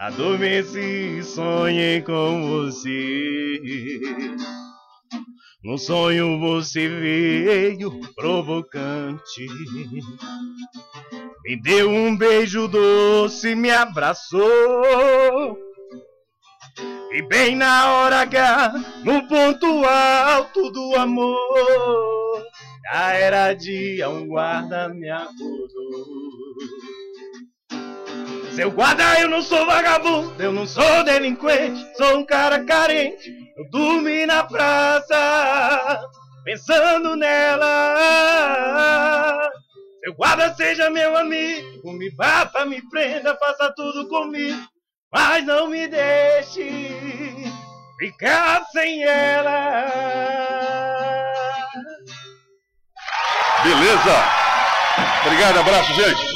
Adormeci e sonhei com você. No sonho você veio provocante. Me deu um beijo doce, me abraçou. E bem na hora H, no ponto alto do amor, já era dia, um guarda me acordou. Seu guarda, eu não sou vagabundo, eu não sou delinquente, sou um cara carente. Eu dormi na praça, pensando nela. Seu guarda, seja meu amigo, me bata, me prenda, faça tudo comigo, mas não me deixe ficar sem ela. Beleza? Obrigado, abraço, gente.